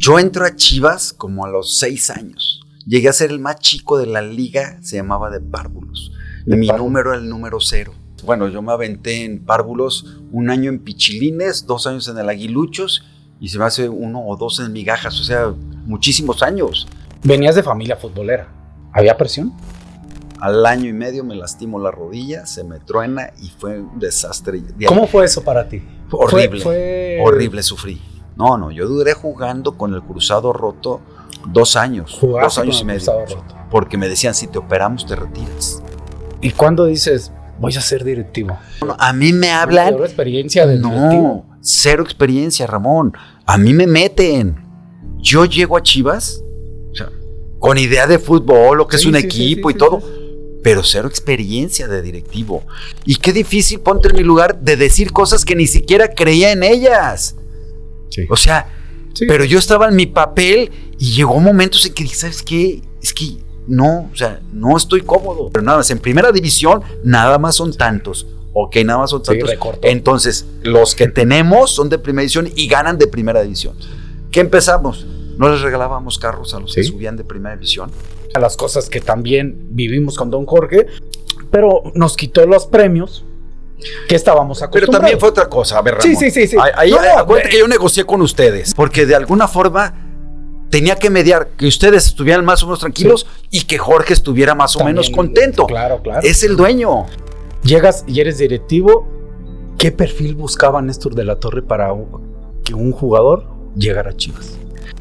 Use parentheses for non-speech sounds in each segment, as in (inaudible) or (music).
Yo entro a Chivas como a los seis años. Llegué a ser el más chico de la liga, se llamaba de párvulos. Y mi número era el número cero. Bueno, yo me aventé en párvulos un año en Pichilines, dos años en el Aguiluchos y se me hace uno o dos en migajas, o sea, muchísimos años. Venías de familia futbolera. ¿Había presión? Al año y medio me lastimo la rodilla, se me truena y fue un desastre. ¿Cómo fue eso para ti? Horrible. Horrible, sufrí. No, no, yo duré jugando con el cruzado roto dos años. Dos años y medio. Porque me decían, si te operamos, te retiras. ¿Y cuándo dices, voy a ser directivo? a mí me hablan. ¿Cero experiencia de No, cero experiencia, Ramón. A mí me meten. Yo llego a Chivas, o sea, con idea de fútbol, lo que es un equipo y todo pero cero experiencia de directivo. Y qué difícil, ponte en mi lugar, de decir cosas que ni siquiera creía en ellas. O sea, pero yo estaba en mi papel y llegó momentos en que dije, ¿sabes qué? Es que no, o sea, no estoy cómodo. Pero nada más, en primera división, nada más son tantos. Ok, nada más son tantos. Entonces, los que tenemos son de primera división y ganan de primera división. ¿Qué empezamos? No les regalábamos carros a los que subían de primera división a las cosas que también vivimos con Don Jorge, pero nos quitó los premios que estábamos acostumbrados. Pero también fue otra cosa, a ver, Ramón. Sí, sí, sí. sí. Ahí, acuérdate que yo negocié con ustedes, porque de alguna forma tenía que mediar que ustedes estuvieran más o menos tranquilos y que Jorge estuviera más o menos contento. Claro, claro. Es el dueño. Llegas y eres directivo. ¿Qué perfil buscaba Néstor de la Torre para que un jugador llegara a Chivas?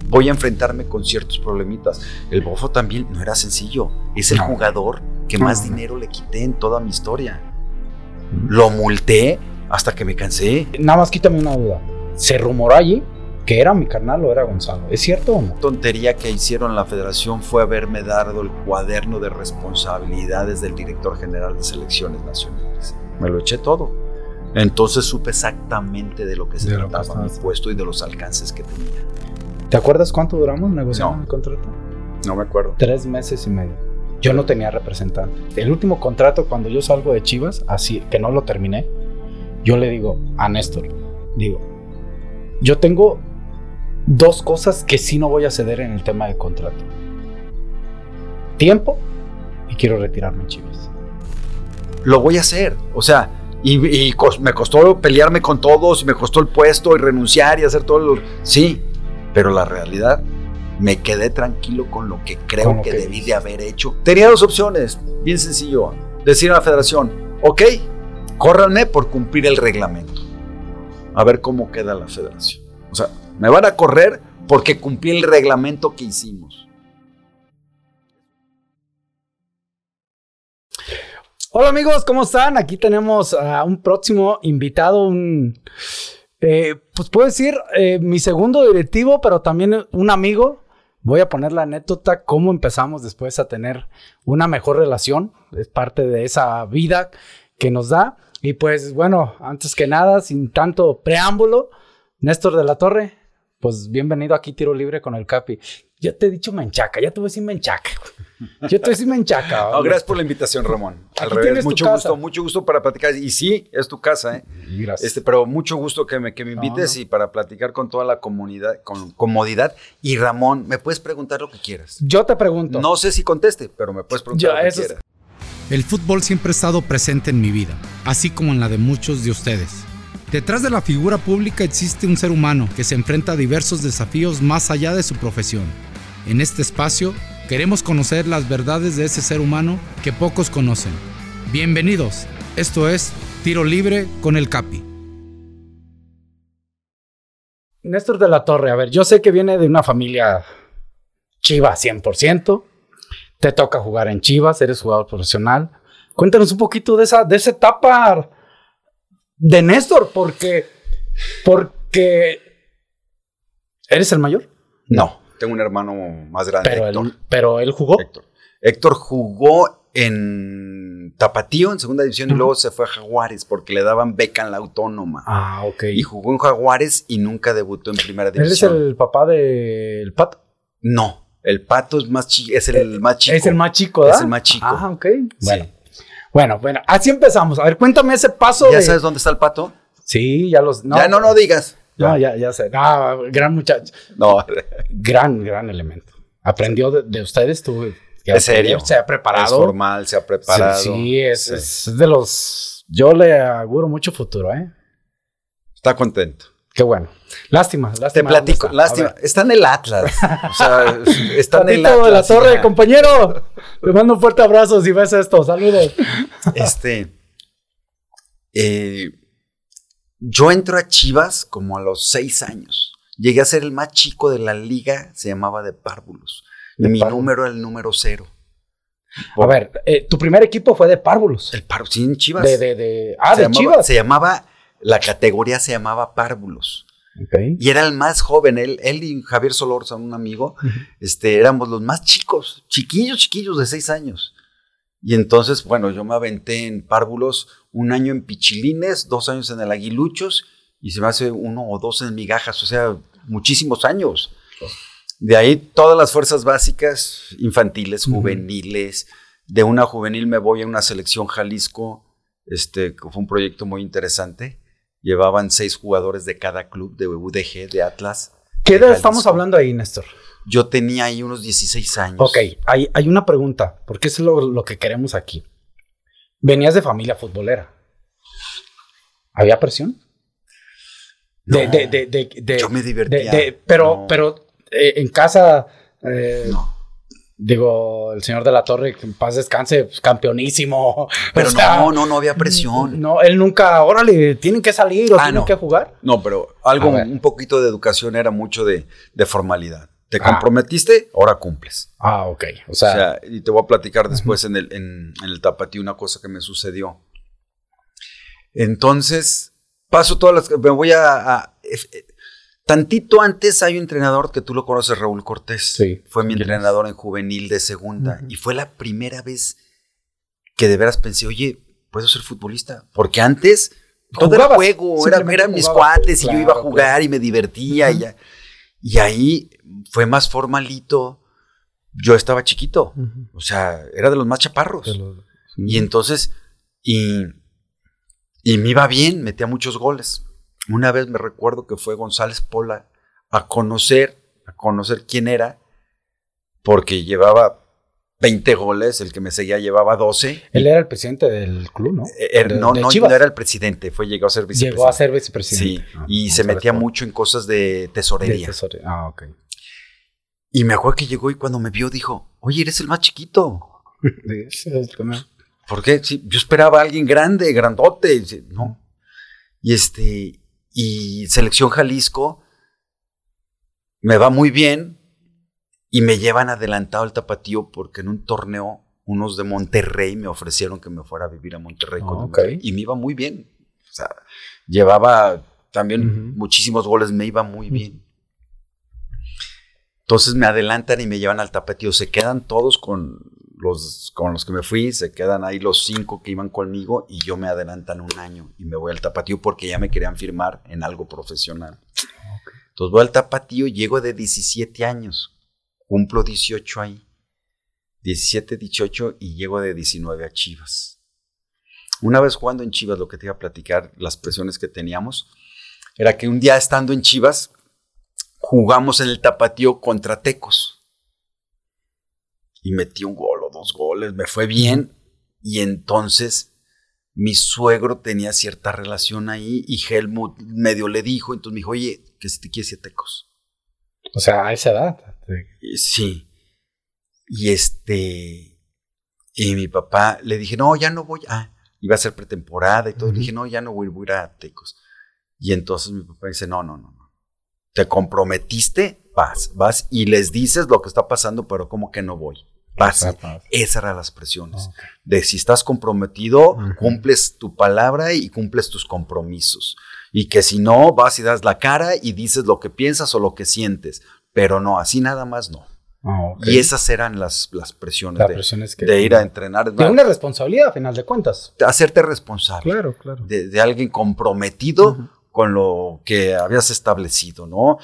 voy a enfrentarme con ciertos problemitas. El Bofo también no era sencillo. Es el jugador que más dinero le quité en toda mi historia. Lo multé hasta que me cansé. Nada más quítame una duda. ¿Se rumoró allí que era mi carnal o era Gonzalo? ¿Es cierto o no? La tontería que hicieron la federación fue haberme dado el cuaderno de responsabilidades del director general de selecciones nacionales. Me lo eché todo. Entonces supe exactamente de lo que se trataba mi puesto y de los alcances que tenía. ¿Te acuerdas cuánto duramos negociando el contrato? No me acuerdo. Tres meses y medio. Yo no tenía representante. El último contrato, cuando yo salgo de Chivas, así que no lo terminé, yo le digo a Néstor, digo, yo tengo dos cosas que sí no voy a ceder en el tema de contrato. Tiempo y quiero retirarme en Chivas. Lo voy a hacer. O sea, y, me costó pelearme con todos, me costó el puesto y renunciar y hacer todo lo... Sí, pero la realidad, me quedé tranquilo con lo que creo que, debí de haber hecho. Tenía dos opciones, bien sencillo. Decir a la federación, ok, córranme por cumplir el reglamento. A ver cómo queda la federación. O sea, me van a correr porque cumplí el reglamento que hicimos. Hola amigos, ¿cómo están? Aquí tenemos a un próximo invitado, un eh, pues puedo decir eh, mi segundo directivo, pero también un amigo. Voy a poner la anécdota cómo empezamos después a tener una mejor relación. Es parte de esa vida que nos da. Y pues bueno, antes que nada, sin tanto preámbulo, Néstor de la Torre, pues bienvenido aquí Tiro Libre con el Capi. Ya te he dicho menchaca, ya te voy a decir menchaca. Yo te voy a decir menchaca. No, gracias por la invitación, Ramón. Al revés, mucho gusto, mucho gusto para platicar. Y sí, es tu casa, ¿eh? Gracias. Este, pero mucho gusto que me, que me invites y para platicar con toda la comunidad, con comodidad. Y Ramón, me puedes preguntar lo que quieras. Yo te pregunto. No sé si conteste, pero me puedes preguntar lo que quieras. El fútbol siempre ha estado presente en mi vida, así como en la de muchos de ustedes. Detrás de la figura pública existe un ser humano que se enfrenta a diversos desafíos más allá de su profesión. En este espacio queremos conocer las verdades de ese ser humano que pocos conocen. Bienvenidos, esto es Tiro Libre con el Capi. Néstor de la Torre, a ver, yo sé que viene de una familia chiva 100%, te toca jugar en Chivas, eres jugador profesional. Cuéntanos un poquito de esa, de esa etapa de Néstor, porque, porque ¿eres el mayor? No, tengo un hermano más grande, pero Héctor. Él, pero él jugó. Héctor. jugó en Tapatío, en segunda división, y luego se fue a Jaguares porque le daban beca en la autónoma. Ah, ok. Y jugó en Jaguares y nunca debutó en primera división. ¿Él es el papá del Pato? No, el Pato es, más es el más chico. Es el más chico, ¿verdad? Es el más chico. Ah, ok. Bueno. Bueno, bueno, así empezamos. A ver, cuéntame ese paso. ¿Ya sabes dónde está el pato? Sí, ya los. ya no, no digas. No, ya, ya sé. No, gran muchacho. No. Gran, gran elemento. Aprendió de, de ustedes, tú. ¿En serio? Se ha preparado. Es formal, se ha preparado. Sí, sí, es, sí. es de los. Yo le auguro mucho futuro, ¿eh? Está contento. Qué bueno. Lástima, lástima. Te platico, lástima. Está en el Atlas. (laughs) O sea, está en el Atlas. de la torre, ya. compañero. Le mando un fuerte abrazo si ves esto. Saludos. Este. Eh, yo entro a Chivas como a los seis años. Llegué a ser el más chico de la liga, se llamaba de Párvulos. Y mi número era el número cero. Por, a ver, eh, tu primer equipo fue de Párvulos. El Párvulos, sí, en Chivas. De, de, de, ah, se de llamaba, Chivas. Se llamaba, la categoría se llamaba Párvulos. Okay. Y era el más joven, él, él y Javier Solorza, un amigo, uh -huh. este, éramos los más chicos, chiquillos, chiquillos de seis años. Y entonces, bueno, yo me aventé en párvulos un año en Pichilines, dos años en el Aguiluchos y se me hace uno o dos en Migajas, o sea, muchísimos años. De ahí todas las fuerzas básicas, infantiles, uh -huh. juveniles. De una juvenil me voy a una selección Jalisco, este, que fue un proyecto muy interesante. Llevaban seis jugadores de cada club, de UDG, de Atlas. ¿Qué edad estamos hablando ahí, Néstor? Yo tenía ahí unos 16 años. Ok, hay, hay una pregunta, porque eso es lo, lo, que queremos aquí. Venías de familia futbolera. ¿Había presión? No, de, de, de, de, yo me divertía. pero, no. pero eh, en casa, eh, no. Digo, el señor de la Torre, que en paz descanse, pues, campeonísimo. (laughs) Pero o sea, no, no, no había presión. No, él nunca, órale, tienen que salir o ah, tienen que jugar. No, pero algo, un poquito de educación era mucho de, formalidad. Te comprometiste, ah. ahora cumples. Ah, ok. O sea, o sea y te voy a platicar después uh -huh. en, el, en, en, el tapatío una cosa que me sucedió. Entonces, paso todas las. Me voy a. a tantito antes hay un entrenador que tú lo conoces, Raúl Cortés. Sí. Fue mi entrenador en juvenil de segunda. Uh -huh. Y fue la primera vez que de veras pensé, oye, puedo ser futbolista. Porque antes. Todo era juego, eran era mis cuates claro, y yo iba a jugar claro. y me divertía. Uh -huh. y, ya, y ahí fue más formalito. Yo estaba chiquito, uh -huh. o sea, era de los más chaparros. Sí. Y entonces, y, y me iba bien, metía muchos goles. Una vez me recuerdo que fue González Pola a conocer, a conocer quién era, porque llevaba 20 goles, el que me seguía llevaba 12. Él era el presidente del club, ¿no? Er, no, de no, no, era el presidente, fue, llegó a ser vicepresidente. Llegó a ser vicepresidente. Sí, ah, y se metía mucho en cosas de tesorería. De tesore ah, ok. Y me acuerdo que llegó y cuando me vio dijo, oye, eres el más chiquito. (laughs) ¿Por qué? Sí, yo esperaba a alguien grande, grandote. No. Y este, y Selección Jalisco me va muy bien y me llevan adelantado al tapatío porque en un torneo unos de Monterrey me ofrecieron que me fuera a vivir a Monterrey oh, okay. y me iba muy bien. O sea, llevaba también uh -huh. muchísimos goles, me iba muy bien. Entonces me adelantan y me llevan al tapatío. Se quedan todos con con los que me fui, se quedan ahí los cinco que iban conmigo y yo me adelantan un año y me voy al tapatío porque ya me querían firmar en algo profesional. Entonces voy al tapatío, llego de 17 años, cumplo 18 ahí, 17, 18 y llego de 19 a Chivas. Una vez jugando en Chivas, lo que te iba a platicar, las presiones que teníamos, era que un día estando en Chivas, jugamos en el tapatío contra Tecos. Y metí un gol o dos goles, me fue bien. Y entonces mi suegro tenía cierta relación ahí y Helmut medio le dijo, entonces me dijo, oye, que si te quieres ir a Tecos. O sea, a esa edad. Sí. Y este, y mi papá le dije, no, ya no voy, ah, iba a ser pretemporada y todo. Uh -huh. Le dije, no, ya no voy, voy a ir a Tecos. Y entonces mi papá dice, no, no, no, no. Te comprometiste, vas, vas y les dices lo que está pasando, pero como que no voy. Vas. Esas eran las presiones. Okay. De si estás comprometido, uh -huh. cumples tu palabra y cumples tus compromisos. Y que si no, vas y das la cara y dices lo que piensas o lo que sientes. Pero no, así nada más no. Oh, okay. Y esas eran las, las presiones, las de, presiones que, de, ir a entrenar. De una responsabilidad, a final de cuentas. Hacerte responsable. Claro, claro. De, de alguien comprometido uh -huh. Con lo que habías establecido, ¿no?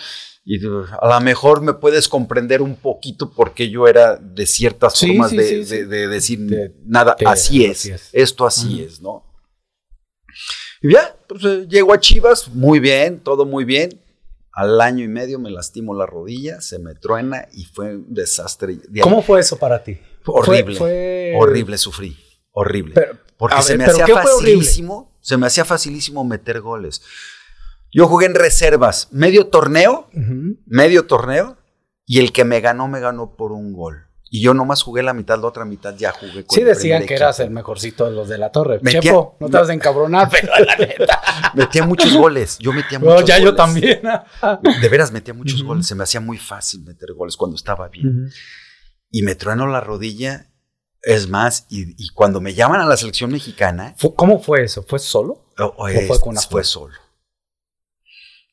Y a lo mejor me puedes comprender un poquito porque yo era de ciertas sí, formas sí, de, sí, de, sí. de, decir nada, así, es, así, es, esto así uh -huh. es, ¿no? Y ya, pues eh, llego a Chivas, muy bien, todo muy bien. Al año y medio me lastimo la rodilla, se me truena y fue un desastre. ¿Cómo fue eso para ti? Horrible. Horrible, sufrí. Horrible. Porque se me hacía facilísimo, se me hacía facilísimo meter goles. Yo jugué en reservas, medio torneo, medio torneo, y el que me ganó, me ganó por un gol. Y yo nomás jugué la mitad, la otra mitad ya jugué con Sí, decían que eras el mejorcito de los de la torre. Chepo, no te vas a encabronar, pero la (laughs) neta. metía muchos goles. Yo metía (laughs) muchos goles. ya yo también. (laughs) de veras metía muchos goles. Se me hacía muy fácil meter goles cuando estaba bien. Y me trueno la rodilla. Es más, y, cuando me llaman a la selección mexicana. ¿Cómo fue eso? ¿Fue solo? ¿O, fue, con fue solo.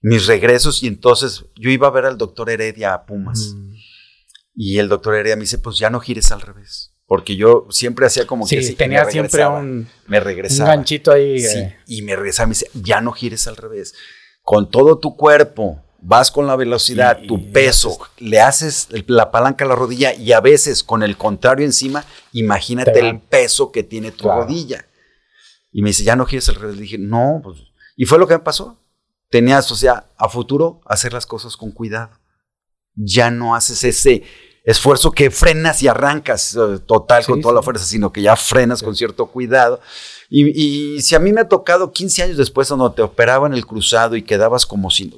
Mis regresos, y entonces yo iba a ver al doctor Heredia a Pumas. Mm. Y el doctor Heredia me dice, pues ya no gires al revés. Porque yo siempre hacía como que sí, tenía siempre un, me regresaba. un ganchito ahí. Sí, eh. y me regresaba y me dice, ya no gires al revés. Con todo tu cuerpo, vas con la velocidad, tu peso, le haces la palanca a la rodilla y a veces con el contrario encima, imagínate el peso que tiene tu rodilla. Y me dice, ya no gires al revés. Le dije, no, pues. Y fue lo que me pasó. Tenías, o sea, a futuro, hacer las cosas con cuidado ya no haces ese esfuerzo que frenas y arrancas eh, total con toda la fuerza, sino que ya frenas con cierto cuidado. Y, si a mí me ha tocado 15 años después, cuando te operaban el cruzado y quedabas como si.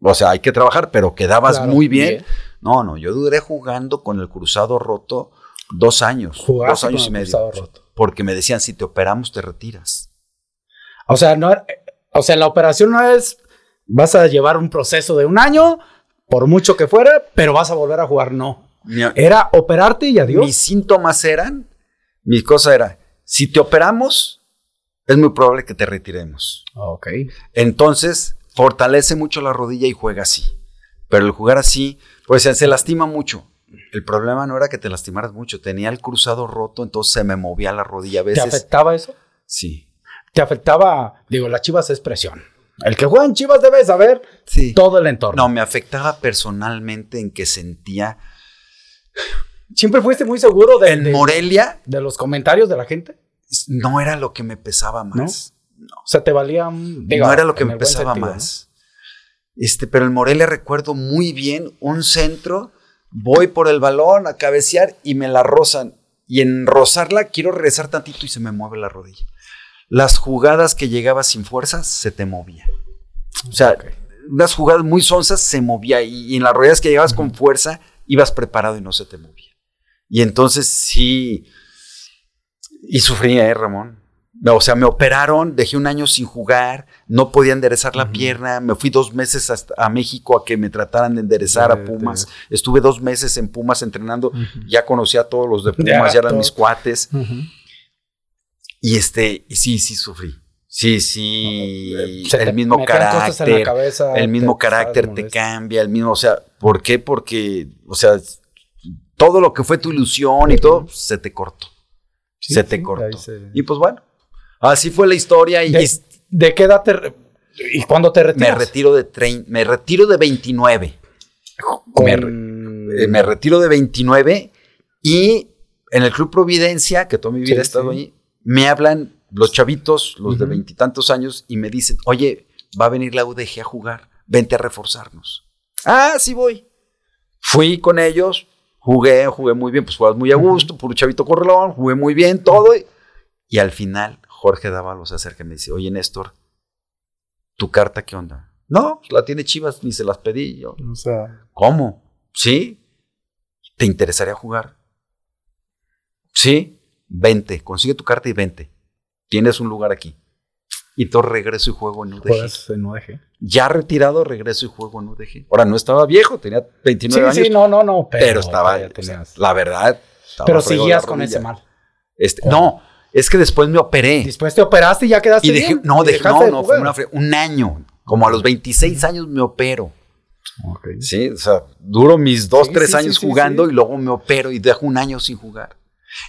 O sea, hay que trabajar, pero quedabas muy bien. No, no, yo duré jugando con el cruzado roto dos años. dos años y medio. Porque me decían, si te operamos, te retiras. O sea, no, o sea, la operación no es. Vas a llevar un proceso de un año por mucho que fuera, pero vas a volver a jugar. No. era operarte y adiós. Mis síntomas eran, mi cosa era, si te operamos, es muy probable que te retiremos. Ok. Entonces, fortalece mucho la rodilla y juega así. Pero el jugar así, pues se lastima mucho. El problema no era que te lastimaras mucho, tenía el cruzado roto, entonces se me movía la rodilla a veces. ¿Te afectaba eso? Sí. ¿Te afectaba, digo, la chivas es presión? El que juega en Chivas debe saber todo el entorno. No, me afectaba personalmente en que sentía. ¿Siempre fuiste muy seguro de. En Morelia. De los comentarios de la gente? No era lo que me pesaba más. ¿No? O sea, te valía. no era lo que me pesaba más. Este, pero en Morelia recuerdo muy bien un centro. Voy por el balón a cabecear y me la rozan. Y en rozarla quiero regresar tantito y se me mueve la rodilla las jugadas que llegabas sin fuerza se te movía. O sea, unas jugadas muy sonzas se movía y, en las ruedas que llegabas con fuerza ibas preparado y no se te movía. Y entonces sí, y sufría, ¿eh, Ramón? O sea, me operaron, dejé un año sin jugar, no podía enderezar la pierna, me fui dos meses a México a que me trataran de enderezar a Pumas. Estuve dos meses en Pumas entrenando, ya conocía a todos los de Pumas, ya, eran mis cuates. Y este, sí, sí sufrí. Sí, sí, el mismo carácter, el mismo carácter te cambia, el mismo, o sea, ¿por qué? Porque, o sea, todo lo que fue tu ilusión y todo, se te cortó. se te cortó. Y pues bueno, así fue la historia. Y, ¿De, qué edad te, y cuándo te retiras? Me retiro de, me retiro de 29. Me, me, retiro de 29 y en el Club Providencia, que toda mi vida he estado ahí, me hablan los chavitos, los de veintitantos años, y me dicen, oye, va a venir la UDG a jugar, vente a reforzarnos. Ah, sí voy. Fui con ellos, jugué, jugué muy bien, pues jugabas muy a gusto, puro chavito correlón, jugué muy bien, todo. Y, al final, Jorge Dávalos se acerca y me dice, oye, Néstor, ¿tu carta qué onda? No, pues la tiene Chivas, ni se las pedí yo. O sea. ¿Cómo? ¿Sí? ¿Te interesaría jugar? Sí vente, consigue tu carta y vente. Tienes un lugar aquí. Y entonces regreso y juego en UDG. Ya retirado, regreso y juego en UDG. Ahora, no estaba viejo, tenía 29 años. Sí, no, no, no. Pero, estaba, la verdad. Pero seguías con ese mal. Este, no, es que después me operé. Después te operaste y ya quedaste y dejé, No, dejé, no, no, fue un año. Como a los 26 años me opero. Sí, o sea, duro mis dos, tres años jugando y luego me opero y dejo un año sin jugar.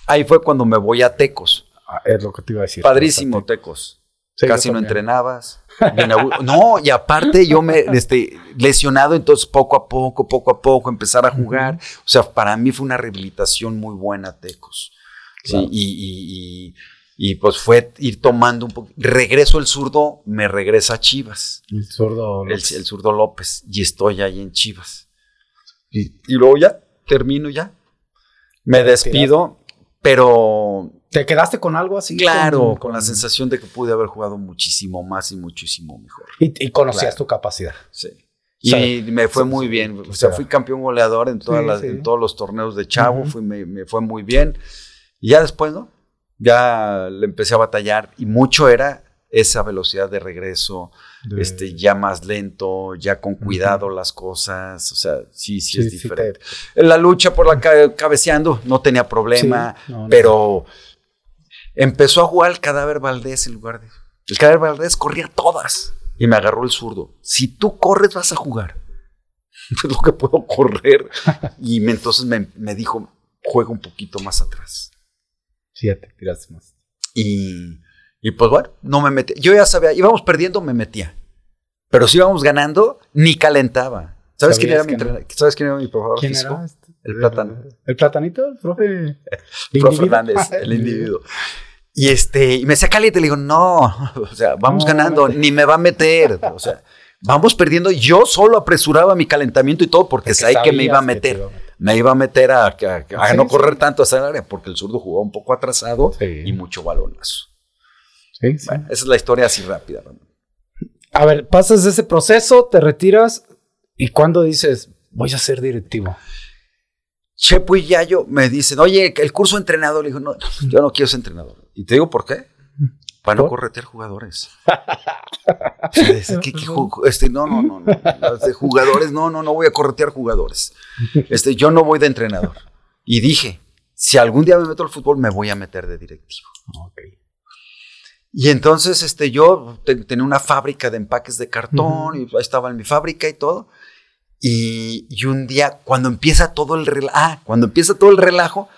Ahí fue cuando me voy a Tecos. Ah, es lo que te iba a decir. Padrísimo, Tecos. Casi no entrenabas. (laughs) no, y aparte yo me este, lesionado, entonces poco a poco, poco a poco empezar a jugar. O sea, para mí fue una rehabilitación muy buena, Tecos. Sí, y, Y pues fue ir tomando un poco. Regreso el zurdo, me regresa a Chivas. El zurdo El, el zurdo López. Y estoy ahí en Chivas. Y, y luego ya, termino ya. Me despido, pero ¿Te quedaste con algo así? claro, con, la sensación de que pude haber jugado muchísimo más y muchísimo mejor. Y, y conocías Claro. tu capacidad. Sí. O sea, Y me fue muy bien. O sea, fui campeón goleador en, todas sí, las, sí. en todos los torneos de Chavo. Fui- me, me fue muy bien. Y ya después, ¿no? Ya le empecé a batallar. Y mucho era esa velocidad de regreso, De- este, ya más lento, ya con cuidado las cosas. O sea, sí, sí, es Sí, sí, diferente. En la lucha por la ca- cabeceando no tenía problema, Sí, no, no. pero empezó a jugar el cadáver Valdés en lugar de. El cadáver Valdés corría todas y me agarró el zurdo. Si tú corres, vas a jugar. (laughs) Es lo que puedo correr. (laughs) Y me- entonces me, me dijo, juega un poquito más atrás. Sí, ya te tiraste más. Y, y pues bueno, no me metí. Yo ya sabía, íbamos perdiendo, me metía. Pero si íbamos ganando, ni calentaba. ¿Sabes quién era mi no. ¿Sabes quién era mi profesor ¿Quién físico? era? este? El plátano. ¿El platanito? ¿El profe? ¿El Profe? Fernández, el (laughs) individuo. Y este, y me decía caliente, le digo, no, (laughs) o sea, vamos No, ganando, ni me va a meter. O sea, vamos perdiendo. Yo solo apresuraba mi calentamiento y todo porque, Porque sabía que me iba a meter. A. Me iba a meter a, a- a- a Sí, no sí. correr tanto hacia el área porque el zurdo jugaba un poco atrasado Sí. y mucho balonazo. Bueno, esa es la historia así rápida. A ver, pasas ese proceso, te retiras y cuando dices, voy a ser directivo. Chepo y Yayo me dicen, oye, el curso de entrenador. Le digo, no, yo no quiero ser entrenador. Y te digo por qué. Para no corretear jugadores. (laughs) ¿qué- qué ju- este, no, no, no, no. Jugadores, no, no, no voy a corretear jugadores. Este, yo no voy de entrenador. Y dije, si algún día me meto al fútbol, me voy a meter de directivo. Y entonces este, yo te- tenía una fábrica de empaques de cartón y ahí estaba en mi fábrica y todo. Y, y un día, cuando empieza todo el relajo, ah, cuando empieza todo el relajo,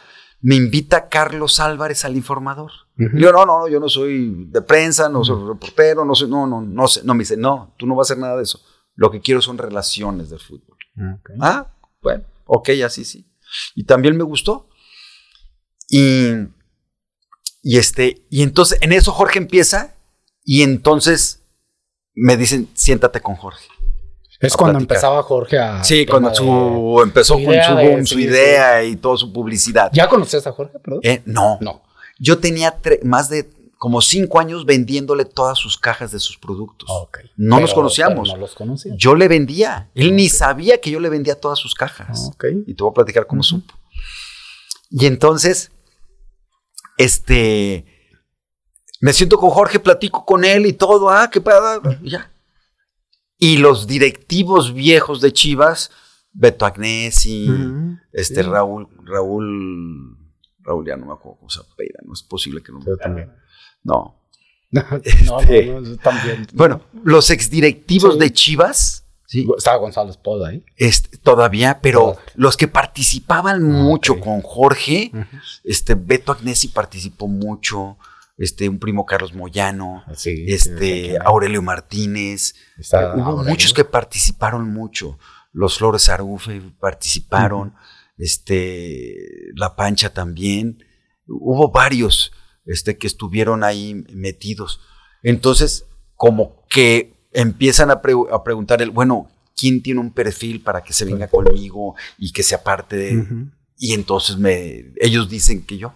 me invita Carlos Álvarez al informador. Yo, no, no, no, yo no soy de prensa, no soy reportero, no soy, no, no, no sé. No, me dice, no, tú no vas a hacer nada de eso. Lo que quiero son relaciones de fútbol. Ah, bueno, ok, así sí. Y también me gustó. Y, y este, y entonces en eso Jorge empieza y entonces me dicen, siéntate con Jorge. Es cuando platicar. empezaba Jorge a... Sí, cuando su, empezó su con idea su de- boom, su sí, idea y toda su publicidad. ¿Ya conocías a Jorge, perdón? Eh, no, No. yo tenía más de como cinco años vendiéndole todas sus cajas de sus productos. No Pero- nos conocíamos. No los conocías. Yo le vendía. Él ni sabía que yo le vendía todas sus cajas. Y te voy a platicar cómo supo. Y entonces, este, me siento con Jorge, platico con él y todo, ah, qué y ya. Y los directivos viejos de Chivas, Beto Agnesi, Ujú. este Sí. Raúl, Raúl, Raúl ya no me acuerdo cómo se apellida, no es posible que no me también. No. (laughs) no, (laughs) Este- no, no, también. Bueno, los exdirectivos Sí. de Chivas, sí, Estaba Gonzalo Espoda ahí. este, todavía, pero los que participaban mucho con Jorge, este Beto Agnesi participó mucho, este un primo Carlos Moyano, Sí. este Aurelio Martínez, Está hubo muchos que participaron mucho, los Flores Arufe participaron, este La Pancha también, hubo varios este que estuvieron ahí metidos. Entonces, como que empiezan a, pre- a preguntar el, bueno, ¿quién tiene un perfil para que se venga conmigo y que sea parte de y entonces me, ellos dicen que yo.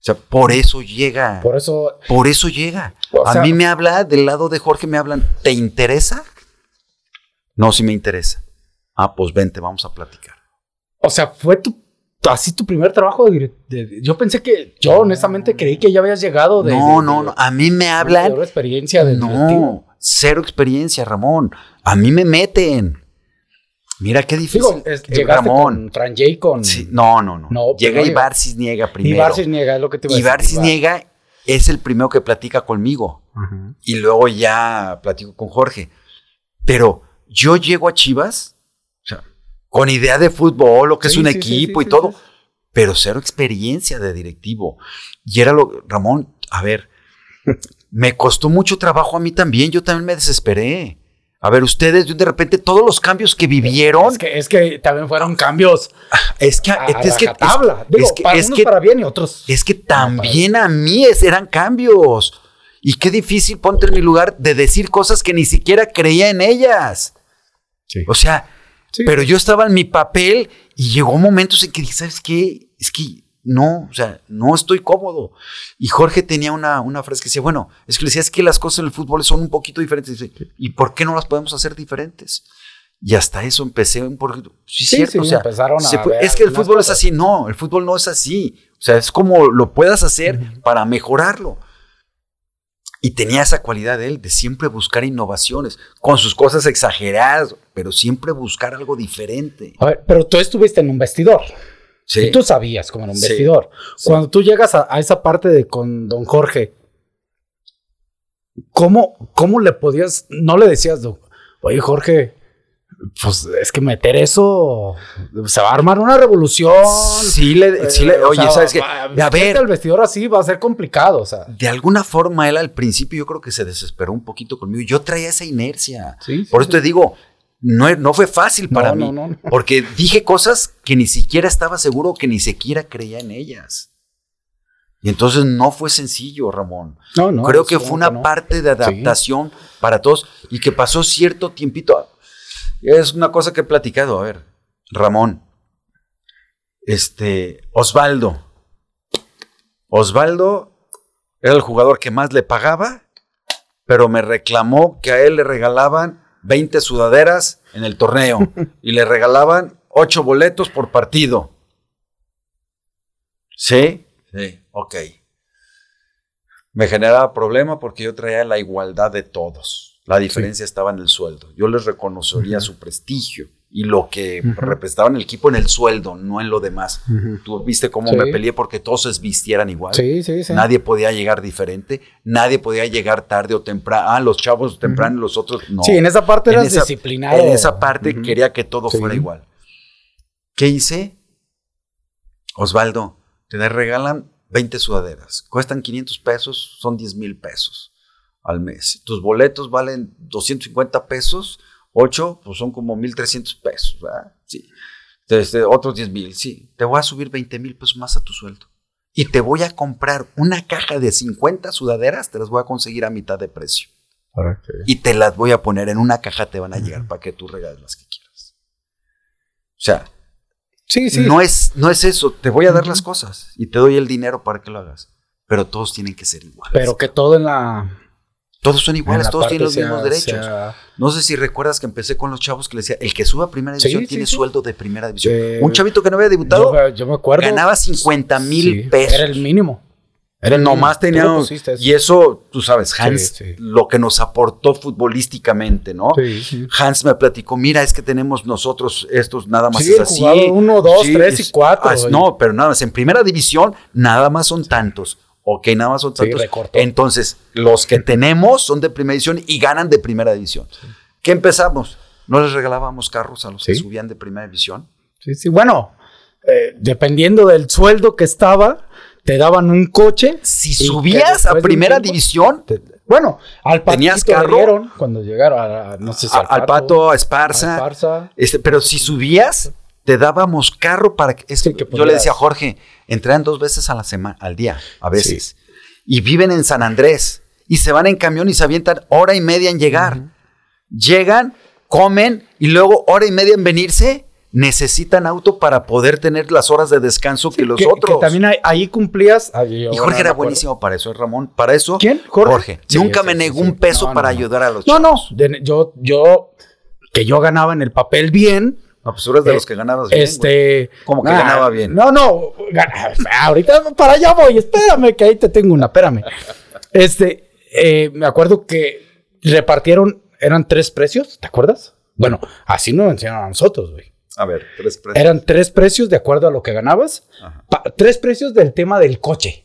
O sea, por eso llega. Por eso, Por eso llega. O a mí me habla, del lado de Jorge me hablan, ¿te interesa? No, sí me interesa. Ah, pues vente, vamos a platicar. o sea, fue tu, así tu primer trabajo de, de- Yo pensé que, yo honestamente creí que ya habías llegado de. no, no, no. A mí me hablan. una experiencia de directivo. No, cero experiencia, Ramón. A mí me meten. Mira qué difícil. Digo, es- Eh, llegaste Ramón. con Fran J con. Sí, no, no, no. No, Llega no Ibar Cisniega primero. Ibar Cisniega, es lo que te iba a Ibar decir. Cisniega es el primero que platica conmigo. Y luego ya platico con Jorge. Pero yo llego a Chivas, o sea, con idea de fútbol, lo que es un sí, equipo y todo, pero cero experiencia de directivo. Y era lo, Ramón, a ver, (laughs) me costó mucho trabajo a mí también, yo también me desesperé. A ver, ustedes de repente todos los cambios que vivieron. Es que, es que también fueron cambios. (laughs) Es que, a, es, que tabla. Digo, es que, para unos para bien y otros. Es que también a mí eran cambios. Y qué difícil ponte en mi lugar de decir cosas que ni siquiera creía en ellas. Sí. O sea, sí. pero yo estaba en mi papel y llegó momentos en que dije, ¿sabes qué? Es que no, o sea, no estoy cómodo. Y Jorge tenía una, una frase que decía, bueno, es que le decía, es que las cosas en el fútbol son un poquito diferentes. ¿Y por qué no las podemos hacer diferentes? Y hasta eso empecé un poquito. Sí, sí cierto. o sea, es que el fútbol es así. No, el fútbol no es así. O sea, es como lo puedas hacer para mejorarlo. Y tenía esa cualidad de él, de siempre buscar innovaciones, con sus cosas exageradas, pero siempre buscar algo diferente. A ver, pero tú estuviste en un vestidor. Sí. Y tú sabías como era un vestidor. Cuando tú llegas a, esa parte de con don Jorge, ¿cómo, ¿cómo le podías, no le decías, oye Jorge, pues es que meter eso se va a armar una revolución. Sí, le, sí le oye, sabes que a ver, el vestidor así va a ser complicado, o sea. De alguna forma él al principio yo creo que se desesperó un poquito conmigo. Yo traía esa inercia. Por eso te digo, no, no fue fácil para mí. porque dije cosas que ni siquiera estaba seguro, que ni siquiera creía en ellas. Y entonces no fue sencillo, Ramón. No, no. Creo que fue una parte de adaptación para todos y que pasó cierto tiempito. Es una cosa que he platicado. A ver, Ramón. Este, Osvaldo. Osvaldo era el jugador que más le pagaba, pero me reclamó que a él le regalaban 20 sudaderas en el torneo (laughs) y le regalaban 8 boletos por partido. ¿Sí? Sí, ok. Me generaba problema porque yo traía la igualdad de todos. La diferencia estaba en el sueldo. Yo les reconocería su prestigio y lo que representaban el equipo en el sueldo, no en lo demás. Tú viste cómo me peleé porque todos se vistieran igual. Sí, sí, sí. Nadie podía llegar diferente, nadie podía llegar tarde o temprano. Ah, los chavos temprano y los otros no. Sí, en esa parte eras disciplinado. En esa parte quería que todo fuera igual. ¿Qué hice? Osvaldo, te regalan 20 sudaderas. Cuestan 500 pesos, son 10 mil pesos al mes. Tus boletos valen 250 pesos 8, pues son como 1.300 pesos, ¿verdad? Sí. Entonces, otros 10 mil, sí. Te voy a subir 20 mil pesos más a tu sueldo. Y te voy a comprar una caja de 50 sudaderas, te las voy a conseguir a mitad de precio. Y te las voy a poner en una caja, te van a llegar para que tú regales las que quieras. O sea, sí, sí. No, es, no es eso. Te voy a dar las cosas y te doy el dinero para que lo hagas. Pero todos tienen que ser iguales. Pero que todo en la todos son iguales, todos tienen los mismos derechos. No sé si recuerdas que empecé con los chavos que le decía, el que suba a primera división tiene sueldo de primera división. Un chavito que no había debutado yo, me acuerdo, ganaba 50 mil pesos. Era el mínimo. Era el Nomás teníamos. Y eso, tú sabes, Hans, lo que nos aportó futbolísticamente, ¿no? Hans me platicó, mira, es que tenemos nosotros estos, nada más es así. Uno, dos, tres y cuatro. no, pero nada más, en primera división, nada más son tantos. Ok, nada más son tantos. Entonces, los que tenemos son de primera división y ganan de primera división. ¿Qué empezamos? ¿No les regalábamos carros a los que subían de primera división? Sí, sí. Bueno, eh, dependiendo del sueldo que estaba, te daban un coche. Si subías a primera división, bueno, al pato tenías carro cuando llegaron a, no sé si al, pato, a Esparza. Este, pero si subías, te dábamos carro para que. yo le decía a Jorge, entrenan dos veces a la semana, al día, a veces. Y viven en San Andrés. Y se van en camión y se avientan hora y media en llegar. Llegan, comen y luego hora y media en venirse. Necesitan auto para poder tener las horas de descanso que los otros. también ahí, cumplías. y Jorge era buenísimo para eso, Ramón. Para eso. ¿Quién? Jorge. Nunca me negó un peso para ayudar a los No, no. yo, yo, que yo ganaba en el papel bien no, pues de los eh, que ganabas bien. Este. Como que ganaba bien. No, no. (laughs) ahorita para allá voy. Espérame, que ahí te tengo una. Espérame. Este. Eh, me acuerdo que repartieron. Eran tres precios, ¿te acuerdas? Bueno, así nos enseñaron a nosotros, güey. A ver, tres precios. Eran tres precios de acuerdo a lo que ganabas. tres precios del tema del coche.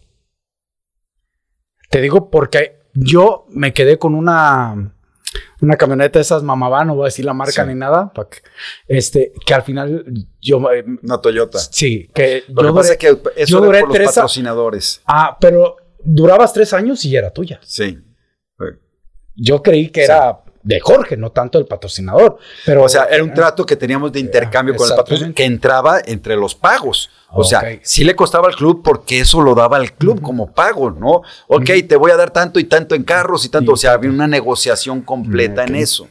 Te digo porque yo me quedé con una una camioneta de esas mamabá, no voy a decir la marca ni nada, que, este, que al final yo... Eh, una Toyota. Sí, que Lo yo que que eso duré por los patrocinadores. Ah, pero durabas tres años y era tuya. Sí. Yo creí que era de Jorge, no tanto del patrocinador. Pero, o sea, era un trato que teníamos de intercambio con el patrocinador que entraba entre los pagos. O sea, sí le costaba al club porque eso lo daba al club como pago, ¿no? Ok, te voy a dar tanto y tanto en carros y tanto. O sea, había una negociación completa en eso.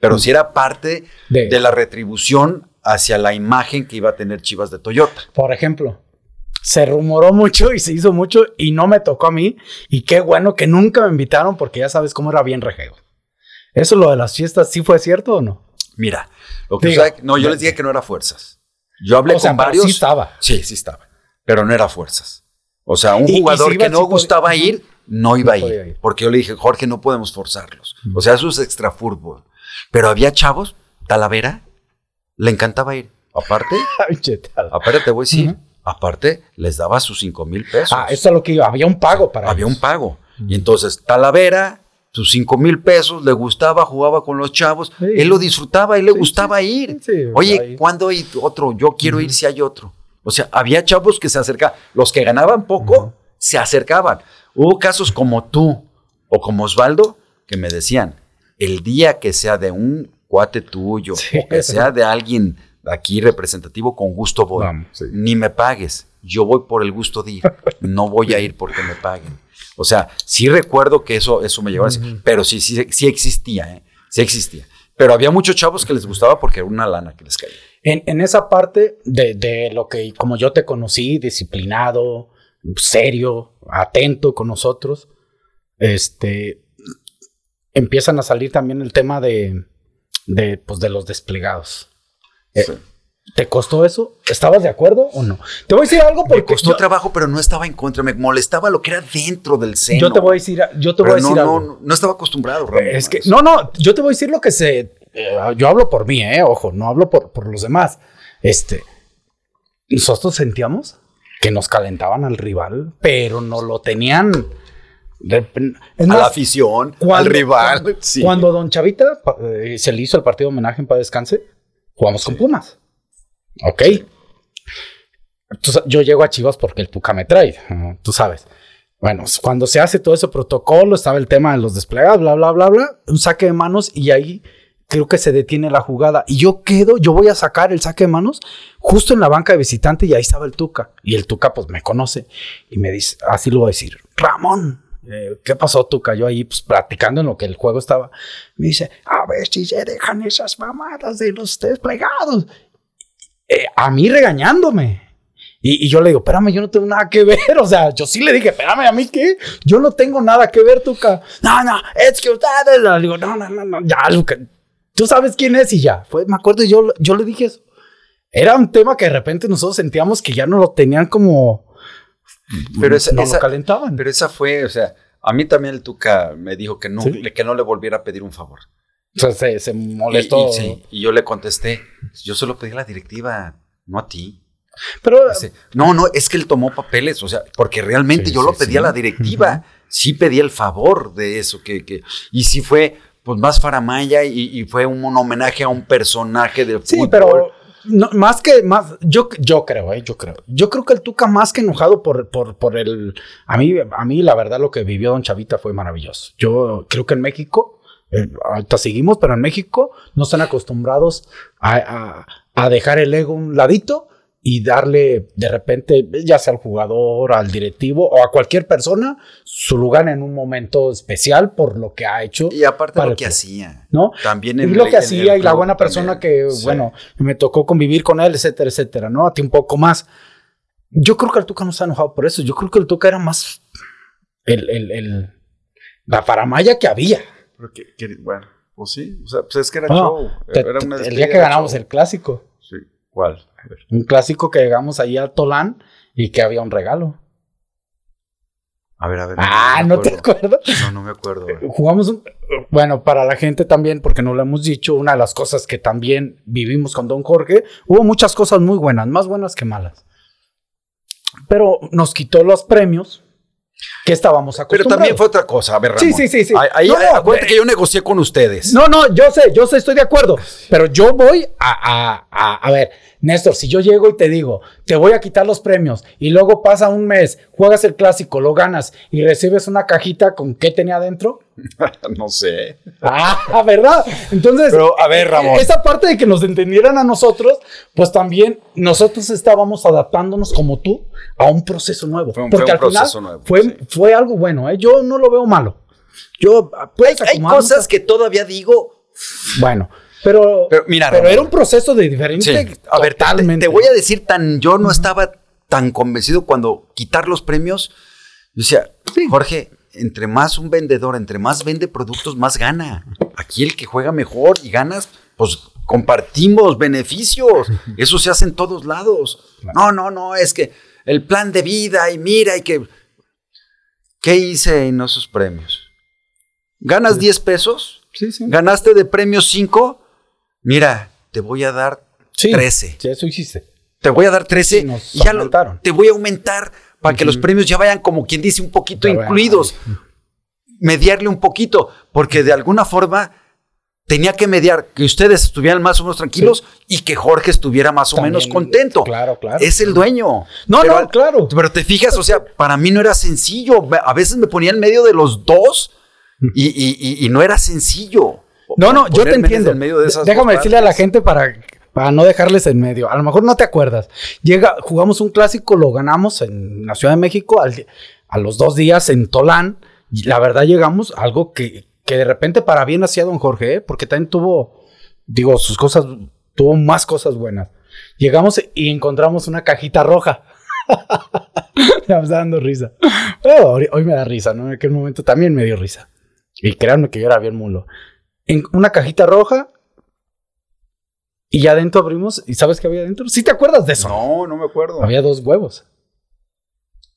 Pero sí era parte de la retribución hacia la imagen que iba a tener Chivas de Toyota. Por ejemplo, se rumoró mucho y se hizo mucho y no me tocó a mí. Y qué bueno que nunca me invitaron porque ya sabes cómo era bien rejego. ¿Eso lo de las fiestas sí fue cierto o no? Mira, lo que no, yo les dije que no era fuerzas. Yo hablé con varios. Sí estaba. Sí, sí estaba. Pero no era fuerzas. O sea, un jugador que no gustaba ir, no iba a ir, Porque yo le dije, Jorge, no podemos forzarlos. O sea, eso es extra fútbol. Pero había chavos, Talavera, le encantaba ir. Aparte, (laughs) aparte te voy a decir, aparte les daba sus cinco mil pesos. Ah, eso es lo que iba, había un pago para Había un pago. Y entonces Talavera, sus cinco mil pesos, le gustaba, jugaba con los chavos, él lo disfrutaba y le gustaba ir. Oye, ¿cuándo hay otro? Yo quiero ir si hay otro. O sea, había chavos que se acercaban, los que ganaban poco, se acercaban. Hubo casos como tú o como Osvaldo que me decían, el día que sea de un cuate tuyo o que sea (laughs) de alguien aquí representativo, con gusto voy. Ni me pagues, yo voy por el gusto de ir, (laughs) no voy a ir porque me paguen. O sea, sí recuerdo que eso, eso me llevaba así, pero sí, sí, sí existía, ¿eh? sí existía. Pero había muchos chavos que les gustaba porque era una lana que les caía. En, en esa parte de, de, lo que, como yo te conocí, disciplinado, serio, atento con nosotros, este, empiezan a salir también el tema de, de, pues, de los desplegados. Eh, ¿Te costó eso? ¿Estabas de acuerdo o no? Te voy a decir algo porque. Me costó trabajo, pero no estaba en contra. Me molestaba lo que era dentro del seno. Yo te voy a decir, yo te voy a decir no, algo. No, no estaba acostumbrado, Es que, no, no, yo te voy a decir lo que se. Eh, yo hablo por mí, eh, ojo, no hablo por, por los demás. Este. Nosotros sentíamos que nos calentaban al rival, pero no lo tenían a la afición, al rival. Cuando, Don Chavita eh, se le hizo el partido de homenaje en Paz Descanse, jugamos con Pumas. Ok. yo llego a Chivas porque el Tuca me trae, tú sabes. Bueno, cuando se hace todo ese protocolo, estaba el tema de los desplegados, bla, bla, bla, bla, un saque de manos y ahí creo que se detiene la jugada. Y yo quedo, yo voy a sacar el saque de manos justo en la banca de visitante y ahí estaba el Tuca. Y el Tuca pues me conoce y me dice, así lo voy a decir, Ramón, eh, ¿qué pasó? Tú cayó ahí pues, practicando en lo que el juego estaba. Me dice, a ver si se dejan esas mamadas de los desplegados. Eh, a mí regañándome. Y, yo le digo, espérame, yo no tengo nada que ver. (laughs) O sea, yo sí le dije, espérame, ¿a mí qué? Yo no tengo nada que ver, Tuca. No, no, es que ustedes. Le digo, no, no, no, no, ya, Tú sabes quién es y ya. Pues me acuerdo, yo, yo le dije eso. Era un tema que de repente nosotros sentíamos que ya no lo tenían como pero esa, no calentaban. Pero esa fue, o sea, a mí también el Tuca me dijo que no, que no le volviera a pedir un favor. O sea, se, molestó. Y, yo le contesté, yo solo pedí la directiva, no a ti. Pero no, no, es que él tomó papeles, o sea, porque realmente yo lo pedí a la directiva, sí pedí el favor de eso, que, que y sí fue pues más faramaya y, fue un, homenaje a un personaje de sí, pero no, más que, más, yo, yo creo, eh, yo creo. Yo creo que el Tuca más que enojado por, por, por el, a mí, a mí la verdad lo que vivió Don Chavita fue maravilloso. Yo creo que en México, eh, ahorita seguimos, pero en México no están acostumbrados a, a, a dejar el ego un ladito y darle de repente, ya sea al jugador, al directivo o a cualquier persona, su lugar en un momento especial por lo que ha hecho. Y aparte lo que hacía. ¿No? También y lo que hacía y la buena persona que, bueno, me tocó convivir con él, etcétera, etcétera, ¿no? A ti un poco más. Yo creo que el Tuca no está enojado por eso. Yo creo que el Tuca era más el, el, el la faramaya que había. Bueno, pues sí, o sea, pues es que era show. era el día que ganamos el clásico. Sí, ¿cuál? Un clásico que llegamos ahí a Tolán y que había un regalo. A ver, a ver. ah, ¿no te acuerdas? No, no me acuerdo. Jugamos, un, bueno, para la gente también, porque no lo hemos dicho, una de las cosas que también vivimos con Don Jorge, hubo muchas cosas muy buenas, más buenas que malas. Pero nos quitó los premios que estábamos acostumbrados. Pero también fue otra cosa, a ver, Ramón. Sí, sí, sí. sí. Ahí, acuérdate que yo negocié con ustedes. No, no, yo sé, yo sé, estoy de acuerdo. Pero yo voy a, a, a, a ver, Néstor, si yo llego y te digo, te voy a quitar los premios y luego pasa un mes, juegas el clásico, lo ganas y recibes una cajita con qué tenía adentro. (laughs) no sé. Ah, (laughs) ¿verdad? Entonces, Pero, a ver, Ramón. esa parte de que nos entendieran a nosotros, pues también nosotros estábamos adaptándonos como tú a un proceso nuevo. Fue un- Porque fue un al final proceso nuevo, fue, sí. fue algo bueno, ¿eh? Yo no lo veo malo. Yo, puedes Hay acomodarnos cosas que todavía digo. Bueno, pero, Pero mira, pero era un proceso de diferente. Sí. A ver, te- te, voy a decir tan. Yo no estaba tan convencido cuando quitar los premios. Yo decía, Jorge, entre más un vendedor, entre más vende productos, más gana. Aquí el que juega mejor y ganas, pues compartimos beneficios. (laughs) Eso se hace en todos lados. No, no, no, es que el plan de vida y mira y que. ¿Qué hice en esos premios? ¿Ganas 10 pesos? Sí, sí. ¿Ganaste de premios 5? Mira, te voy a dar Sí, 13. Sí, eso hiciste. Te voy a dar 13 Sí, nos y ya lo- aumentaron. te voy a aumentar para que los premios ya vayan como quien dice un poquito Ya vayan incluidos. Mediarle un poquito, porque de alguna forma tenía que mediar que ustedes estuvieran más o menos tranquilos y que Jorge estuviera más o También, menos contento. claro, claro. Es el dueño. No, Pero no, claro. Pero te fijas, o sea, para mí no era sencillo. A veces me ponía en medio de los dos y, y- y- y no era sencillo. No, no, yo te entiendo. en medio de esas Déjame decirle a la gente para, para no dejarles en medio. A lo mejor no te acuerdas. Llega, jugamos un clásico, lo ganamos en la Ciudad de México al- a los dos días en Tolán. Y la verdad llegamos a algo que, que de repente para bien hacía don Jorge, ¿eh? porque también tuvo, digo, sus cosas, tuvo más cosas buenas. Llegamos y encontramos una cajita roja. (laughs) me está dando risa. Pero hoy, hoy me da risa, ¿no? En aquel momento también me dio risa. Y créanme que yo era bien mulo en una cajita roja y ya adentro abrimos y ¿sabes qué había adentro? ¿Sí te acuerdas de eso? No, no me acuerdo. Había dos huevos.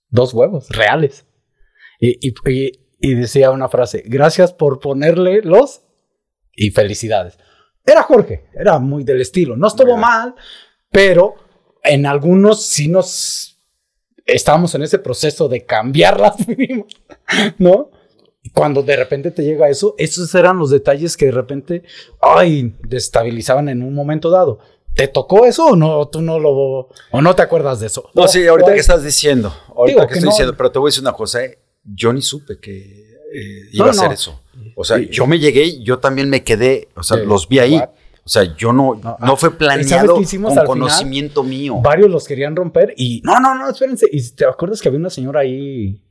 Dos huevos reales. Y, y- y- y decía una frase, gracias por ponerle los y felicidades. Era Jorge, era muy del estilo. No estuvo Mira. mal, pero en algunos sí nos estábamos en ese proceso de cambiar (laughs) la firma, ¿no? Y cuando de repente te llega eso, esos eran los detalles que de repente, ay, destabilizaban en un momento dado. ¿Te tocó eso o no? ¿Tú no lo... o no te acuerdas de eso? No, sí, ahorita O- que estás diciendo. Ahorita que que estoy no. diciendo, pero te voy a decir una cosa, ¿eh? Yo ni supe que eh, iba No, a hacer no. eso. O sea, yo me llegué yo también me quedé, o sea, Sí. los vi ahí. What? O sea, yo no, No, no, ah, fue ¿y sabes planeado con final? conocimiento mío. Varios los querían romper y no, no, no, espérense. ¿Y te acuerdas que había una señora ahí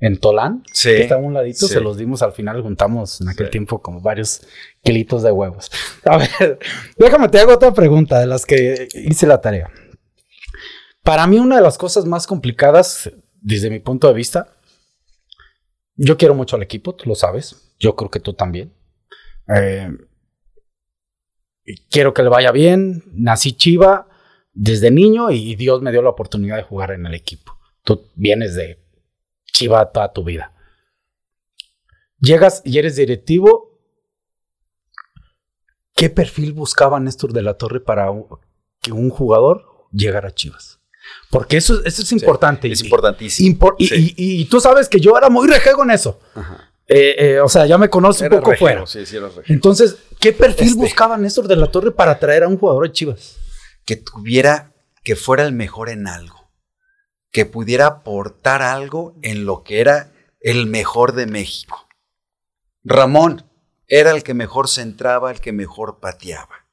en Tolán? Sí. Que estaba a un ladito, Sí. se los dimos al final, juntamos en aquel Sí. tiempo como varios kilitos de huevos. (laughs) A ver, (laughs) déjame te hago otra pregunta de las que hice la tarea. Para mí, una de las cosas más complicadas, desde mi punto de vista, yo quiero mucho al equipo, tú lo sabes. Yo creo que tú también. Eh, quiero que le vaya bien. Nací Chiva desde niño y Dios me dio la oportunidad de jugar en el equipo. Tú vienes de Chiva toda tu vida. Llegas y eres directivo. ¿Qué perfil buscaba Néstor de la Torre para que un jugador llegara a Chivas? Porque eso, eso es importante. Es Y- importantísimo. impor- y, Sí. y- y tú sabes que yo era muy rejego en eso. Ajá. Eh, eh, o sea, ya me conoces un poco regio, fuera. Sí, sí, era regio. Entonces, ¿qué perfil Este. buscaba Néstor de la Torre para traer a un jugador de Chivas? Que tuviera, que fuera el mejor en algo. Que pudiera aportar algo en lo que era el mejor de México. Ramón era el que mejor centraba, el que mejor pateaba.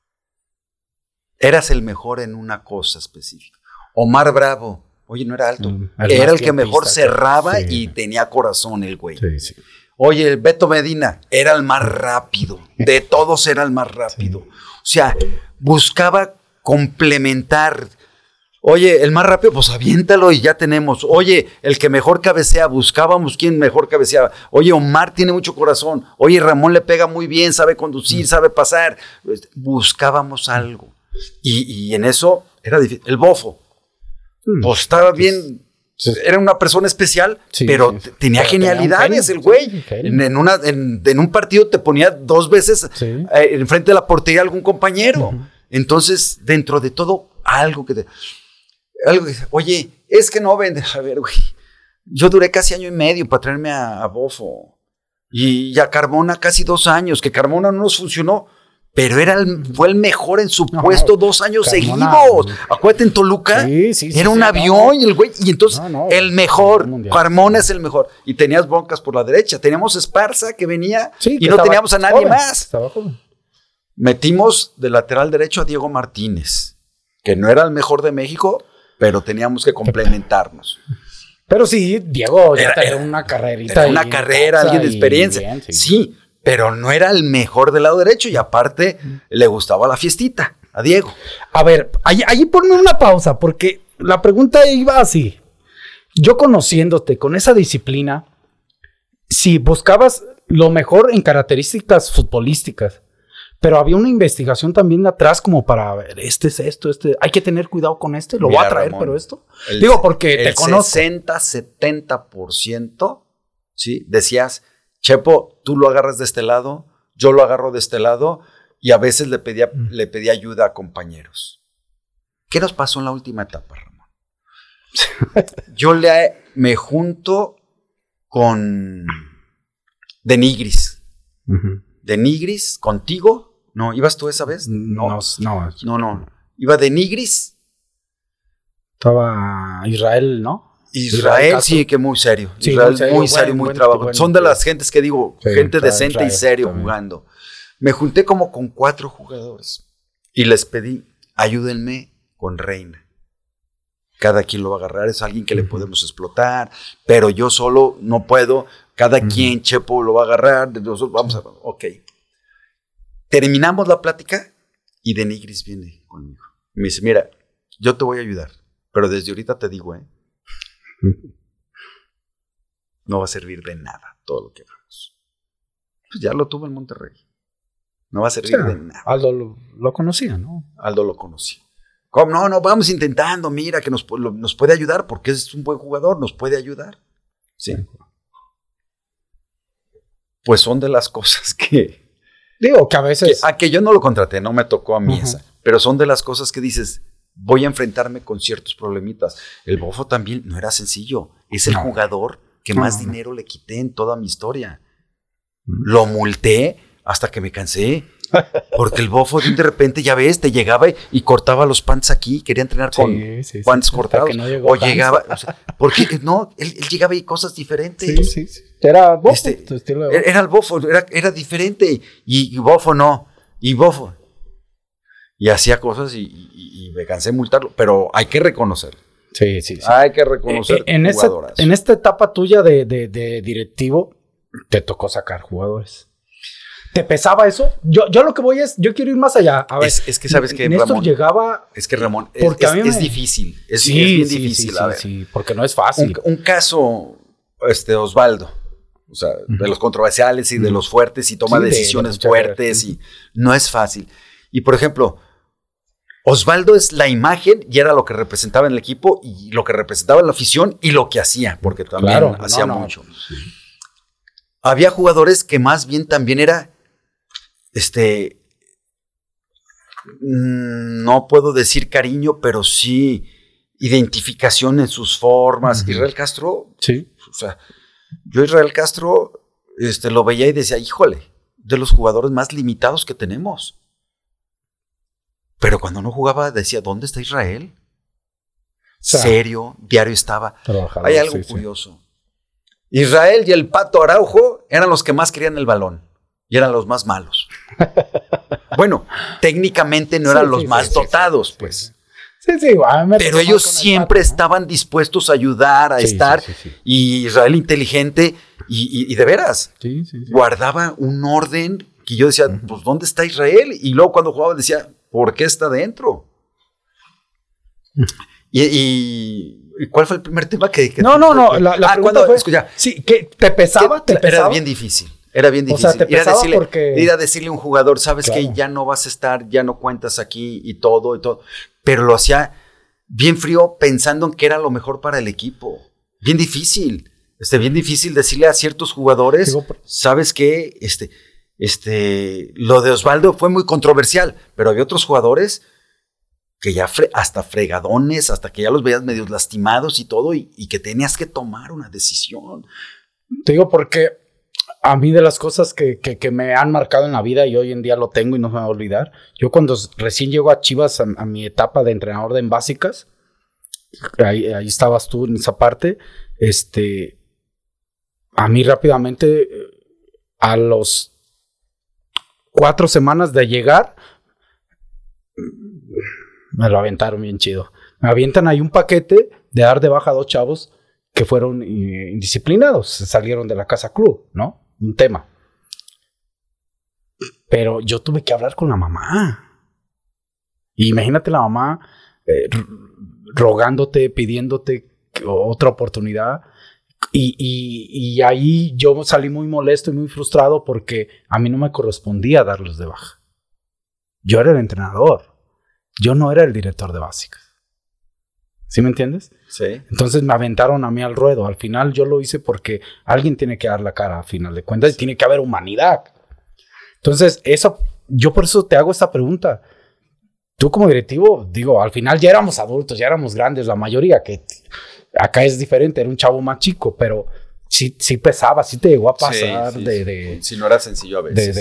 Eras el mejor en una cosa específica. Omar Bravo, oye, no era alto. Mm, era el que mejor cerraba sí. y tenía corazón el güey. Sí, sí. Oye, el Beto Medina era el más rápido. De todos era el más rápido. O sea, buscaba complementar. Oye, el más rápido, pues aviéntalo y ya tenemos. Oye, el que mejor cabecea, buscábamos quién mejor cabeceaba. Oye, Omar tiene mucho corazón. Oye, Ramón le pega muy bien, sabe conducir, sabe pasar. Este, Buscábamos algo. Y, y en eso era difícil. El bofo, Mm. pues estaba bien. Era una persona especial, Sí, pero sí. tenía Pero tenía un genialidades genio, el güey. sí. En, en una, en, en un partido te ponía dos veces eh, enfrente de la portería algún compañero. Entonces, dentro de todo, algo que te. Algo que- oye, es que no vende. A ver, güey. Yo duré casi año y medio para traerme a, a Bofo. Y a Carmona casi dos años, que Carmona no nos funcionó. pero era fue el mejor en su puesto dos años seguidos. Acuérdate en Toluca, era un avión y el güey, y entonces el mejor, Carmona es el mejor. Y tenías broncas por la derecha, teníamos Esparza que venía y no teníamos a nadie más. Metimos de lateral derecho a Diego Martínez, que no era el mejor de México, pero teníamos que complementarnos. Pero sí, Diego era, una carrerita. una carrera, alguien de experiencia. sí pero no era el mejor del lado derecho y aparte le gustaba la fiestita a Diego. A ver, ahí, ahí ponme una pausa porque la pregunta iba así. Yo conociéndote con esa disciplina, si buscabas lo mejor en características futbolísticas, pero había una investigación también atrás como para ver, este es esto, este, hay que tener cuidado con este, lo voy a traer, pero esto. Digo, porque te conozco. 60, 70%, ¿sí? Decías, Chepo, tú lo agarras de este lado, yo lo agarro de este lado y a veces le pedía, mm. le pedía ayuda a compañeros. ¿Qué nos pasó en la última etapa, Ramón? (laughs) yo le, me junto con Denigris. Denigris, contigo. No, ¿ibas tú esa vez? No, no, no. no. Iba Denigris. Estaba Israel, ¿no? Israel, sí, que muy serio. Israel muy serio, muy, trabajo. Son de las gentes que digo, gente decente y serio jugando. Me junté como con cuatro jugadores y les pedí, ayúdenme con Reina. Cada quien lo va a agarrar, es alguien que le podemos explotar, pero yo solo no puedo. Cada quien, Chepo, lo va a agarrar. Nosotros vamos a. Ok. Terminamos la plática y Denigris viene conmigo. Me dice: Mira, yo te voy a ayudar, pero desde ahorita te digo, ¿eh? (laughs) No va a servir de nada todo lo que hagamos. Pues ya lo tuvo en Monterrey. No va a servir de nada. Aldo lo, conocía, ¿no? Aldo lo conocía. ¿Cómo? No, no, vamos intentando, mira, que nos, nos puede ayudar porque es un buen jugador, nos puede ayudar. Sí. Pues son de las (laughs) cosas que... Digo, que a veces... a que yo no lo contraté, no me tocó a mí esa. Pero son de las cosas que dices, voy a enfrentarme con ciertos problemitas. El Bofo también no era sencillo. Es el jugador que más dinero le quité en toda mi historia. Lo multé hasta que me cansé. Porque el bofo de repente, ya ves, te llegaba y, cortaba los pants aquí, quería entrenar con sí, cortados. o llegaba, porque no, él, llegaba y cosas diferentes. Sí, sí, Era bofo. Este, era el bofo, era, era diferente. Y, bofo no. Y bofo. Y hacía cosas y, me cansé de multarlo. Pero hay que reconocer. Sí, sí, sí. Hay que reconocer. Eh, en, en esta etapa tuya de, de directivo, te tocó sacar jugadores. ¿Te pesaba eso? Yo, yo lo que voy es, yo quiero ir más allá. A ver, es, que sabes que Ramón llegaba. Es que Ramón, porque es, difícil. Es, sí, bien difícil. Sí, sí, porque no es fácil. Un, caso, este, Osvaldo. O sea, de los controversiales y de los fuertes y toma decisiones fuertes y no es fácil. Y por ejemplo, Osvaldo es la imagen y era lo que representaba en el equipo y lo que representaba en la afición y lo que hacía, porque también hacía mucho. Había jugadores que más bien también era este, mm, no puedo decir cariño, pero sí identificación en sus formas. Israel Castro, sí. O sea, yo Israel Castro este, lo veía y decía, híjole, de los jugadores más limitados que tenemos. Pero cuando no jugaba decía, ¿dónde está Israel? Serio, diario estaba. Hay algo curioso. Israel y el Pato Araujo eran los que más querían el balón y eran los más malos. (laughs) bueno, técnicamente no eran los más dotados, pues. Sí, sí, Pero ellos siempre estaban dispuestos a ayudar, a estar. Y Israel inteligente y, de veras guardaba un orden que yo decía, pues ¿dónde está Israel? Y luego cuando jugaba decía, ¿por qué está dentro? y, ¿Cuál fue el primer tema que... no, no, no, la, ah, pregunta fue... sí, que te pesaba, te pesaba. Era bien difícil. Era bien difícil. O sea, te ir, a decirle, porque... ir a decirle a un jugador, sabes que ya no vas a estar, ya no cuentas aquí y todo y todo. Pero lo hacía bien frío pensando en que era lo mejor para el equipo. Bien difícil. Este, bien difícil decirle a ciertos jugadores, sabes qué, este, este, lo de Osvaldo fue muy controversial, pero había otros jugadores que ya hasta fregadones, hasta que ya los veías medios lastimados y todo, y, y que tenías que tomar una decisión. Te digo porque a mí de las cosas que, me han marcado en la vida y hoy en día lo tengo y no me va a olvidar. Yo cuando recién llego a Chivas a, mi etapa de entrenador de en básicas, ahí, ahí, estabas tú en esa parte, este, a mí rápidamente, a los cuatro semanas de llegar, me lo aventaron bien chido. Me avientan ahí un paquete de dar de baja a dos chavos que fueron eh, indisciplinados, salieron de la casa club, ¿no? Un tema. Pero yo tuve que hablar con la mamá. Y imagínate la mamá eh, rogándote, pidiéndote otra oportunidad. Y, y, ahí yo salí muy molesto y muy frustrado porque a mí no me correspondía darlos de baja. Yo era el entrenador. Yo no era el director de básicas. ¿Sí me entiendes? Sí. Entonces me aventaron a mí al ruedo. Al final yo lo hice porque alguien tiene que dar la cara a final de cuentas y tiene que haber humanidad. Entonces, eso, yo por eso te hago esta pregunta. Tú como directivo, digo, al final ya éramos adultos, ya éramos grandes, la mayoría, que acá es diferente, era un chavo más chico, pero sí, sí pesaba, sí te llegó a pasar de, Si no era sencillo a veces.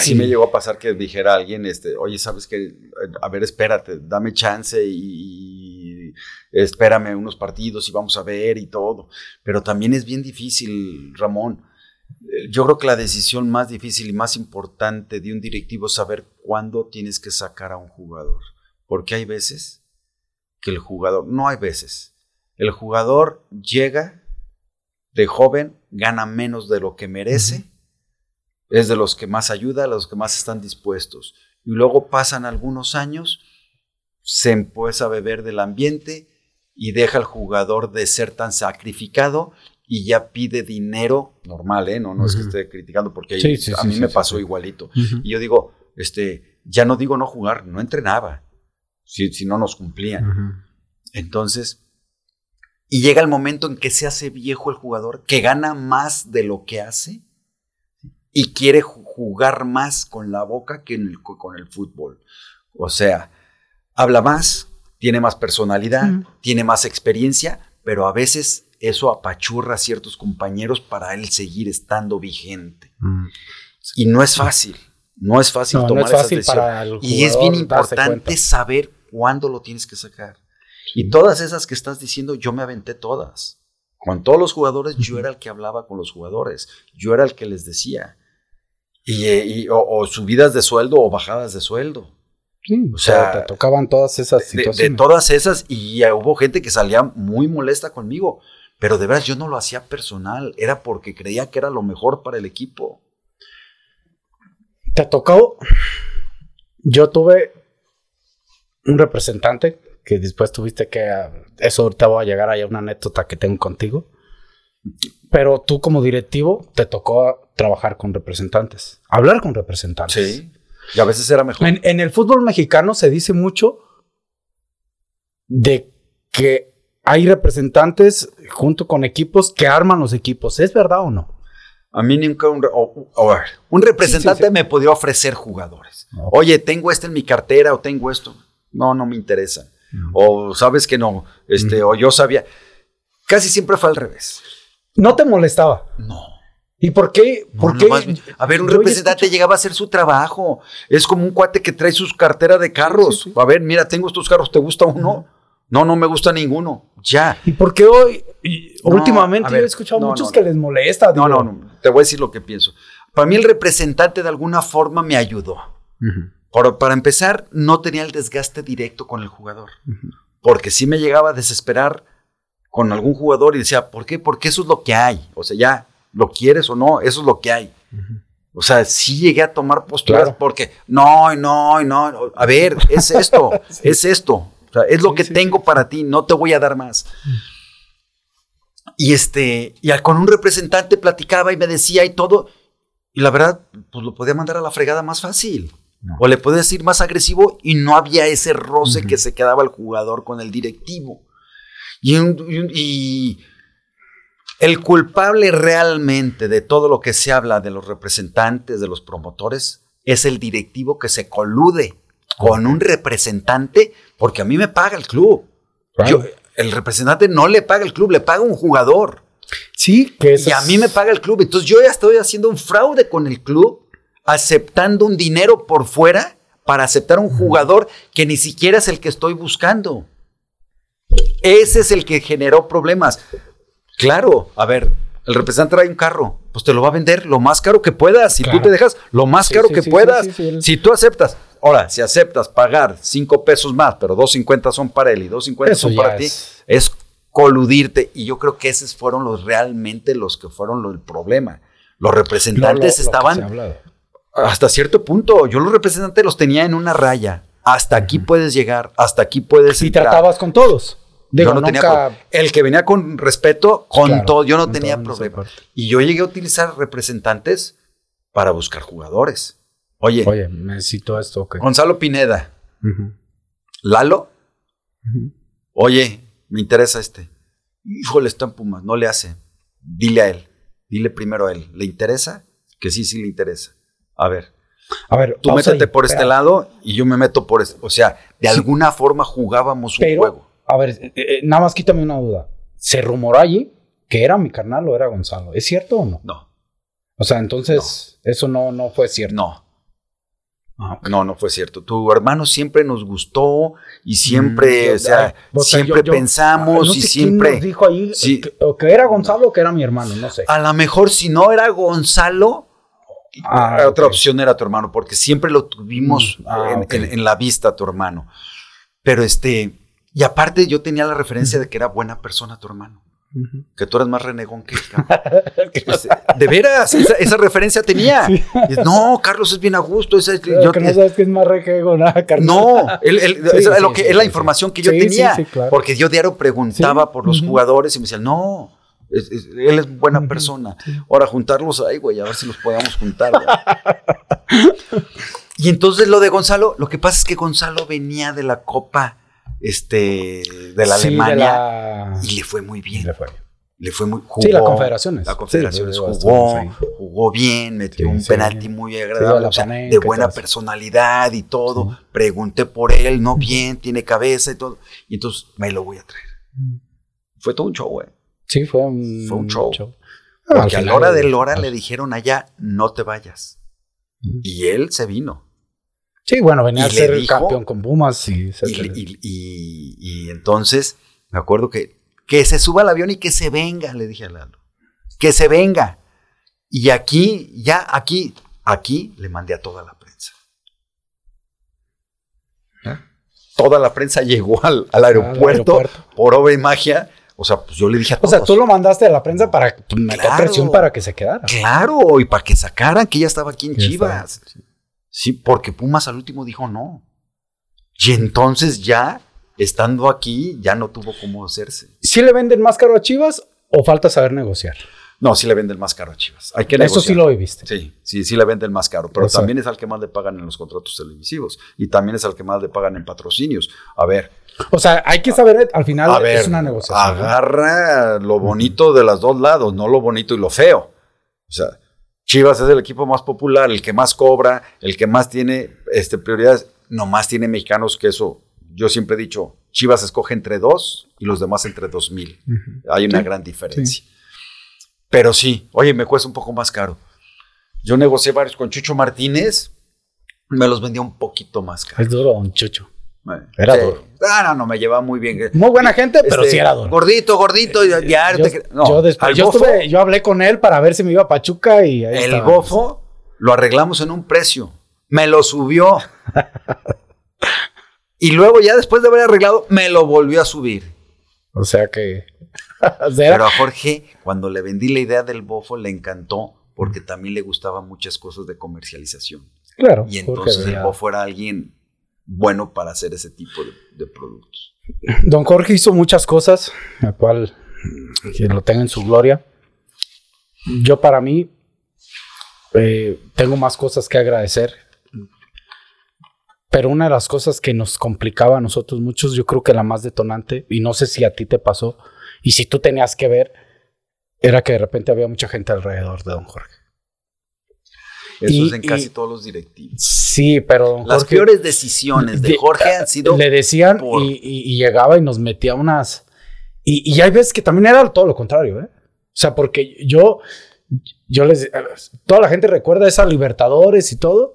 sí me llegó a pasar que dijera alguien, este, oye, sabes que, a ver, espérate, dame chance y, espérame unos partidos y vamos a ver y todo. Pero también es bien difícil, Ramón. Eh, yo creo que la decisión más difícil y más importante de un directivo es saber cuándo tienes que sacar a un jugador. Porque hay veces que el jugador, no hay veces, el jugador llega de joven gana menos de lo que merece, es de los que más ayuda, los que más están dispuestos. Y luego pasan algunos años, se empieza a beber del ambiente y deja al jugador de ser tan sacrificado y ya pide dinero normal, ¿eh? No, no es que esté criticando porque a mí me pasó igualito. Y yo digo, este, ya no digo no jugar, no entrenaba, si, si no nos cumplían. Entonces, y llega el momento en que se hace viejo el jugador, que gana más de lo que hace y quiere jugar más con la boca que con el fútbol. O sea, habla más, tiene más personalidad, tiene más experiencia, pero a veces eso apachurra a ciertos compañeros para él seguir estando vigente. Y no es fácil, no es fácil tomar esa decisión. Y es bien importante saber cuándo lo tienes que sacar. Y todas esas que estás diciendo, yo me aventé todas. Con todos los jugadores, yo era el que hablaba con los jugadores. Yo era el que les decía. Y, eh, o, subidas de sueldo o bajadas de sueldo. o sea, te tocaban todas esas situaciones. De, todas esas, y hubo gente que salía muy molesta conmigo. Pero de verdad yo no lo hacía personal, era porque creía que era lo mejor para el equipo. Te tocó. Yo tuve un representante que después tuviste que... Eso ahorita voy a llegar a una anécdota que tengo contigo. Pero tú como directivo te tocó trabajar con representantes, hablar con representantes. Sí. Y a veces era mejor. En, el fútbol mexicano se dice mucho de que hay representantes junto con equipos que arman los equipos. ¿Es verdad o no? A mí nunca un, un representante me podía ofrecer jugadores. Oye, tengo este en mi cartera o tengo esto. No, no me interesa. O sabes que no, este, o yo sabía. Casi siempre fue al revés. ¿No te molestaba? No. ¿Y por qué? ¿Por a ver, un representante llegaba a hacer su trabajo. Es como un cuate que trae sus carteras de carros. A ver, mira, tengo estos carros, ¿te gusta uno? No, no me gusta ninguno. Ya. ¿Y por qué hoy? últimamente yo he escuchado muchos que les molesta. No, no, no. Te voy a decir lo que pienso. Para mí el representante de alguna forma me ayudó para empezar, no tenía el desgaste directo con el jugador. Porque sí me llegaba a desesperar con algún jugador y decía, ¿por qué? Porque eso es lo que hay. O sea, ya, lo quieres o no, eso es lo que hay. O sea, sí llegué a tomar posturas porque, no, no, no, a ver, es esto, (laughs) es esto. O sea, es lo que tengo para ti, no te voy a dar más. Y este, y con un representante platicaba y me decía y todo, y la verdad, pues lo podía mandar a la fregada más fácil. O le puedes ir más agresivo y no había ese roce que se quedaba el jugador con el directivo. Y, el culpable realmente de todo lo que se habla de los representantes, de los promotores, es el directivo que se colude con un representante porque a mí me paga el club. el representante no le paga el club, le paga un jugador. Sí, que Y a mí me paga el club. Entonces yo ya estoy haciendo un fraude con el club, aceptando un dinero por fuera para aceptar un jugador que ni siquiera es el que estoy buscando. Ese es el que generó problemas. Claro, a ver, el representante trae un carro, pues te lo va a vender lo más caro que puedas. Si Claro. tú te dejas, lo más Sí, caro sí, que sí, puedas. Si tú aceptas, ahora, si aceptas pagar cinco pesos más, pero dos cincuenta son para él y dos cincuenta Eso son ya para ti, es- es coludirte. Y yo creo que esos fueron los realmente los que fueron lo- el problema. Los representantes estaban hasta cierto punto. Yo los representantes los tenía en una raya. Hasta aquí puedes llegar, hasta aquí puedes Y entrar. tratabas con todos. Digo, yo no tenía nunca- con- el que venía con respeto, con Claro, todo, yo no tenía problema. Y yo llegué a utilizar representantes para buscar jugadores. Oye, Oye, necesito esto, ok. Gonzalo Pineda, Lalo, oye, me interesa este. Híjole, está en Pumas, no le hace. Dile a él, dile primero a él, ¿le interesa? Que sí, sí le interesa. A ver, A ver, tú métete ahí, por este lado y yo me meto por este. O sea, de alguna forma jugábamos un Pero, juego. a ver, eh, eh, nada más quítame una duda. ¿Se rumoró allí que era mi carnal o era Gonzalo? ¿Es cierto o no? No, O sea, entonces, eso no, no fue cierto. no. Ah. No, no fue cierto. Tu hermano siempre nos gustó y siempre, Mm, o sea, o sea, siempre yo- yo- pensamos no y siempre. quién nos dijo ahí Sí. que, o que era Gonzalo o que era mi hermano, no sé. A lo mejor si no era Gonzalo, Ah, otra opción era tu hermano, porque siempre lo tuvimos Mm, ah, en, ok. en- en la vista, tu hermano. Pero este, y aparte yo tenía la referencia de que era buena persona tu hermano, que tú eras más renegón que él. (laughs) cabrón. Este, de veras, esa, esa referencia tenía. Sí. No, Carlos es bien a gusto. esa Claro yo- que no sabes que es más nada, carnal. No, (laughs) él- él- Sí, eso es, sí, lo que, sí, es la información que yo tenía. sí, claro. Porque yo diario preguntaba por los jugadores y me decían, no, es- es- él es buena persona. Ahora juntarlos ahí, güey, a ver si los podamos juntar. güey. (laughs) y entonces lo de Gonzalo, lo que pasa es que Gonzalo venía de la Copa este, de la Sí, de Alemania la- y le fue muy bien. Le fue. Le fue muy Sí, la jugó- Confederaciones. La Confederaciones Sí, jugó, jugó bien, metió Sí, un sí. penalti muy agradable, o sea, de buena personalidad y todo. Sí. Pregunté por él, no bien, tiene cabeza y todo. Y entonces me lo voy a traer. Fue todo un show, güey. Sí, fue un, Fue un show. Al a la hora de al- le dijeron allá, no te vayas. Y él se vino. Sí, bueno, venía Y a ser el campeón con Pumas y entonces me acuerdo que, que se suba al avión y que se venga, le dije a Lalo. Que se venga. Y aquí, ya aquí, aquí le mandé a toda la prensa. ¿Eh? Toda la prensa llegó al, al aeropuerto, aeropuerto. por obra y magia. O sea, pues yo le dije a O todos. sea, tú lo mandaste a la prensa para meter Claro. presión para que se quedara. Claro, y para que sacaran que ya estaba aquí en Ya Chivas. Sí, porque Pumas al último dijo no. Y entonces ya, estando aquí, ya no tuvo cómo hacerse. ¿Sí le venden más caro a Chivas o falta saber negociar? No, sí le venden más caro a Chivas. Hay que Eso negociar. sí lo viviste. Sí, sí, sí le venden más caro, pero también es al que más le pagan en los contratos televisivos y también es al que más le pagan en patrocinios. A ver, O sea, hay que saber, al final a ver, es una negociación. ¿no? agarra lo bonito de los dos lados, no lo bonito y lo feo. O sea, Chivas es el equipo más popular, el que más cobra, el que más tiene este, prioridades. Nomás tiene mexicanos que eso, yo siempre he dicho, Chivas escoge entre dos y los demás entre dos mil. Hay una Sí, gran diferencia. Pero sí, oye, me cuesta un poco más caro. Yo negocié varios con Chucho Martínez, me los vendía un poquito más caro. Es duro, un chucho. Eh, Era sí. duro. Ah, no, no, me llevaba muy bien. Muy buena gente, pero Este, sí era duro. Gordito, gordito, y diario. Yo, te no, yo después- al yo bofo, estuve- yo hablé con él para ver si me iba a Pachuca y ahí el estaba. bofo lo arreglamos en un precio. Me lo subió. (laughs) y luego, ya después de haber arreglado, me lo volvió a subir. O sea que. (laughs) Pero a Jorge, cuando le vendí la idea del bofo, le encantó porque también le gustaban muchas cosas de comercialización. claro. Y entonces el bofo era alguien bueno para hacer ese tipo de, de productos. Don Jorge hizo muchas cosas, la cual que lo tenga en su gloria. Yo para mí eh, tengo más cosas que agradecer. Pero una de las cosas que nos complicaba a nosotros muchos, yo creo que la más detonante, y no sé si a ti te pasó, y si tú tenías que ver, era que de repente había mucha gente alrededor de don Jorge. Eso Y- es en y- casi todos los directivos. Sí, pero don Las Jorge- peores decisiones de de- Jorge han sido le decían por- y, llegaba y nos metía unas. Y, y hay veces que también era todo lo contrario, ¿eh? sea, porque yo, yo les, toda la gente recuerda esas Libertadores y todo,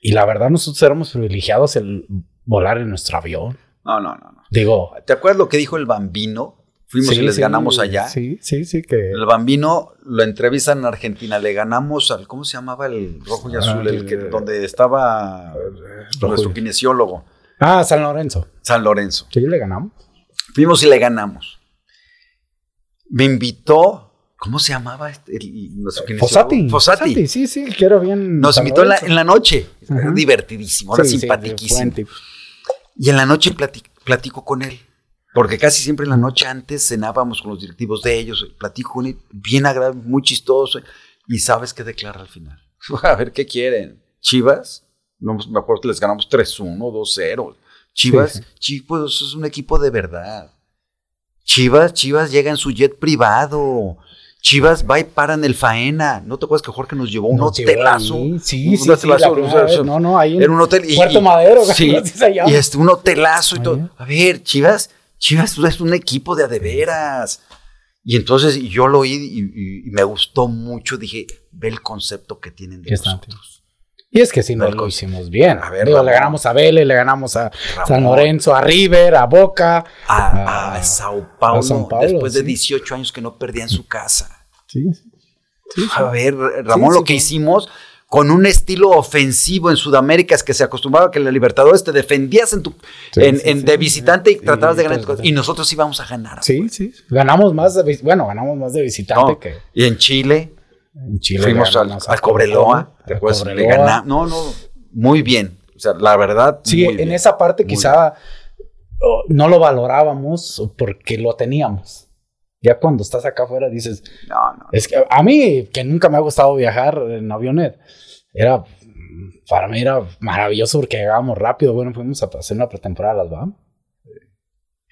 y la verdad nosotros éramos privilegiados el volar en nuestro avión. No, no, no. no. Digo, ¿Te acuerdas lo que dijo el bambino? Fuimos sí, y les sí, ganamos allá. Sí, sí, sí, que... El bambino lo entrevistan en Argentina, le ganamos al, ¿cómo se llamaba el rojo y Ah, azul? El que, donde estaba nuestro kinesiólogo, Ah, San Lorenzo. San Lorenzo. Sí, le ganamos. Fuimos y le ganamos. Me invitó, ¿cómo se llamaba este, el- nuestro kinesiólogo? Fossati. Fossati. Sí, sí, que era bien. Nos invitó en la, Lorenzo. en la noche. Era Ajá. divertidísimo, era Sí, sí, tipo. Y en la noche plati- platico con él. Porque casi siempre en la noche antes cenábamos con los directivos de ellos. Platico con él, bien agradable, muy chistoso. Y sabes qué declara al final. (laughs) A ver qué quieren. Chivas, no me acuerdo que les ganamos 3-1, 2-0. Chivas, Sí, Chivas es un equipo de verdad. Chivas, Chivas llega en su jet privado. Chivas va y para en el faena. ¿No te acuerdas que Jorge nos llevó un Nos llevó hotelazo? ahí. Sí, Un sí, sí, hotelazo, vez. eso- No, no, ahí en Era un hotel. y- Puerto y- Madero, (laughs) Sí, se llama. y este, un hotelazo y todo. A ver, Chivas, Chivas es un equipo de a de veras. Y entonces y yo lo oí y, y- y me gustó mucho. Dije, ve el concepto que tienen de nosotros. Y es que si no lo hicimos bien. A ver, Digo, le ganamos a Vélez, le ganamos a Ramón. San Lorenzo, a River, a Boca. A, a Sao Paulo, a Sao Paulo, después de sí. 18 años que no perdía en su casa. Sí, sí. A ver, Ramón, Sí, lo que hicimos con un estilo ofensivo en Sudamérica es que se acostumbraba a que en la Libertadores te defendías en tu, en, de visitante y tratabas de ganar. y nosotros íbamos a ganar. Sí, sí. Ganamos más de, bueno, ganamos más de visitante No, que Y en Chile en Chile. fuimos al, a al Cobreloa. ¿Te acuerdas? Le No, no, muy bien. O sea, la verdad. Sí, en bien. esa parte Muy quizá oh, no lo valorábamos porque lo teníamos. Ya cuando estás acá afuera dices, No, no. es que a mí, que nunca me ha gustado viajar en avionet, era, para mí era maravilloso porque llegábamos rápido. Bueno, fuimos a hacer una pretemporada a las Bahamas.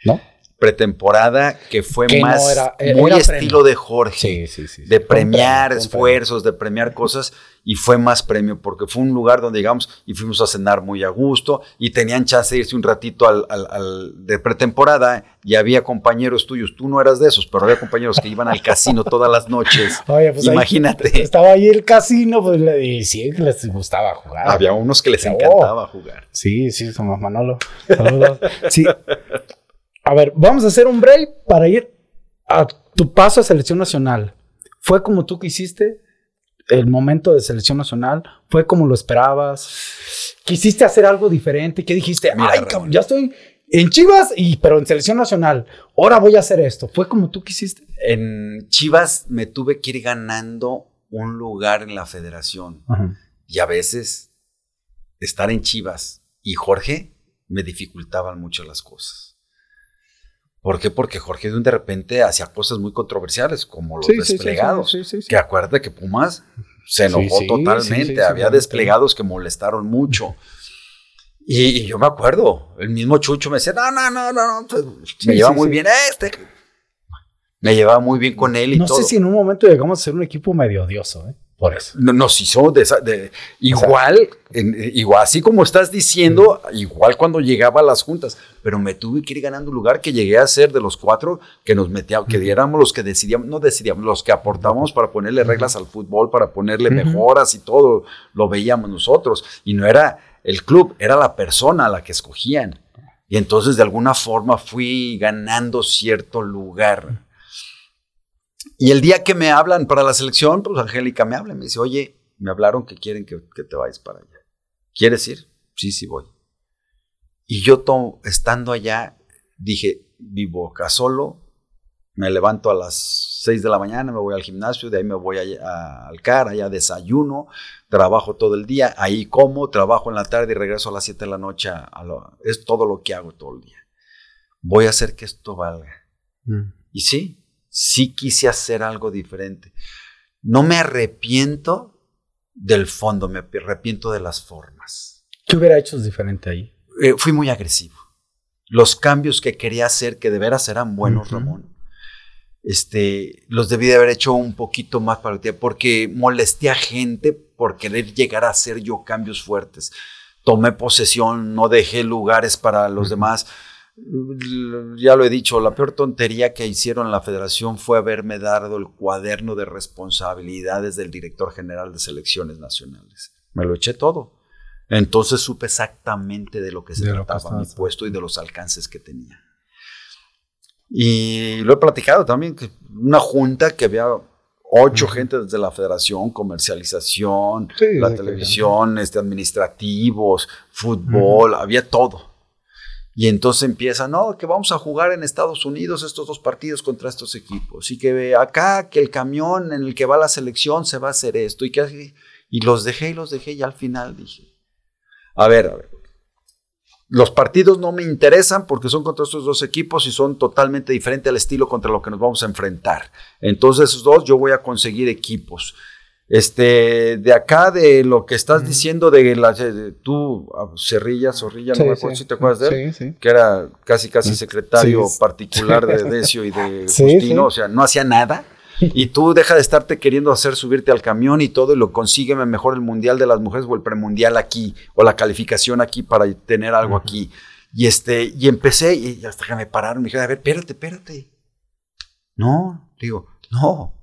¿No? Pretemporada que fue Que no más era- era muy estilo de Jorge. Sí, sí, sí. de premiar premio, esfuerzos, de premiar cosas, y fue más premio, porque fue un lugar donde llegamos y fuimos a cenar muy a gusto, y tenían chance de irse un ratito al, al- al- de pretemporada, y había compañeros tuyos, tú no eras de esos, pero había compañeros que iban al casino todas las noches. (laughs) Oye, pues ahí Imagínate. (laughs) estaba ahí el casino, pues le y sí, que les gustaba jugar. Había unos que les encantaba jugar. Sí, sí, somos Manolo. Saludos. Sí. A ver, vamos a hacer un break para ir a tu paso a selección nacional. ¿Fue como tú quisiste el momento de selección nacional? ¿Fue como lo esperabas? ¿Quisiste hacer algo diferente? ¿Qué dijiste? Mira, Ay, cabrón, ya estoy en Chivas, y, pero en selección nacional. Ahora voy a hacer esto. ¿Fue como tú quisiste? En Chivas me tuve que ir ganando un lugar en la federación. Y a veces estar en Chivas y Jorge me dificultaban mucho las cosas. ¿Por qué? Porque Jorge de repente hacía cosas muy controversiales, como los desplegados. sí, sí, sí. Que acuérdate que Pumas se enojó sí, totalmente. sí, sí, Había desplegados que molestaron mucho. Y, y yo me acuerdo, el mismo Chucho me decía, no, no, no, no, no. pues, Sí, me lleva sí, muy sí. bien este. Me llevaba muy bien con él y No todo. sé si en un momento llegamos a ser un equipo medio odioso, ¿eh? Por eso. No- Nos hizo de, esa- de- igual, en- igual, así como estás diciendo, igual cuando llegaba a las juntas, pero me tuve que ir ganando un lugar que llegué a ser de los cuatro que nos metíamos, que diéramos los que decidíamos, no decidíamos, los que aportábamos para ponerle reglas al fútbol, para ponerle mejoras y todo, lo veíamos nosotros. Y no era el club, era la persona a la que escogían. Y entonces de alguna forma fui ganando cierto lugar. Y el día que me hablan para la selección, pues Angélica me habla y me dice, oye, me hablaron que quieren que, que te vayas para allá. ¿Quieres ir? Sí, sí voy. Y yo to- estando allá, dije, vivo acá solo, me levanto a las 6 de la mañana, me voy al gimnasio, de ahí me voy allá- a- al CAR, allá desayuno, trabajo todo el día, ahí como, trabajo en la tarde y regreso a las 7 de la noche. a- a lo- es todo lo que hago todo el día. Voy a hacer que esto valga. Y sí, sí quise hacer algo diferente. No me arrepiento del fondo, me arrepiento de las formas. ¿Qué hubiera hecho diferente ahí? Eh, fui muy agresivo. Los cambios que quería hacer, que de veras eran buenos. Ramón, este, los debí de haber hecho un poquito más para ti, porque molesté a gente por querer llegar a hacer yo cambios fuertes. Tomé posesión, no dejé lugares para los demás. Ya lo he dicho, la peor tontería que hicieron en la federación fue haberme dado el cuaderno de responsabilidades del director general de selecciones nacionales. Me lo eché todo. Entonces supe exactamente de lo que se trataba mi puesto y de los alcances que tenía. Y lo he platicado también, que una junta que había ocho gente desde la federación, comercialización, la televisión, este, administrativos, fútbol, había todo. Y entonces empieza, no, que vamos a jugar en Estados Unidos estos dos partidos contra estos equipos. Y que acá, que el camión en el que va la selección se va a hacer esto. Y, que, y los dejé y los dejé y al final dije, a ver, a ver. Los partidos no me interesan porque son contra estos dos equipos y son totalmente diferentes al estilo contra lo que nos vamos a enfrentar. Entonces, esos dos yo voy a conseguir equipos. Este, de acá, de lo que estás diciendo de la, tú, ah, Cerrilla, Zorrilla, no me acuerdo si te acuerdas de él, que era casi, casi secretario particular de (laughs) Decio y de Justino, o sea, no hacía nada. Y tú deja de estarte queriendo hacer subirte al camión y todo, y lo consígueme mejor el mundial de las mujeres o el premundial aquí, o la calificación aquí para tener algo aquí. Y este, y empecé, y hasta que me pararon, me dijeron, a ver, espérate, espérate. No, digo, no.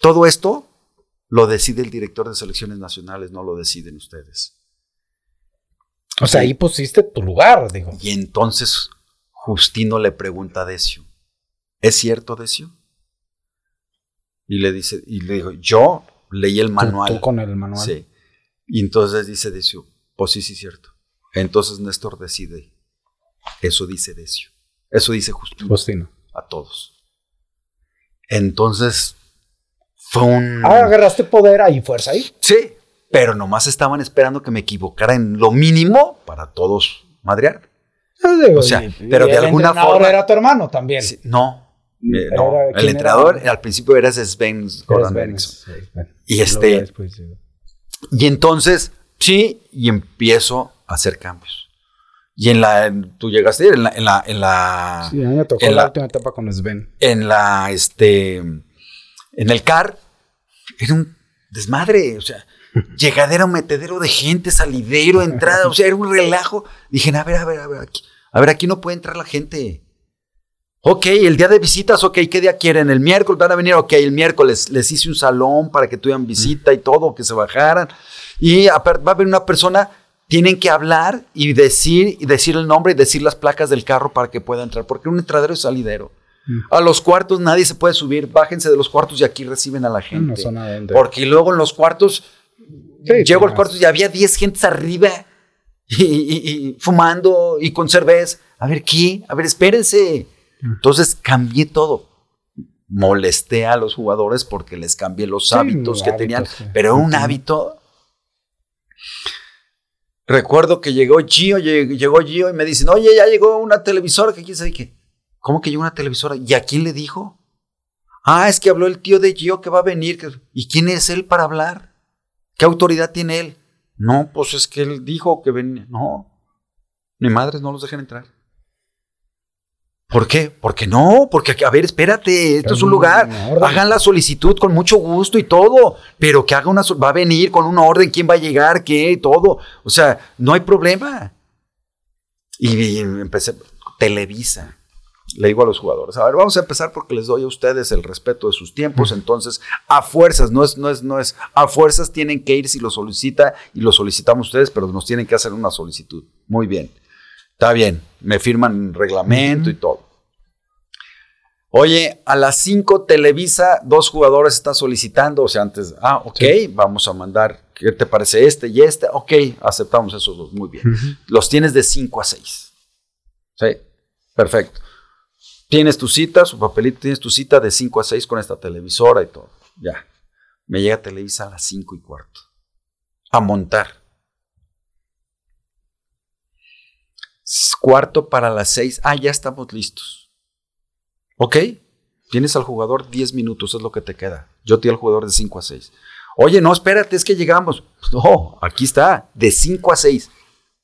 Todo esto lo decide el director de selecciones nacionales, no lo deciden ustedes. O sea, ahí pusiste tu lugar, digo. Y entonces Justino le pregunta a Decio, ¿es cierto, Decio? Y le dice, y le dijo, yo leí el manual. Tú, con el manual. Sí. Y entonces dice Decio, pues sí, sí, cierto. Entonces Néstor decide. Eso dice Decio. Eso dice Justino. Justino. A todos. Entonces fue un... Ah, agarraste poder ahí, fuerza ahí. Sí, pero nomás estaban esperando que me equivocara en lo mínimo para todos madrear. Ah, o sea, pero de alguna forma... era tu hermano también. no, eh, no. el entrenador al principio era Sven Goran Y este... Y entonces, sí, y empiezo a hacer cambios. Y en la, tú llegaste en la, en la, en la. Sí, a mí me tocó la, última etapa con Sven. En la, este, en el CAR era un desmadre, o sea, (laughs) llegadero, metedero de gente, salidero, entrada, o sea, era un relajo. Dije, a ver, a ver, a ver, aquí, a ver, aquí no puede entrar la gente. Ok, el día de visitas, ok, ¿qué día quieren? El miércoles van a venir, ok, el miércoles les hice un salón para que tuvieran visita y todo, que se bajaran. Y va a haber una persona, tienen que hablar y decir, y decir el nombre y decir las placas del carro para que pueda entrar, porque un entradero es salidero. A los cuartos nadie se puede subir. Bájense de los cuartos y aquí reciben a la gente. Porque luego en los cuartos, llego al cuarto y había 10 gentes arriba y, fumando y con cerveza. A ver, ¿qué? A ver, espérense. Entonces cambié todo. Molesté a los jugadores porque les cambié los hábitos que tenían. Pero un hábito. Recuerdo que llegó Gio, llegó Gio y me dicen, oye, ya llegó una televisora que quién sabe qué. ¿Cómo que llegó una televisora? ¿Y a quién le dijo? Ah, es que habló el tío de Gio que va a venir. ¿Y quién es él para hablar? ¿Qué autoridad tiene él? No, pues es que él dijo que venía. No, ni madres no los dejen entrar. ¿Por qué? Porque no, porque, a ver, espérate, esto es un lugar, hagan la solicitud con mucho gusto y todo, pero que haga una, va a venir con una orden, quién va a llegar, qué, todo, o sea, no hay problema. y empecé, Televisa, le digo a los jugadores, a ver, vamos a empezar porque les doy a ustedes el respeto de sus tiempos, entonces a fuerzas, no es, no es, no es, a fuerzas tienen que ir si lo solicita y lo solicitamos ustedes, pero nos tienen que hacer una solicitud. Muy bien, está bien, me firman reglamento y todo. Oye, a las 5 Televisa, dos jugadores está solicitando, o sea, antes, ah, ok, vamos a mandar, ¿qué te parece este y este? Ok, aceptamos esos dos, muy bien. Los tienes de 5 a 6. Sí, perfecto. Tienes tu cita, su papelito, tienes tu cita de 5 a 6 con esta televisora y todo. Ya. Me llega Televisa a las 5 y cuarto. A montar. Cuarto para las 6. Ah, ya estamos listos. ¿Ok? Tienes al jugador 10 minutos, es lo que te queda. Yo te al jugador de 5 a 6. Oye, no, espérate, es que llegamos. No, aquí está, de 5 a 6.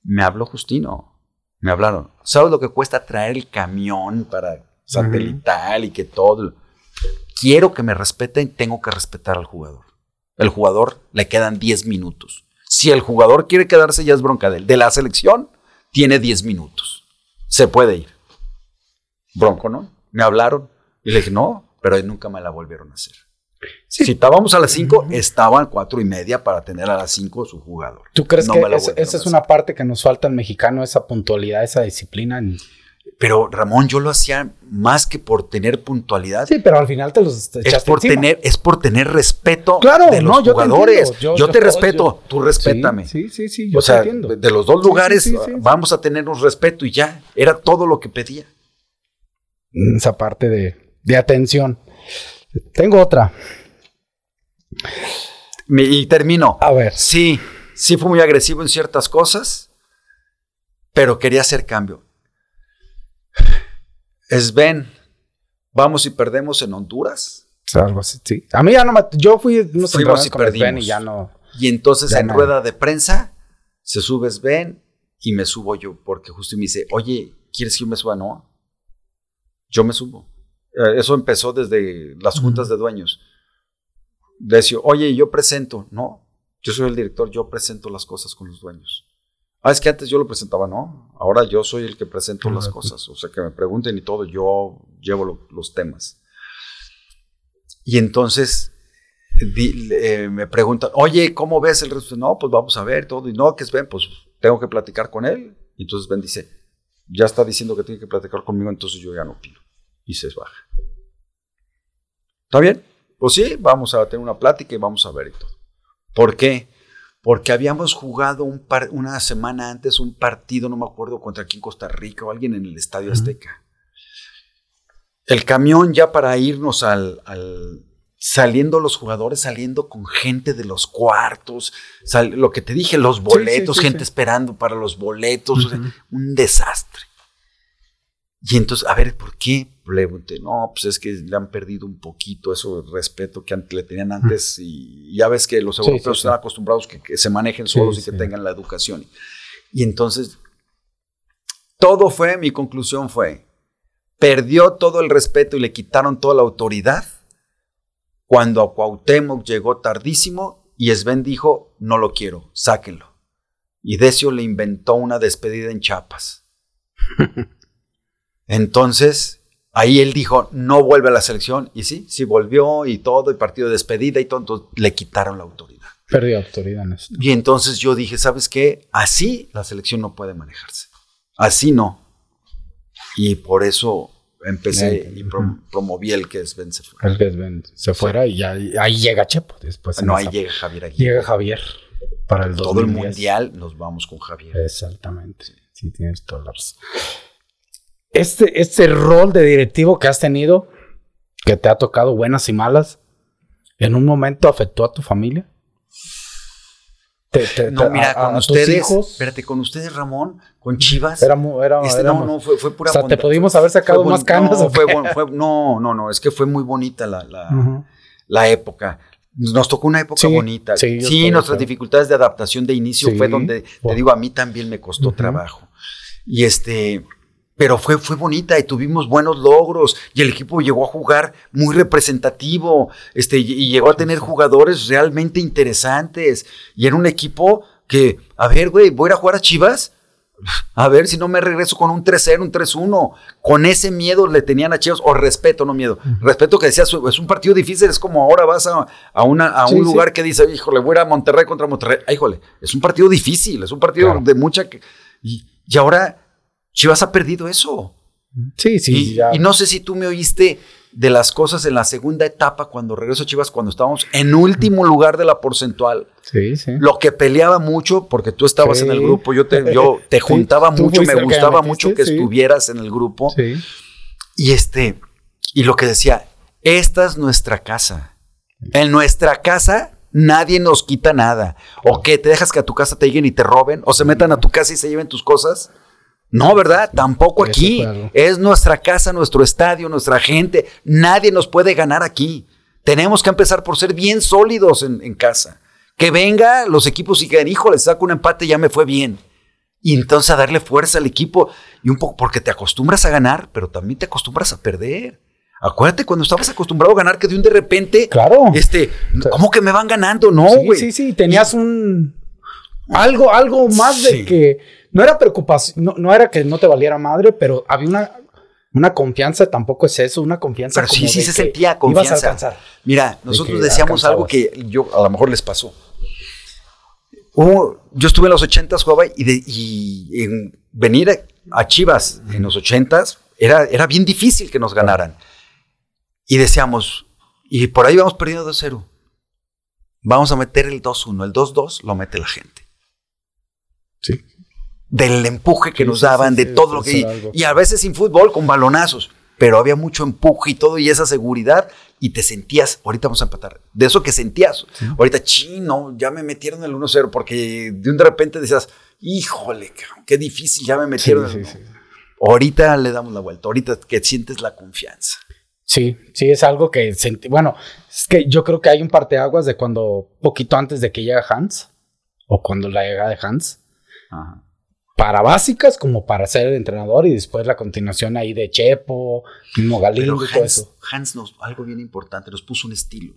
Me habló Justino. Me hablaron. ¿Sabes lo que cuesta traer el camión para satelital y que todo. Quiero que me respeten, tengo que respetar al jugador. El jugador le quedan 10 minutos. Si el jugador quiere quedarse, ya es bronca de él. De la selección, tiene 10 minutos. Se puede ir. Bronco, ¿no? Me hablaron y le dije, no, pero nunca me la volvieron a hacer. Si estábamos a las 5, estaban cuatro y media para tener a las 5 su jugador. ¿Tú crees que esa es una parte que nos falta en mexicano, esa puntualidad, esa disciplina? Pero Ramón, yo lo hacía más que por tener puntualidad. Sí, pero al final te los es por tener Es por tener respeto de los jugadores. Yo te, respeto, tú respétame. Sí, sí, sí, yo o sea, de los dos lugares vamos a tener un respeto y ya. Era todo lo que pedía. Esa parte de, de atención. Tengo otra. y termino. A ver. Sí, sí fue muy agresivo en ciertas cosas, pero quería hacer cambio. Sven, vamos y perdemos en Honduras. Algo así, sí. A mí ya no me. Yo fui. Fuimos y perdimos. y ya no. Y entonces en rueda de prensa se sube Sven y me subo yo, porque justo me dice, oye, ¿quieres que yo me suba? No. Yo me subo. Eh, eso empezó desde las juntas de dueños. Decía, oye, yo presento. No, yo soy el director, yo presento las cosas con los dueños. Ah, es que antes yo lo presentaba, no. Ahora yo soy el que presento las cosas. O sea, que me pregunten y todo, yo llevo los temas. Y entonces eh, me preguntan, oye, ¿cómo ves el resto? No, pues vamos a ver todo. Y no, que es Ben, pues tengo que platicar con él. Y entonces Ben dice, ya está diciendo que tiene que platicar conmigo, entonces yo ya no opino. Y se baja. ¿Está bien? Pues sí, vamos a tener una plática y vamos a ver y todo. ¿Por qué? Porque habíamos jugado un una semana antes un partido, no me acuerdo contra quién, Costa Rica o alguien en el Estadio Azteca. El camión ya para irnos al, saliendo los jugadores, saliendo con gente de los cuartos, lo que te dije, los boletos, gente esperando para los boletos, un desastre. Y entonces, a ver, ¿por qué? pregunté, no, pues es que le han perdido un poquito eso de respeto que le tenían antes y ya ves que los europeos están acostumbrados que, que, se manejen solos y que tengan la educación. Y entonces, todo fue, mi conclusión fue, perdió todo el respeto y le quitaron toda la autoridad cuando a Cuauhtémoc llegó tardísimo y Sven dijo, no lo quiero, sáquenlo. Y Decio le inventó una despedida en Chiapas. (laughs) Entonces, Ahí él dijo, no vuelve a la selección. Y sí, sí volvió y todo, y partido de despedida y todo. Entonces le quitaron la autoridad. Perdió autoridad en eso. Y entonces yo dije, ¿sabes qué? Así la selección no puede manejarse. Así no. Y por eso empecé y promoví el que Sven se fuera. El que Sven se fuera y ya, ahí llega Chepo después. No, ahí llega Javier Llega Javier para el Todo el mundial nos vamos con Javier. Exactamente. Sí, tienes toda la razón este, este rol de directivo que has tenido, que te ha tocado buenas y malas, en un momento afectó a tu familia? no, mira, con ustedes, espérate, con ustedes, Ramón, con Chivas. Era, era, este, no, no, fue, fue pura. O sea, te pudimos haber sacado más canas. No, fue, fue, no, no, no, es que fue muy bonita la, la, la época. Nos tocó una época bonita. Sí, nuestras dificultades de adaptación de inicio fue donde, te digo, a mí también me costó trabajo. Y este, pero fue, fue bonita y tuvimos buenos logros y el equipo llegó a jugar muy representativo este, y llegó a tener jugadores realmente interesantes y era un equipo que, a ver, güey, voy a ir a jugar a Chivas. A ver si no me regreso con un 3-0, un 3-1. Con ese miedo le tenían a Chivas, o respeto, no miedo. Respeto que decías, es un partido difícil, es como ahora vas a, una, a un lugar que dice, híjole, voy a ir a Monterrey contra Monterrey. híjole, es un partido difícil, es un partido de mucha... Y, y ahora Chivas ha perdido eso. Sí, sí. Y, no sé si tú me oíste de las cosas en la segunda etapa cuando regreso a Chivas, cuando estábamos en último lugar de la porcentual. Sí, sí. Lo que peleaba mucho, porque tú estabas en el grupo, yo te, yo (laughs) te juntaba mucho, me gustaba mucho que estuvieras en el grupo. Sí. Y este, y lo que decía, esta es nuestra casa. En nuestra casa nadie nos quita nada. ¿O qué? ¿Te dejas que a tu casa te lleguen y te roben? ¿O se metan a tu casa y se lleven tus cosas? No, ¿verdad? Tampoco aquí. Es nuestra casa, nuestro estadio, nuestra gente. Nadie nos puede ganar aquí. Tenemos que empezar por ser bien sólidos en, casa. Que venga los equipos y que, híjole, saco un empate, ya me fue bien. Y entonces a darle fuerza al equipo. Y un poco, porque te acostumbras a ganar, pero también te acostumbras a perder. Acuérdate cuando estabas acostumbrado a ganar, que de un de repente. Claro. Este, ¿cómo que me van ganando? No, güey. Sí, sí, sí. Tenías un. Algo, algo más de que no era preocupación, no, era que no te valiera madre, pero había una Una confianza tampoco es eso, una confianza. Pero sí, sí se sentía confianza. Mira, nosotros decíamos algo que yo a lo mejor les pasó. yo estuve en los ochentas, jugaba y, de, y en venir a Chivas en los ochentas era, era bien difícil que nos ganaran. Y decíamos, y por ahí vamos perdiendo 2-0. Vamos a meter el 2-1. El 2-2 lo mete la gente. Sí. Del empuje que nos daban, de todo lo que... Y a veces sin fútbol, con balonazos. Pero había mucho empuje y todo, y esa seguridad, y te sentías, ahorita vamos a empatar, de eso que sentías. Ahorita, chino, ya me metieron el 1-0, porque de un de repente decías, híjole, qué difícil, ya me metieron. Sí, sí, ahorita le damos la vuelta, ahorita que sientes la confianza. Sí, sí, es algo que sentí. Bueno, es que yo creo que hay un parteaguas de cuando, poquito antes de que llega Hans, o cuando la llega de Hans, para básicas como para ser entrenador y después la continuación ahí de Chepo, mismo Galindo y todo eso. Hans nos, algo bien importante, nos puso un estilo.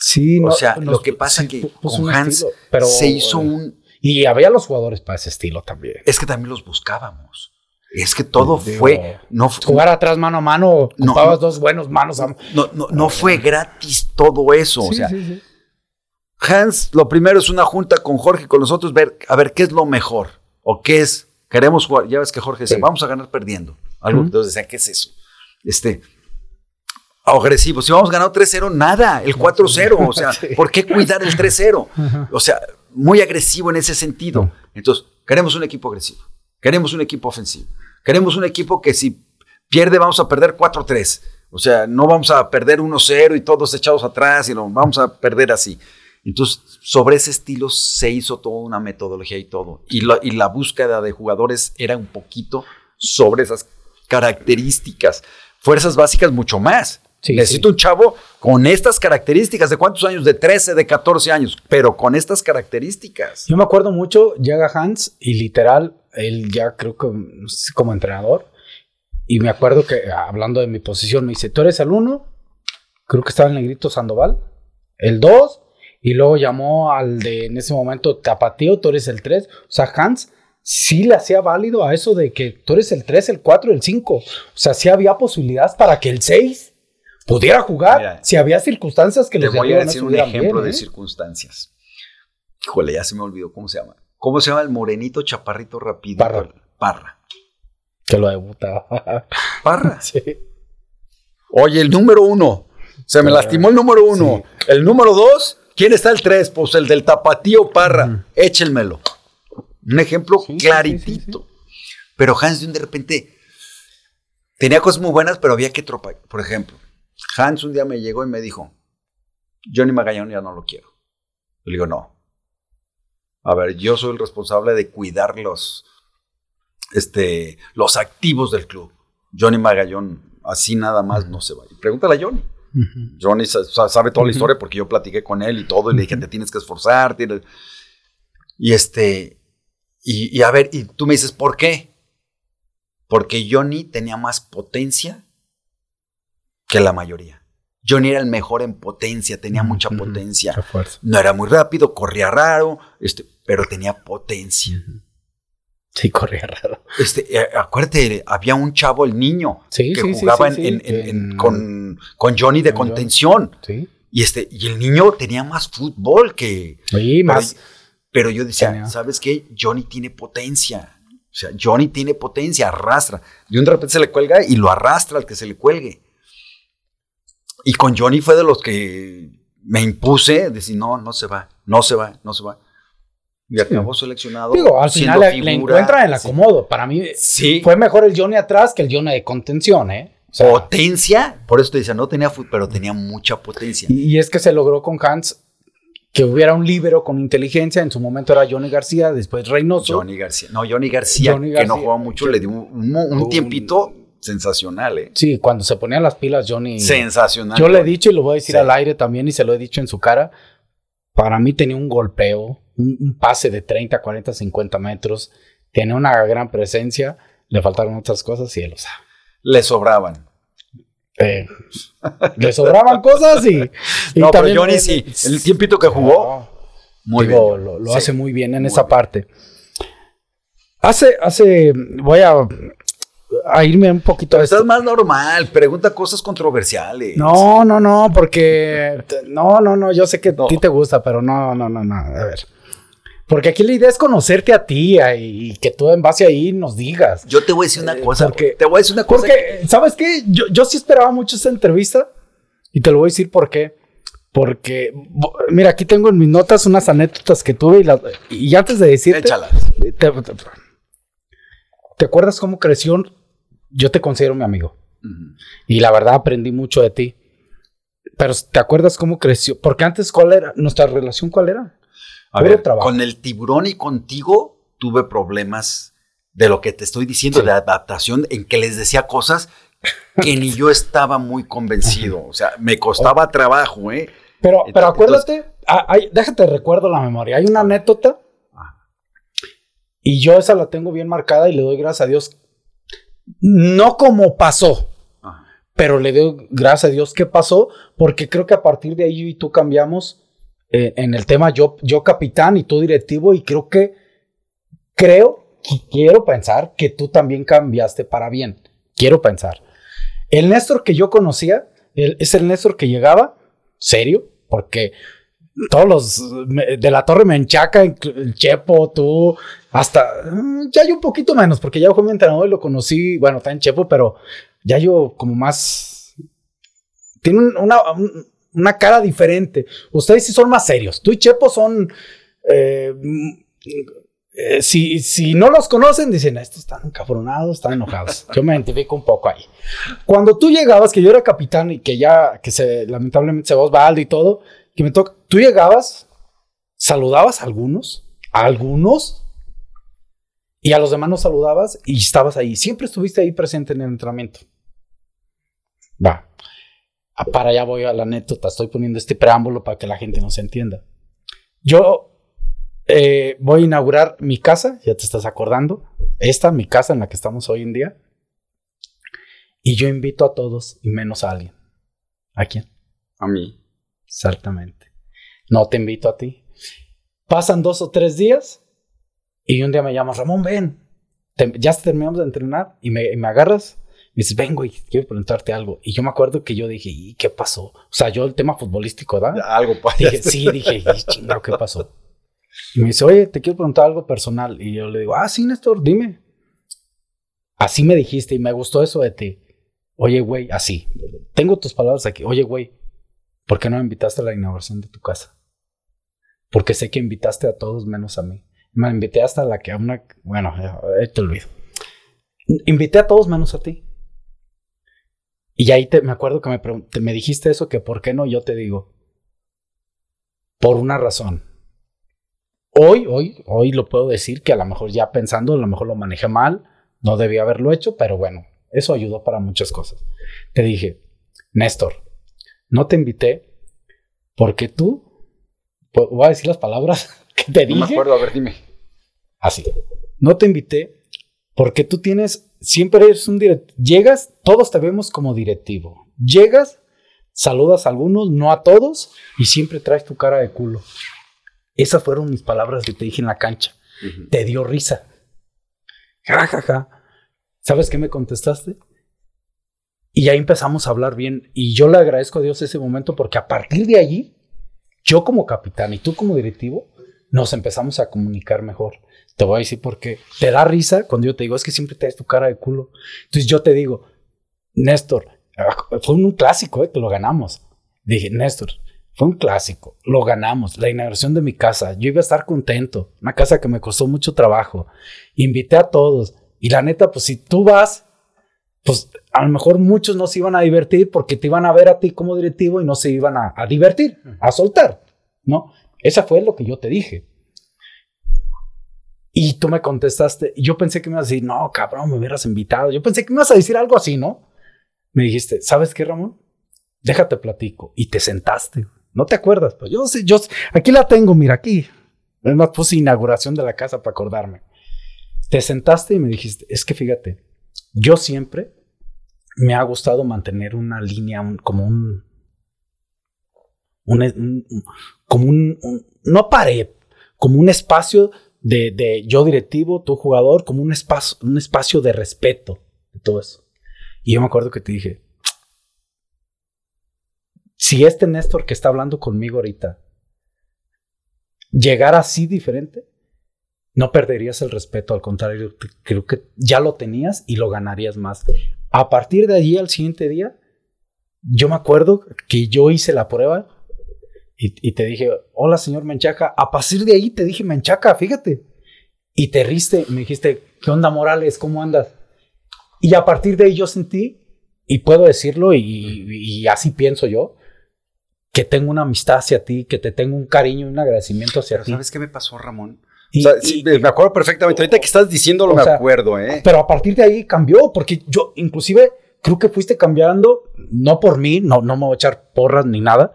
Sí, o sea, lo que pasa es que con Hans se hizo un y había los jugadores para ese estilo también. Es que también los buscábamos. Es que todo fue. No, jugar atrás mano a mano, ocupabas dos buenos manos a No, no, no fue gratis todo eso. o sea, Hans, lo primero es una junta con Jorge y con nosotros, ver, a ver qué es lo mejor. O qué es. Queremos jugar. Ya ves que Jorge dice, vamos a ganar perdiendo. Algo entonces decían, ¿qué es eso? Este. Agresivo. Si vamos ganando 3-0, nada. El 4-0. (laughs) O sea, ¿por qué cuidar el 3-0? O sea, muy agresivo en ese sentido. Entonces, queremos un equipo agresivo, queremos un equipo ofensivo, queremos un equipo que si pierde vamos a perder 4-3. O sea, no vamos a perder 1-0 y todos echados atrás, sino vamos a perder así. Entonces, sobre ese estilo se hizo toda una metodología y todo. Y la, y la búsqueda de jugadores era un poquito sobre esas características. Fuerzas básicas mucho más. Necesito un chavo con estas características. ¿De cuántos años? De 13, de 14 años, pero con estas características. Yo me acuerdo mucho, llega Hans y literal, él ya creo que como entrenador. Y me acuerdo que hablando de mi posición, me dice: Tú eres el uno, creo que estaba el negrito Sandoval, el 2, y luego llamó al de en ese momento Tapatío, tú eres el 3. O sea, Hans sí le hacía válido a eso de que tú eres el 3, el 4, el 5. O sea, sí había posibilidades para que el 6 pudiera jugar si había circunstancias que le voy a decir un ejemplo de ¿eh? circunstancias. Híjole, ya se me olvidó cómo se llama. ¿Cómo se llama el morenito chaparrito rápido? Parra. Parra. Que lo debutaba. (laughs) Parra. (laughs) sí. Oye, el número uno. Se me lastimó el número uno. El número dos. ¿Quién está el tres? Pues el del tapatío Parra. Échenmelo. Un ejemplo claritito. Pero Hans de repente tenía cosas muy buenas, pero había que tropar. Por ejemplo, Hans un día me llegó y me dijo, Johnny Magallón ya no lo quiero. Le digo, no. A ver, yo soy el responsable de cuidar los, este, los activos del club. Johnny Magallón, así nada más no se va. Y pregúntale a Johnny. Johnny sabe toda la historia porque yo platiqué con él y todo, y le dije, te tienes que esforzar. Y este, y, y a ver, y tú me dices, ¿por qué? Porque Johnny tenía más potencia que la mayoría. Johnny era el mejor en potencia, tenía mucha potencia. No era muy rápido, corría raro, este, pero tenía potencia. Sí, corría raro. Este, eh, acuérdate, había un chavo, el niño, que jugaba con, con, Johnny de contención. Y, este, y el niño tenía más fútbol que. Sí, más. Pero yo decía, ¿sabes qué? Johnny tiene potencia. O sea, Johnny tiene potencia, arrastra. De un repente se le cuelga y lo arrastra al que se le cuelgue. Y con Johnny fue de los que me impuse, decir, no, no se va, no se va, no se va. Y acabó seleccionado. Digo, al final le, encuentra en el acomodo. Para mí sí. fue mejor el Johnny atrás que el Johnny de contención, ¿eh? potencia, por eso te decía, no tenía fútbol, pero tenía mucha potencia. Y, es que se logró con Hans que hubiera un líbero con inteligencia. En su momento era Johnny García, después Reynoso. Johnny García. No, Johnny García, que no jugaba mucho, le dio un tiempito sensacional, ¿eh? Sí, cuando se ponían las pilas, Johnny. Sensacional. Yo le he dicho y lo voy a decir al aire también y se lo he dicho en su cara. Para mí tenía un golpeo, un, pase de 30, 40, 50 metros. Tiene una gran presencia. Le faltaron otras cosas y él lo sabe. Le sobraban. Eh, le sobraban cosas y, no, pero Johnny sí. El tiempito que jugó. muy bien. Lo, lo hace muy bien en esa parte. Hace, hace, voy a a irme un poquito a Estás más normal, pregunta cosas controversiales. No, no, no, porque no, no, no, yo sé que a ti te gusta, pero no, no, no, no, a ver. Porque aquí la idea es conocerte a ti y que tú en base ahí nos digas. Yo te voy a decir una eh, cosa. Porque, te voy a decir una cosa. Porque, ¿sabes qué? Yo, yo sí esperaba mucho esta entrevista y te lo voy a decir por qué. Porque, mira, aquí tengo en mis notas unas anécdotas que tuve y, y antes de decirte... Échalas. Te, acuerdas cómo creció? Yo te considero mi amigo. Y la verdad aprendí mucho de ti. Pero ¿te acuerdas cómo creció? Porque antes, ¿cuál era? ¿Nuestra relación cuál era? A ver, con el tiburón y contigo tuve problemas de lo que te estoy diciendo, de adaptación, en que les decía cosas que ni yo estaba muy convencido. O sea, me costaba trabajo, ¿eh? Pero, pero acuérdate, ah, déjate recuerdo la memoria. Hay una anécdota y yo esa la tengo bien marcada y le doy gracias a Dios. No como pasó, pero le doy gracias a Dios que pasó, porque creo que a partir de ahí yo y tú cambiamos eh, en el tema yo, yo capitán y tú directivo y creo que, creo, quiero pensar que tú también cambiaste para bien. Quiero pensar. El Néstor que yo conocía es el Néstor que llegaba, serio, porque todos los de la torre me enchaca, el Chepo, tú, hasta mm, ya yo un poquito menos, porque ya fue mi entrenador y lo conocí, bueno, está en Chepo, pero ya yo como más. Tiene una, una cara diferente. Ustedes sí son más serios. Tú y Chepo son. Eh, eh, si, si, no los conocen, dicen, estos están encabronados, están enojados. Yo me identifico un poco ahí. Cuando tú llegabas, que yo era capitán y que ya, que se, lamentablemente se va Osvaldo y todo, que me toca, tú llegabas, saludabas a algunos, a algunos, y a los demás no saludabas y estabas ahí. Siempre estuviste ahí presente en el entrenamiento. Va. Ah, para allá voy a la anécdota. Estoy poniendo este preámbulo para que la gente nos entienda. Yo eh, voy a inaugurar mi casa, ya te estás acordando, esta, mi casa en la que estamos hoy en día. Y yo invito a todos y menos a alguien. ¿A quién? A mí. Exactamente. No te invito a ti. Pasan dos o tres días y un día me llamas, Ramón, ven. ya terminamos de entrenar y me, me agarras. Me dices, ven, güey, quiero preguntarte algo. Y yo me acuerdo que yo dije, ¿y qué pasó? O sea, yo el tema futbolístico, ¿da? Algo pasó. Dije, (laughs) sí, dije, chingado, ¿qué pasó? Y me dice, oye, te quiero preguntar algo personal. Y yo le digo, ah, sí, Néstor, dime. Así me dijiste y me gustó eso de ti. Oye, güey, así. Tengo tus palabras aquí. Oye, güey, ¿por qué no me invitaste a la inauguración de tu casa? Porque sé que invitaste a todos menos a mí. Me invité hasta la que a una. Bueno, te olvido. Invité a todos menos a ti. Y ahí te, me acuerdo que me, me dijiste eso, que por qué no, yo te digo. Por una razón Hoy, hoy, hoy lo puedo decir que a lo mejor ya pensando, a lo mejor lo manejé mal, no debía haberlo hecho, pero bueno, eso ayudó para muchas cosas. Te dije, Néstor, no te invité porque tú, voy a decir las palabras (laughs) que te dije. No me acuerdo, a ver, dime. Así. No te invité porque tú tienes, siempre eres un directivo. Llegas, todos te vemos como directivo. Llegas, saludas a algunos, no a todos, y siempre traes tu cara de culo. Esas fueron mis palabras que te dije en la cancha. Te dio risa. Ja, ja, ja. ¿Sabes qué me contestaste? Y ahí empezamos a hablar bien. Y yo le agradezco a Dios ese momento porque a partir de allí, yo como capitán y tú como directivo, nos empezamos a comunicar mejor. Te voy a decir por qué. Te da risa cuando yo te digo, es que siempre te das tu cara de culo. Entonces yo te digo, Néstor, ah, fue un clásico eh, que lo ganamos. Dije, Néstor, fue un clásico, lo ganamos, la inauguración de mi casa, yo iba a estar contento, una casa que me costó mucho trabajo, invité a todos y la neta, pues si tú vas, pues a lo mejor muchos no se iban a divertir porque te iban a ver a ti como directivo y no se iban a, divertir, a soltar, ¿no? Esa fue lo que yo te dije. Y tú me contestaste, yo pensé que me ibas a decir, no, cabrón, me hubieras invitado. Yo pensé que me ibas a decir algo así, ¿no? Me dijiste, ¿sabes qué, Ramón? Déjate platico. Y te sentaste. No te acuerdas, pero yo sí, yo aquí la tengo, mira, aquí. Además puse inauguración de la casa para acordarme. Te sentaste y me dijiste, es que fíjate, yo siempre me ha gustado mantener una línea como un, como un, no pared, como un espacio de, de, yo directivo, tú jugador, como un espacio, un espacio de respeto, de todo eso. Y yo me acuerdo que te dije, si este Néstor que está hablando conmigo ahorita llegara así diferente, no perderías el respeto, al contrario, creo que ya lo tenías y lo ganarías más. A partir de allí, al siguiente día, yo me acuerdo que yo hice la prueba y, te dije, hola señor Menchaca, a partir de ahí te dije Menchaca, fíjate. Y te riste, me dijiste, ¿qué onda Morales? ¿Cómo andas? Y a partir de ahí yo sentí, y puedo decirlo, y así pienso yo, que tengo una amistad hacia ti, que te tengo un cariño, un agradecimiento hacia ti. ¿Sabes qué me pasó, Ramón? me acuerdo perfectamente. Ahorita que estás diciéndolo, me acuerdo, ¿eh? Pero a partir de ahí cambió, porque yo, inclusive, creo que fuiste cambiando, no por mí, no, no me voy a echar porras ni nada.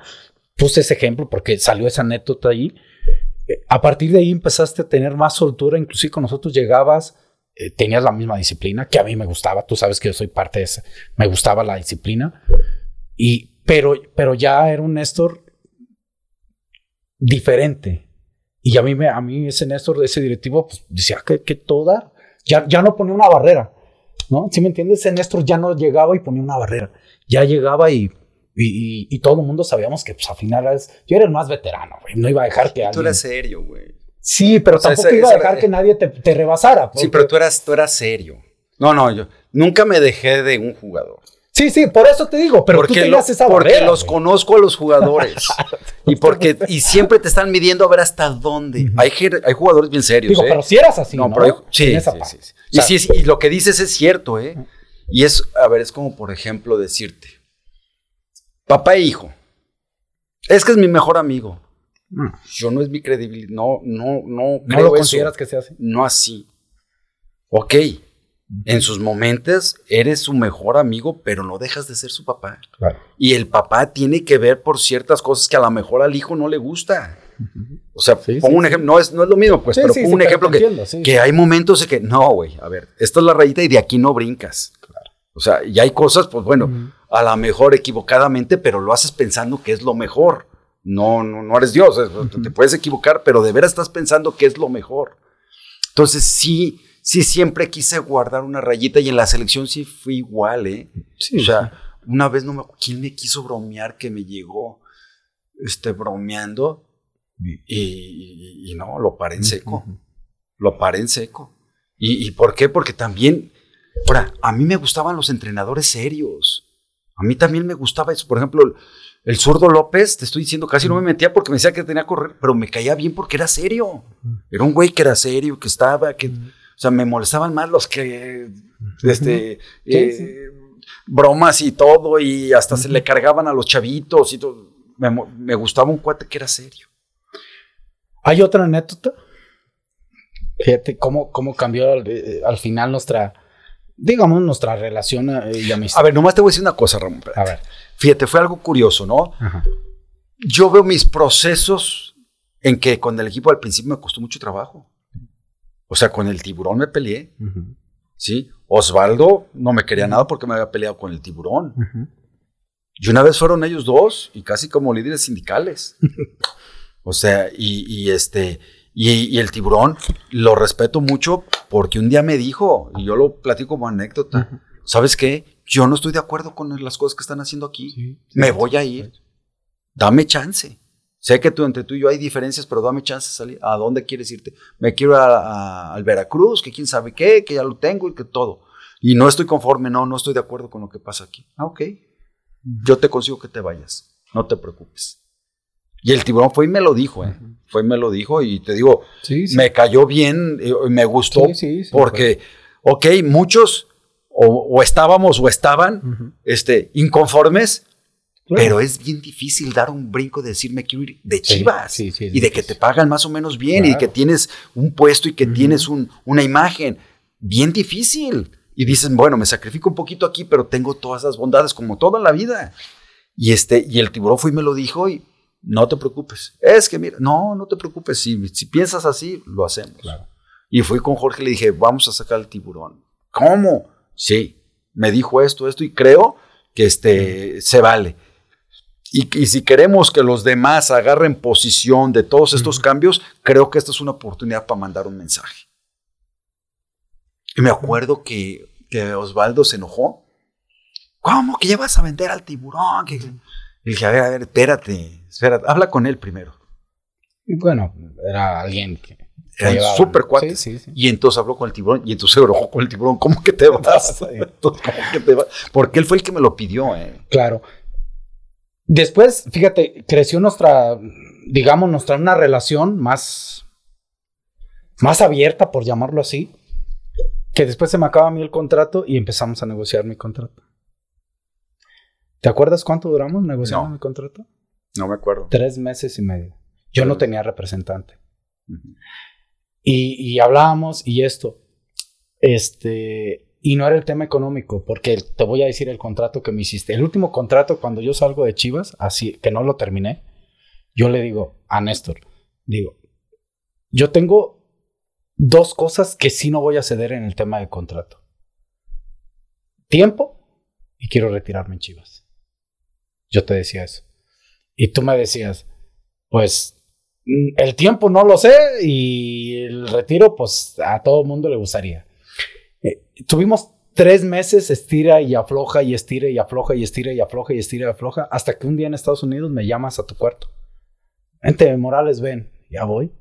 Puse ese ejemplo porque salió esa anécdota ahí. A partir de ahí empezaste a tener más soltura, inclusive con nosotros llegabas, eh, tenías la misma disciplina que a mí me gustaba. Tú sabes que yo soy parte de esa. Me gustaba la disciplina. Y, pero, pero ya era un Néstor diferente. Y a mí, me, a mí ese Néstor, ese directivo, pues decía que, que todo Ya, ya no ponía una barrera, ¿no? ¿Sí me entiendes? Ese Néstor ya no llegaba y ponía una barrera. Ya llegaba y, y, y, todo el mundo sabíamos que, pues, al final yo era el más veterano, güey. No iba a dejar que Tú eras serio, güey. Sí, pero tampoco iba a dejar que nadie te, te rebasara. Sí, pero tú eras, tú eras serio. No, no, yo nunca me dejé de un jugador. Sí, sí, por eso te digo, pero porque tú esa Porque los conozco a los jugadores. (laughs) y porque y siempre te están midiendo a ver hasta dónde. hay, hay jugadores bien serios. Digo, ¿eh? pero si eras así, ¿no? Pero sí, sí, sí, y, y lo que dices es cierto, ¿eh? Y es, a ver, es como por ejemplo decirte, papá e hijo, es que es mi mejor amigo. Yo no es mi credibilidad, no, no, no. ¿No lo consideras que sea así? No así. Ok, en sus momentos eres su mejor amigo, pero no dejas de ser su papá. Y el papá tiene que ver por ciertas cosas que a lo mejor al hijo no le gusta. O sea, pongo un ejemplo, no es, no es lo mismo, pues, pero pongo un ejemplo que, que hay momentos de que, no, güey, a ver, esta es la rayita y de aquí no brincas. O sea, y hay cosas, pues bueno, a lo mejor equivocadamente, pero lo haces pensando que es lo mejor. No, no, no eres Dios, te puedes equivocar, pero de veras estás pensando que es lo mejor. Entonces, sí sí siempre quise guardar una rayita y en la selección sí fui igual, ¿eh? Sí, o sea, una vez no me quién me quiso bromear que me llegó este bromeando y, no, lo paré en seco. Lo paré en seco. ¿Y, ¿Y por qué? Porque también, ahora, a mí me gustaban los entrenadores serios. A mí también me gustaba eso. Por ejemplo, el zurdo López, te estoy diciendo, casi no me metía porque me decía que tenía que correr, pero me caía bien porque era serio. Era un güey que era serio, que estaba, que... O sea, me molestaban más los que, este, eh, bromas y todo, y hasta se le cargaban a los chavitos y todo. Me, gustaba un cuate que era serio. ¿Hay otra anécdota? Fíjate cómo, cómo cambió al, eh, final nuestra, digamos, nuestra relación eh, y amistad. A ver, nomás te voy a decir una cosa, Ramón. A ver. Fíjate, fue algo curioso, ¿no? Yo veo mis procesos en que con el equipo al principio me costó mucho trabajo. O sea, con el tiburón me peleé. ¿Sí? Osvaldo no me quería nada porque me había peleado con el tiburón. Y una vez fueron ellos dos y casi como líderes sindicales. (laughs) o sea, y, este, y, el tiburón lo respeto mucho porque un día me dijo, y yo lo platico como anécdota, ¿sabes qué? Yo no estoy de acuerdo con las cosas que están haciendo aquí. me voy a ir. Dame chance. Sé que tú, entre tú y yo hay diferencias, pero dame chance de salir. ¿A dónde quieres irte? Me quiero a, al Veracruz, que quién sabe qué, que ya lo tengo y que todo. Y no estoy conforme, no, no estoy de acuerdo con lo que pasa aquí. Ah, ok. Yo te consigo que te vayas. No te preocupes. Y el tiburón fue y me lo dijo, ¿eh? Fue y me lo dijo y te digo, me cayó bien, y me gustó porque, ok, muchos o, estábamos o estaban este, inconformes, pero es bien difícil dar un brinco de decirme quiero ir de Chivas y de que te pagan más o menos bien y que tienes un puesto y que tienes una imagen. Bien difícil. Y dicen, bueno, me sacrifico un poquito aquí, pero tengo todas esas bondades como toda la vida. Y, este, y el tiburón fue y me lo dijo y no te preocupes. Es que mira, no, no te preocupes. Si, si piensas así, lo hacemos. Y fui con Jorge y le dije, vamos a sacar el tiburón. ¿Cómo? Sí, me dijo esto, esto y creo que este, se vale. Y, si queremos que los demás agarren posición de todos estos cambios, creo que esta es una oportunidad para mandar un mensaje. Y me acuerdo que que Osvaldo se enojó. ¿Cómo que ya vas a vender al tiburón? Que... Y dije, a ver, a ver, espérate, espérate, habla con él primero. Y bueno, era alguien que... Era súper cuate. Sí, sí, sí. Y entonces habló con el tiburón y entonces se enojó con el tiburón. ¿Cómo que te vas? (laughs) (laughs) Entonces, ¿Cómo que te vas? Porque él fue el que me lo pidió, eh. Claro. Después, fíjate, creció nuestra, digamos, nuestra una relación más, más abierta, por llamarlo así, que después se me acaba a mí el contrato y empezamos a negociar mi contrato. ¿Te acuerdas cuánto duramos negociando No. mi contrato? No me acuerdo. Tres meses y medio. Yo no tenía representante. Y hablábamos y esto. Este. Y no era el tema económico, porque te voy a decir el contrato que me hiciste. El último contrato, cuando yo salgo de Chivas, así que no lo terminé, yo le digo a Néstor, digo, yo tengo dos cosas que sí no voy a ceder en el tema de contrato. Tiempo y quiero retirarme en Chivas. Yo te decía eso. Y tú me decías, pues mm, el tiempo no lo sé y el retiro, pues a todo mundo le gustaría. Eh, tuvimos tres meses estira y afloja y estira y afloja y estira y afloja y estira y afloja hasta que un día en Estados Unidos me llamas a tu cuarto. Vente, Morales, ven. Ya voy.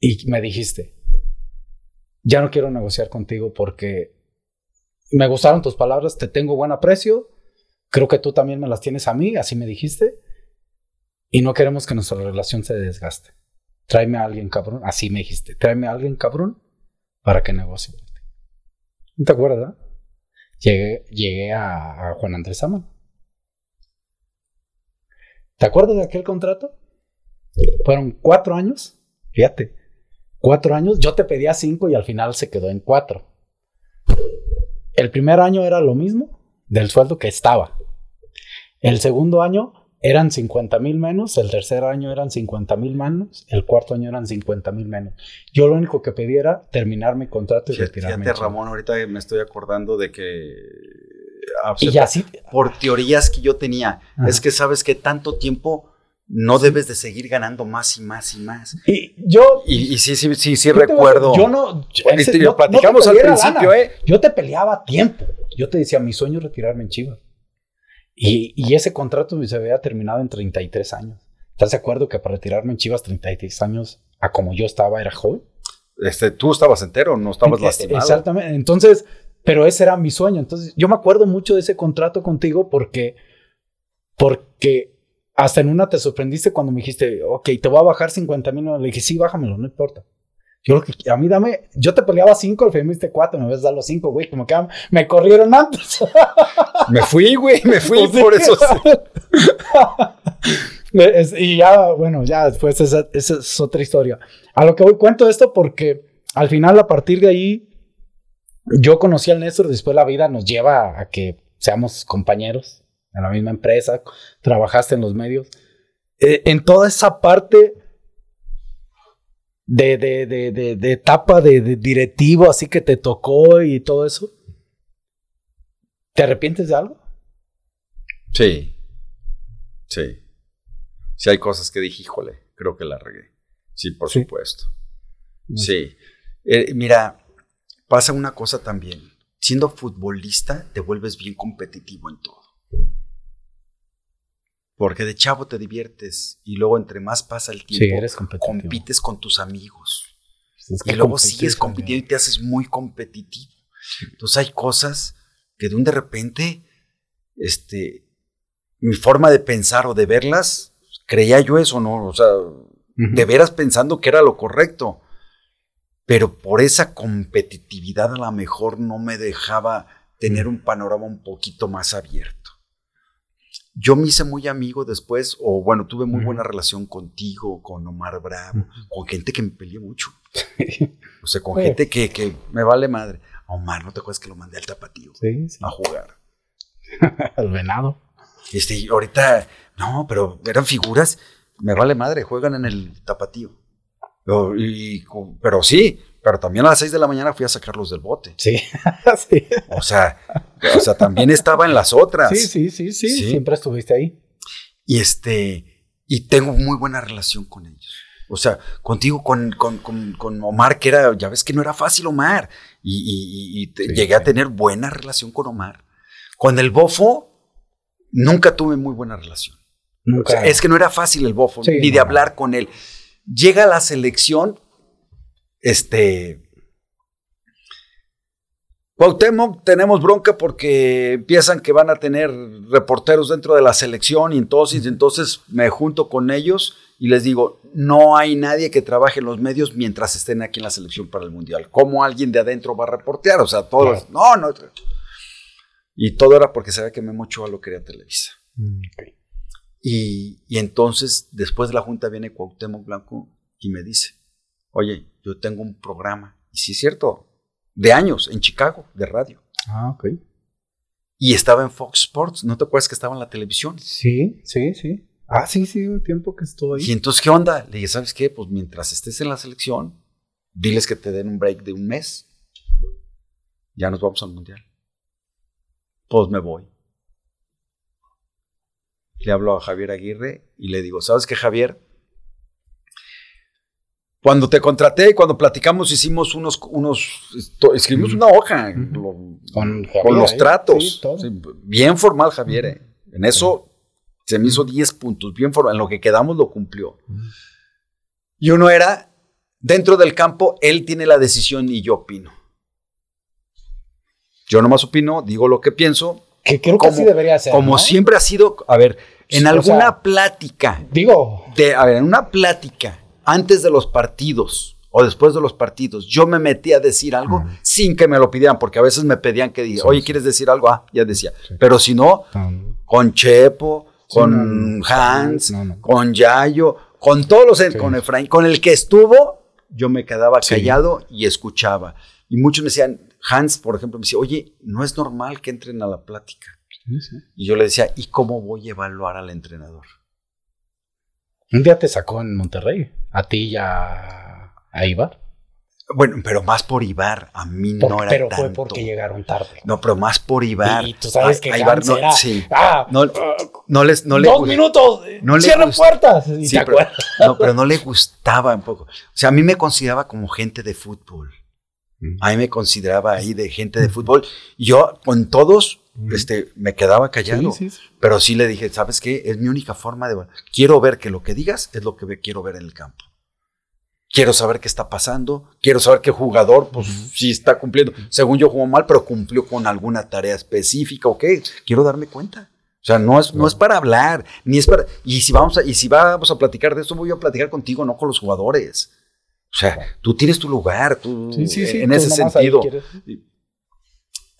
Y me dijiste, ya no quiero negociar contigo porque me gustaron tus palabras, te tengo buen aprecio, creo que tú también me las tienes a mí, así me dijiste, y no queremos que nuestra relación se desgaste. Tráeme a alguien cabrón, así me dijiste, tráeme a alguien cabrón para que negocie. por ti". ¿No te acuerdas? Llegué, llegué a, a Juan Andrés Amán. ¿Te acuerdas de aquel contrato? Fueron cuatro años, fíjate, cuatro años, yo te pedía cinco y al final se quedó en cuatro. El primer año era lo mismo del sueldo que estaba. El segundo año eran 50 mil menos, el tercer año eran 50 mil menos, el cuarto año eran 50 mil menos. Yo lo único que pedí era terminar mi contrato y retirarme. fíjate. Ramón, ahorita me estoy acordando de que. ah, Y ya sí. Por teorías que yo tenía. Ajá. Es que sabes que tanto tiempo no debes de seguir ganando más y más y más. Y yo. Y, y sí, sí, sí, sí yo te recuerdo. Yo no. ese- te- no- no te platicamos al principio, lana. ¿eh? Yo te peleaba a tiempo. Yo te decía, mi sueño es retirarme en Chivas. Y, y ese contrato se había terminado en 33 años. ¿Estás de acuerdo que para retirarme en Chivas 33 años, a como yo estaba, era joven? Este, tú estabas entero, no estabas lastimado. Exactamente. Entonces, pero ese era mi sueño. Entonces, yo me acuerdo mucho de ese contrato contigo porque, porque hasta en una te sorprendiste cuando me dijiste, ok, te voy a bajar 50 mil. Le dije, sí, bájamelo, no importa. Yo lo que, a mí dame, yo te peleaba 5, al final me diste 4, me ves dar los 5, güey, como que ah, me corrieron antes. (laughs) Me fui, güey, me fui Pues sí. por eso. (laughs) Es- y ya, bueno, ya después esa, esa es otra historia. A lo que voy cuento esto porque al final, a partir de ahí, yo conocí al Néstor, después la vida nos lleva a que seamos compañeros en la misma empresa, trabajaste en los medios. Eh, en toda esa parte de, de, de, de, de etapa de, de directivo, así que te tocó y todo eso, ¿te arrepientes de algo? Sí. Sí. Sí, hay cosas que dije, híjole, creo que la regué. Sí, por Sí. supuesto. Sí. Eh, mira, pasa una cosa también. Siendo futbolista, te vuelves bien competitivo en todo. Porque de chavo te diviertes y luego entre más pasa el tiempo, Sí, eres competitivo. compites con tus amigos. Es Y que luego competir sigues compitiendo y te haces muy competitivo. Entonces hay cosas que de un de repente, este, mi forma de pensar o de verlas, creía yo eso, ¿no? O sea, de veras pensando que era lo correcto. Pero por esa competitividad a lo mejor no me dejaba tener un panorama un poquito más abierto. Yo me hice muy amigo después, o bueno, tuve muy buena relación contigo, con Omar Bravo, con gente que me peleé mucho. O sea, con Sí. gente que, que me vale madre. Omar, ¿no te acuerdas que lo mandé al tapatío Sí, sí. a jugar? (laughs) El venado. Este, y ahorita, no, pero eran figuras, me vale madre, juegan en el tapatío. Pero, y- pero sí, pero también a las 6 de la mañana fui a sacarlos del bote. Sí. (laughs) sí. O sea, o sea, también estaba en las otras. Sí, sí, sí, sí, Sí. Siempre estuviste ahí. Y este, y tengo muy buena relación con ellos. O sea, contigo, con, con, con, Omar, que era, ya ves que no era fácil Omar. Y, llegué a tener buena relación con Omar. Con el bofo, nunca tuve muy buena relación. Nunca. es que no era fácil el bofo, ni de hablar con él. Llega la selección, este, Cuauhtémoc tenemos bronca porque empiezan que van a tener reporteros dentro de la selección y entonces, entonces me junto con ellos y les digo, no hay nadie que trabaje en los medios mientras estén aquí en la selección para el Mundial. ¿Cómo alguien de adentro va a reportear? O sea, todos, no, no. Y todo era porque sabía que Memo Ochoa lo quería Televisa. Mm, y, y, entonces, después de la junta viene Cuauhtémoc Blanco y me dice, oye, yo tengo un programa. Y sí es cierto, de años en Chicago, de radio. Ah, ok. Y estaba en Fox Sports, ¿no te acuerdas que estaba en la televisión? Sí, sí, sí. Ah, sí, sí, un tiempo que estuvo ahí. Y entonces, ¿qué onda? Le dije, ¿sabes qué? Pues mientras estés en la selección, diles que te den un break de un mes. Ya nos vamos al mundial. Pues me voy. Le hablo a Javier Aguirre y le digo, ¿sabes qué, Javier? Cuando te contraté, y cuando platicamos, hicimos unos, unos escribimos una hoja con, los ¿eh? tratos. bien formal, Javier. ¿eh? En eso se me hizo 10 puntos, bien formal. En lo que quedamos lo cumplió. Y uno era, dentro del campo, él tiene la decisión y yo opino. Yo nomás opino, digo lo que pienso. Que creo que así debería ser. Como siempre ha sido, a ver, en alguna plática. Digo. De, a ver, en una plática antes de los partidos o después de los partidos, yo me metí a decir algo sin que me lo pidieran, porque a veces me pedían que diga, oye, ¿quieres decir algo? Ah, ya decía. Pero si no, con Chepo, con Hans, con Yayo, con todos los, con Efraín, con el que estuvo, yo me quedaba callado y escuchaba. Y muchos me decían, Hans, por ejemplo, me decía, oye, no es normal que entren a la plática. Y yo le decía, ¿y cómo voy a evaluar al entrenador? Un día te sacó en Monterrey, a ti y a, Ibar. Bueno, pero más por Ibar, a mí no era Pero fue porque llegaron tarde. No, pero más por Ibar. Y tú sabes que Ibar no, sí. Ah, no, no les, no dos minutos, no cierran puertas. sí, pero, no, pero no le gustaba un poco. O sea, a mí me consideraba como gente de fútbol. Mm. A mí me consideraba ahí de gente de fútbol. Yo con todos este, me quedaba callado. Pero sí le dije, ¿sabes qué? Es mi única forma de... Quiero ver que lo que digas es lo que quiero ver en el campo. Quiero saber qué está pasando. Quiero saber qué jugador, pues, si está cumpliendo. Según yo jugó mal, pero cumplió con alguna tarea específica o qué. Quiero darme cuenta. O sea, no es, no es para hablar, ni es para... Y si, vamos a, y si vamos a platicar de esto, voy a platicar contigo, no con los jugadores. O sea, tú tienes tu lugar, tú, en ese sentido.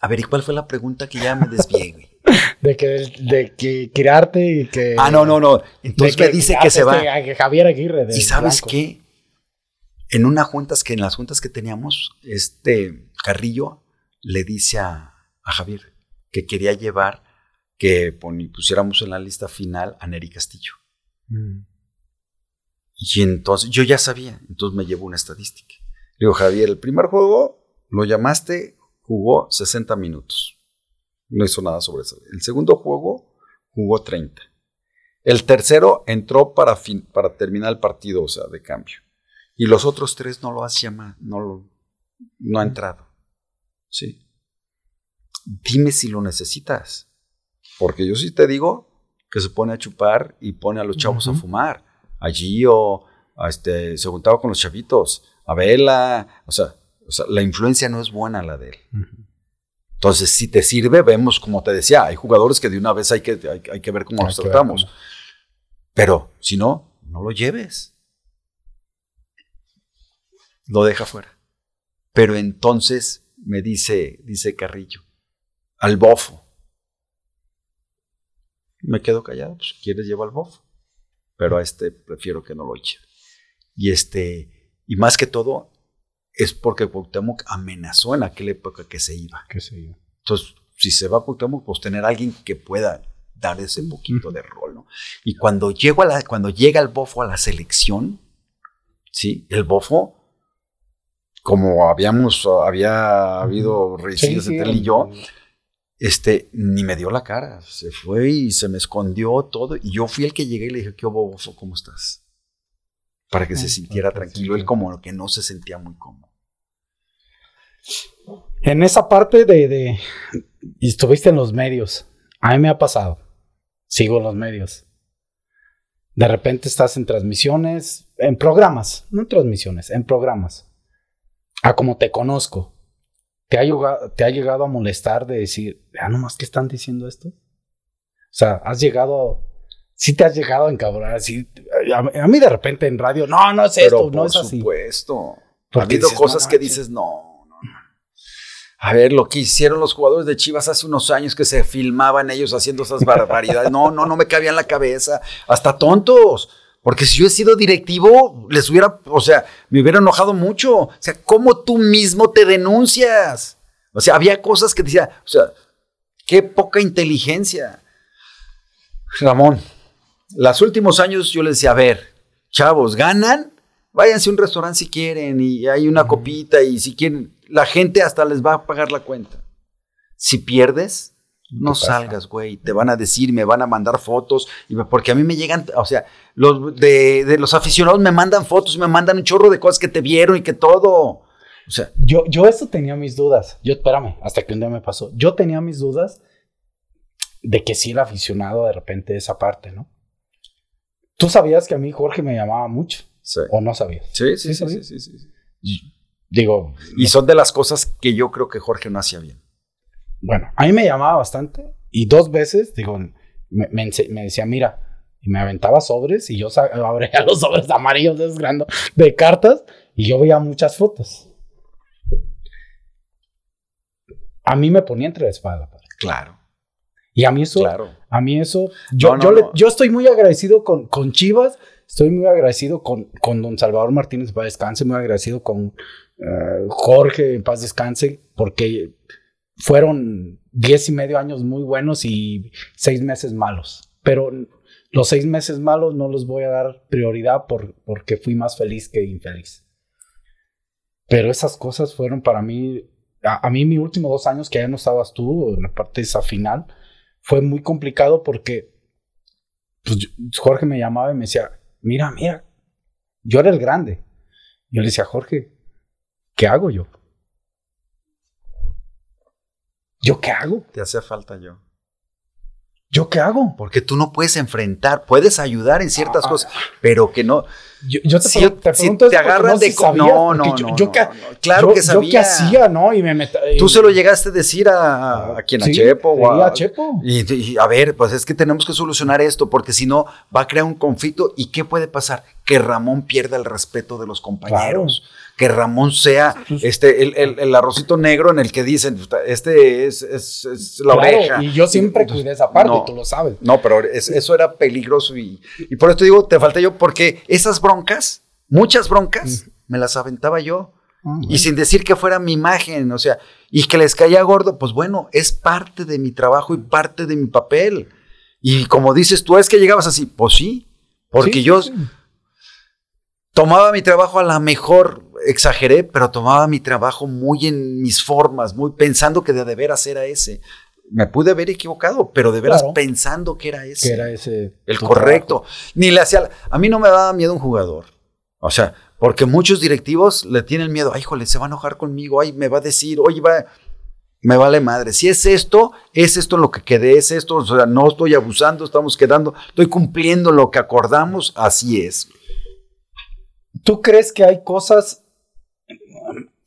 A ver, ¿y cuál fue la pregunta que ya me desvié, güey? (laughs) de que, de que y que. Ah, no, no, no. Entonces me dice que, se va. Que Javier Aguirre. ¿Y sabes qué? En una juntas que en las juntas que teníamos, este Carrillo le dice a, Javier que quería llevar que pusiéramos en la lista final a Neri Castillo. Mm. Y entonces yo ya sabía, entonces me llevó una estadística. Le digo, Javier, el primer juego lo llamaste jugó 60 minutos. No hizo nada sobre eso. El segundo juego jugó 30. El tercero entró para, para terminar el partido, o sea, de cambio. Y los otros tres no lo hacía más, no, lo, no ha entrado. Sí. Dime si lo necesitas. Porque yo sí te digo que se pone a chupar y pone a los chavos a fumar. Allí o este, se juntaba con los chavitos, a vela, o sea, o sea, la influencia no es buena la de él. Entonces, si te sirve, vemos, como te decía, hay jugadores que de una vez hay que, hay, que ver cómo los tratamos. Pero si no, no lo lleves. Lo deja fuera. Pero entonces me dice, dice Carrillo, al bofo. Me quedo callado, pues quieres llevar al bofo. Pero a este prefiero que no lo eche. Y este, y más que todo, es porque Cuauhtémoc amenazó en aquella época que se iba. Que se iba. Entonces, si se va Cuauhtémoc, pues tener a alguien que pueda dar ese poquito de rol, ¿no? Y cuando, llego a la, cuando llega el bofo a la selección, ¿sí? El bofo, como habíamos, había habido recientes entre él y yo, este, ni me dio la cara, se fue y se me escondió todo, y yo fui el que llegué y le dije, ¿qué bofo? ¿Cómo estás? Para que se sintiera tranquilo. Él como que no se sentía muy cómodo. En esa parte de, de, y estuviste en los medios, a mí me ha pasado, sigo en los medios. De repente estás en transmisiones, en programas, no en transmisiones, en programas. A como te conozco, ¿te ha llegado, te ha llegado a molestar de decir, ah, nomás que están diciendo esto? O sea, has llegado, sí te has llegado a encabronar, así, a, mí de repente en radio, no, no es esto, no es así. Por supuesto. Ha habido cosas que dices, no, a ver, lo que hicieron los jugadores de Chivas hace unos años que se filmaban ellos haciendo esas barbaridades. No, no, no me cabía en la cabeza. Hasta tontos. Porque si yo he sido directivo, les hubiera, o sea, me hubiera enojado mucho. O sea, ¿cómo tú mismo te denuncias? O sea, había cosas que decía, o sea, qué poca inteligencia. Ramón, los últimos años yo les decía, a ver, chavos, ganan, váyanse a un restaurante si quieren y hay una copita y si quieren, la gente hasta les va a pagar la cuenta. Si pierdes, no salgas, güey. Te van a decir, me van a mandar fotos, porque a mí me llegan, o sea, los de, los aficionados me mandan fotos, me mandan un chorro de cosas que te vieron y que todo. O sea, yo, yo eso tenía mis dudas. Yo, espérame, hasta que un día me pasó. Yo tenía mis dudas de que sí era aficionado de repente esa parte, ¿no? Tú sabías que a mí Jorge me llamaba mucho. Sí. ¿O no sabías? Sí, sí, sí, sí, sí, sí. Digo. Y son de las cosas que yo creo que Jorge no hacía bien. Bueno, a mí me llamaba bastante y dos veces, digo, me, decía, mira, y me aventaba sobres y yo (laughs) abría los sobres amarillos de, grandes, de cartas y yo veía muchas fotos. A mí me ponía entre la espada. Claro. Y a mí eso, claro. a mí eso, yo, yo, yo estoy muy agradecido con, con Chivas, estoy muy agradecido con, con don Salvador Martínez para descanse, muy agradecido con eh, Jorge, en paz descanse, porque fueron diez y medio años muy buenos y seis meses malos. Pero los seis meses malos no los voy a dar prioridad por, porque fui más feliz que infeliz. Pero esas cosas fueron para mí, a, mí mis últimos dos años que ya no estabas tú, en la parte esa final, fue muy complicado porque pues, Jorge me llamaba y me decía, mira, mira, yo era el grande. Yo le decía, Jorge, ¿qué hago yo? ¿Yo qué hago? Te hace falta yo. ¿Yo qué hago? Porque tú no puedes enfrentar, puedes ayudar en ciertas ah. cosas, pero que no. Yo, te, si, pregunto te agarran de no, no, no, yo, claro que sabía. Yo qué hacía, ¿no? Y me Tú se lo llegaste a decir a, a quien a Chepo o a, Chepo. Y, a ver, pues es que tenemos que solucionar esto porque si no va a crear un conflicto y qué puede pasar que Ramón pierda el respeto de los compañeros que Ramón sea este, el, el, arrocito negro en el que dicen, este es, es, la oreja. Y yo siempre cuidé esa parte, tú lo sabes. No, pero eso era peligroso y, y, por esto digo, te falta yo, porque esas broncas, muchas broncas, me las aventaba yo. Ah, y sin decir que fuera mi imagen, o sea, y que les caía gordo, pues bueno, es parte de mi trabajo y parte de mi papel. Y como dices tú, es que llegabas así, pues sí, porque yo tomaba mi trabajo a la mejor, exageré, pero tomaba mi trabajo muy en mis formas, muy pensando que de veras era ese. Me pude haber equivocado, pero de veras pensando que era ese. Que era ese. El correcto. Ni le hacía. A mí no me daba miedo un jugador. O sea, porque muchos directivos le tienen miedo. Ay, jole, se va a enojar conmigo. Ay, me va a decir, oye, va. Me vale madre. Si es esto, es esto lo que quedé, es esto. O sea, no estoy abusando, estamos quedando, estoy cumpliendo lo que acordamos, así es. ¿Tú crees que hay cosas...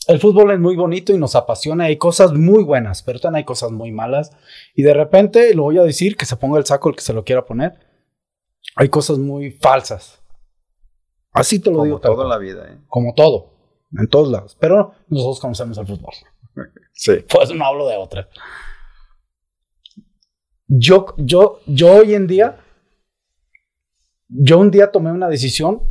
El fútbol es muy bonito y nos apasiona, hay cosas muy buenas, pero también hay cosas muy malas. Y de repente, lo voy a decir, que se ponga el saco el que se lo quiera poner, hay cosas muy falsas. Así te lo digo. Como todo en la vida, ¿eh? Como todo, en todos lados. Pero nosotros conocemos el fútbol. (laughs) Sí. Pues no hablo de otra. Yo, yo, yo hoy en día, yo un día tomé una decisión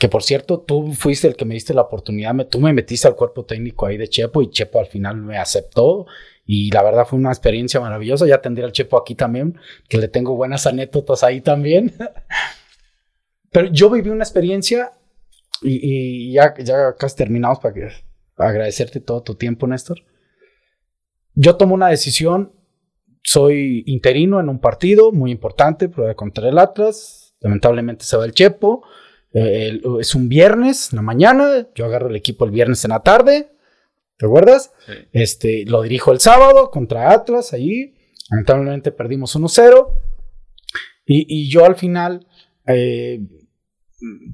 que por cierto, tú fuiste el que me diste la oportunidad, me, tú me metiste al cuerpo técnico ahí de Chepo y Chepo al final me aceptó y la verdad fue una experiencia maravillosa. Ya tendría al Chepo aquí también, que le tengo buenas anécdotas ahí también. (laughs) Pero yo viví una experiencia y, ya, ya casi terminamos para, que, agradecerte todo tu tiempo, Néstor. Yo tomo una decisión, soy interino en un partido muy importante, pero contra el Atlas. Lamentablemente se va el Chepo Es un viernes en la mañana, yo agarro el equipo el viernes en la tarde, ¿te acuerdas? Este, lo dirijo el sábado contra Atlas, ahí, lamentablemente perdimos 1-0, y, yo al final eh,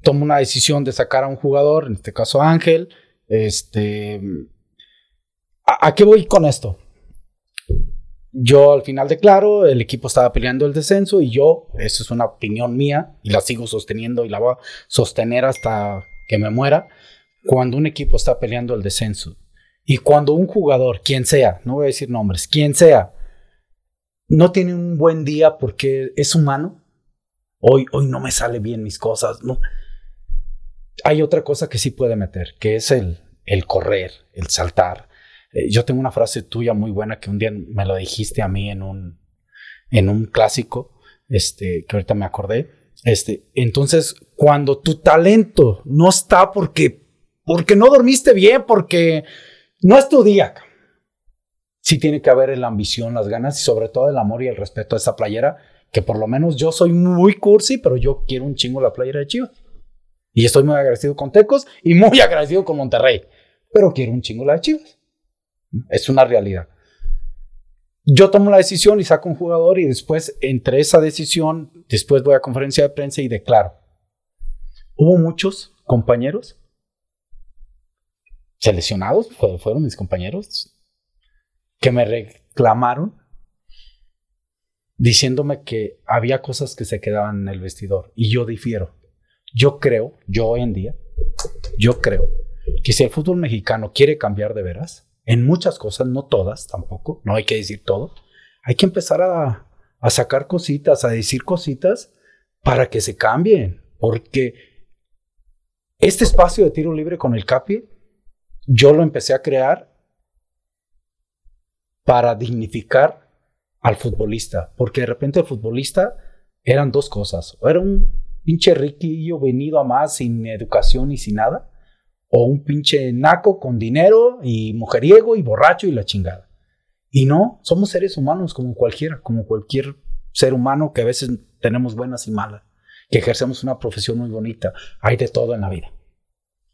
tomo una decisión de sacar a un jugador, en este caso Ángel, este, ¿a qué voy con esto? Yo al final declaro, el equipo estaba peleando el descenso y yo, eso es una opinión mía y la sigo sosteniendo y la voy a sostener hasta que me muera, cuando un equipo está peleando el descenso y cuando un jugador, quien sea, no voy a decir nombres, quien sea, no tiene un buen día porque es humano, hoy, hoy no me sale bien mis cosas, no. Hay otra cosa que sí puede meter, que es el, el correr, el saltar, eh, yo tengo una frase tuya muy buena que un día me lo dijiste a mí en un, en un clásico, este, que ahorita me acordé. Este, entonces, cuando tu talento no está porque, porque no dormiste bien, porque no es tu día, sí tiene que haber la ambición, las ganas y sobre todo el amor y el respeto a esa playera, que por lo menos yo soy muy cursi, pero yo quiero un chingo la playera de Chivas. Y estoy muy agradecido con Tecos y muy (laughs) agradecido con Monterrey, pero quiero un chingo la de Chivas. Es una realidad. Yo tomo la decisión y saco un jugador y después, entre esa decisión, después voy a conferencia de prensa y declaro. Hubo muchos compañeros seleccionados, fueron mis compañeros, que me reclamaron diciéndome que había cosas que se quedaban en el vestidor y yo difiero. Yo creo, yo hoy en día, yo creo que si el fútbol mexicano quiere cambiar de veras, en muchas cosas, no todas tampoco, no hay que decir todo. Hay que empezar a, sacar cositas, a decir cositas para que se cambien, porque este espacio de tiro libre con el CAPI, yo lo empecé a crear para dignificar al futbolista, porque de repente el futbolista eran dos cosas, era un pinche riquillo venido a más sin educación y sin nada, o un pinche naco con dinero y mujeriego y borracho y la chingada. Y no, somos seres humanos como cualquiera, como cualquier ser humano que a veces tenemos buenas y malas, que ejercemos una profesión muy bonita. Hay de todo en la vida.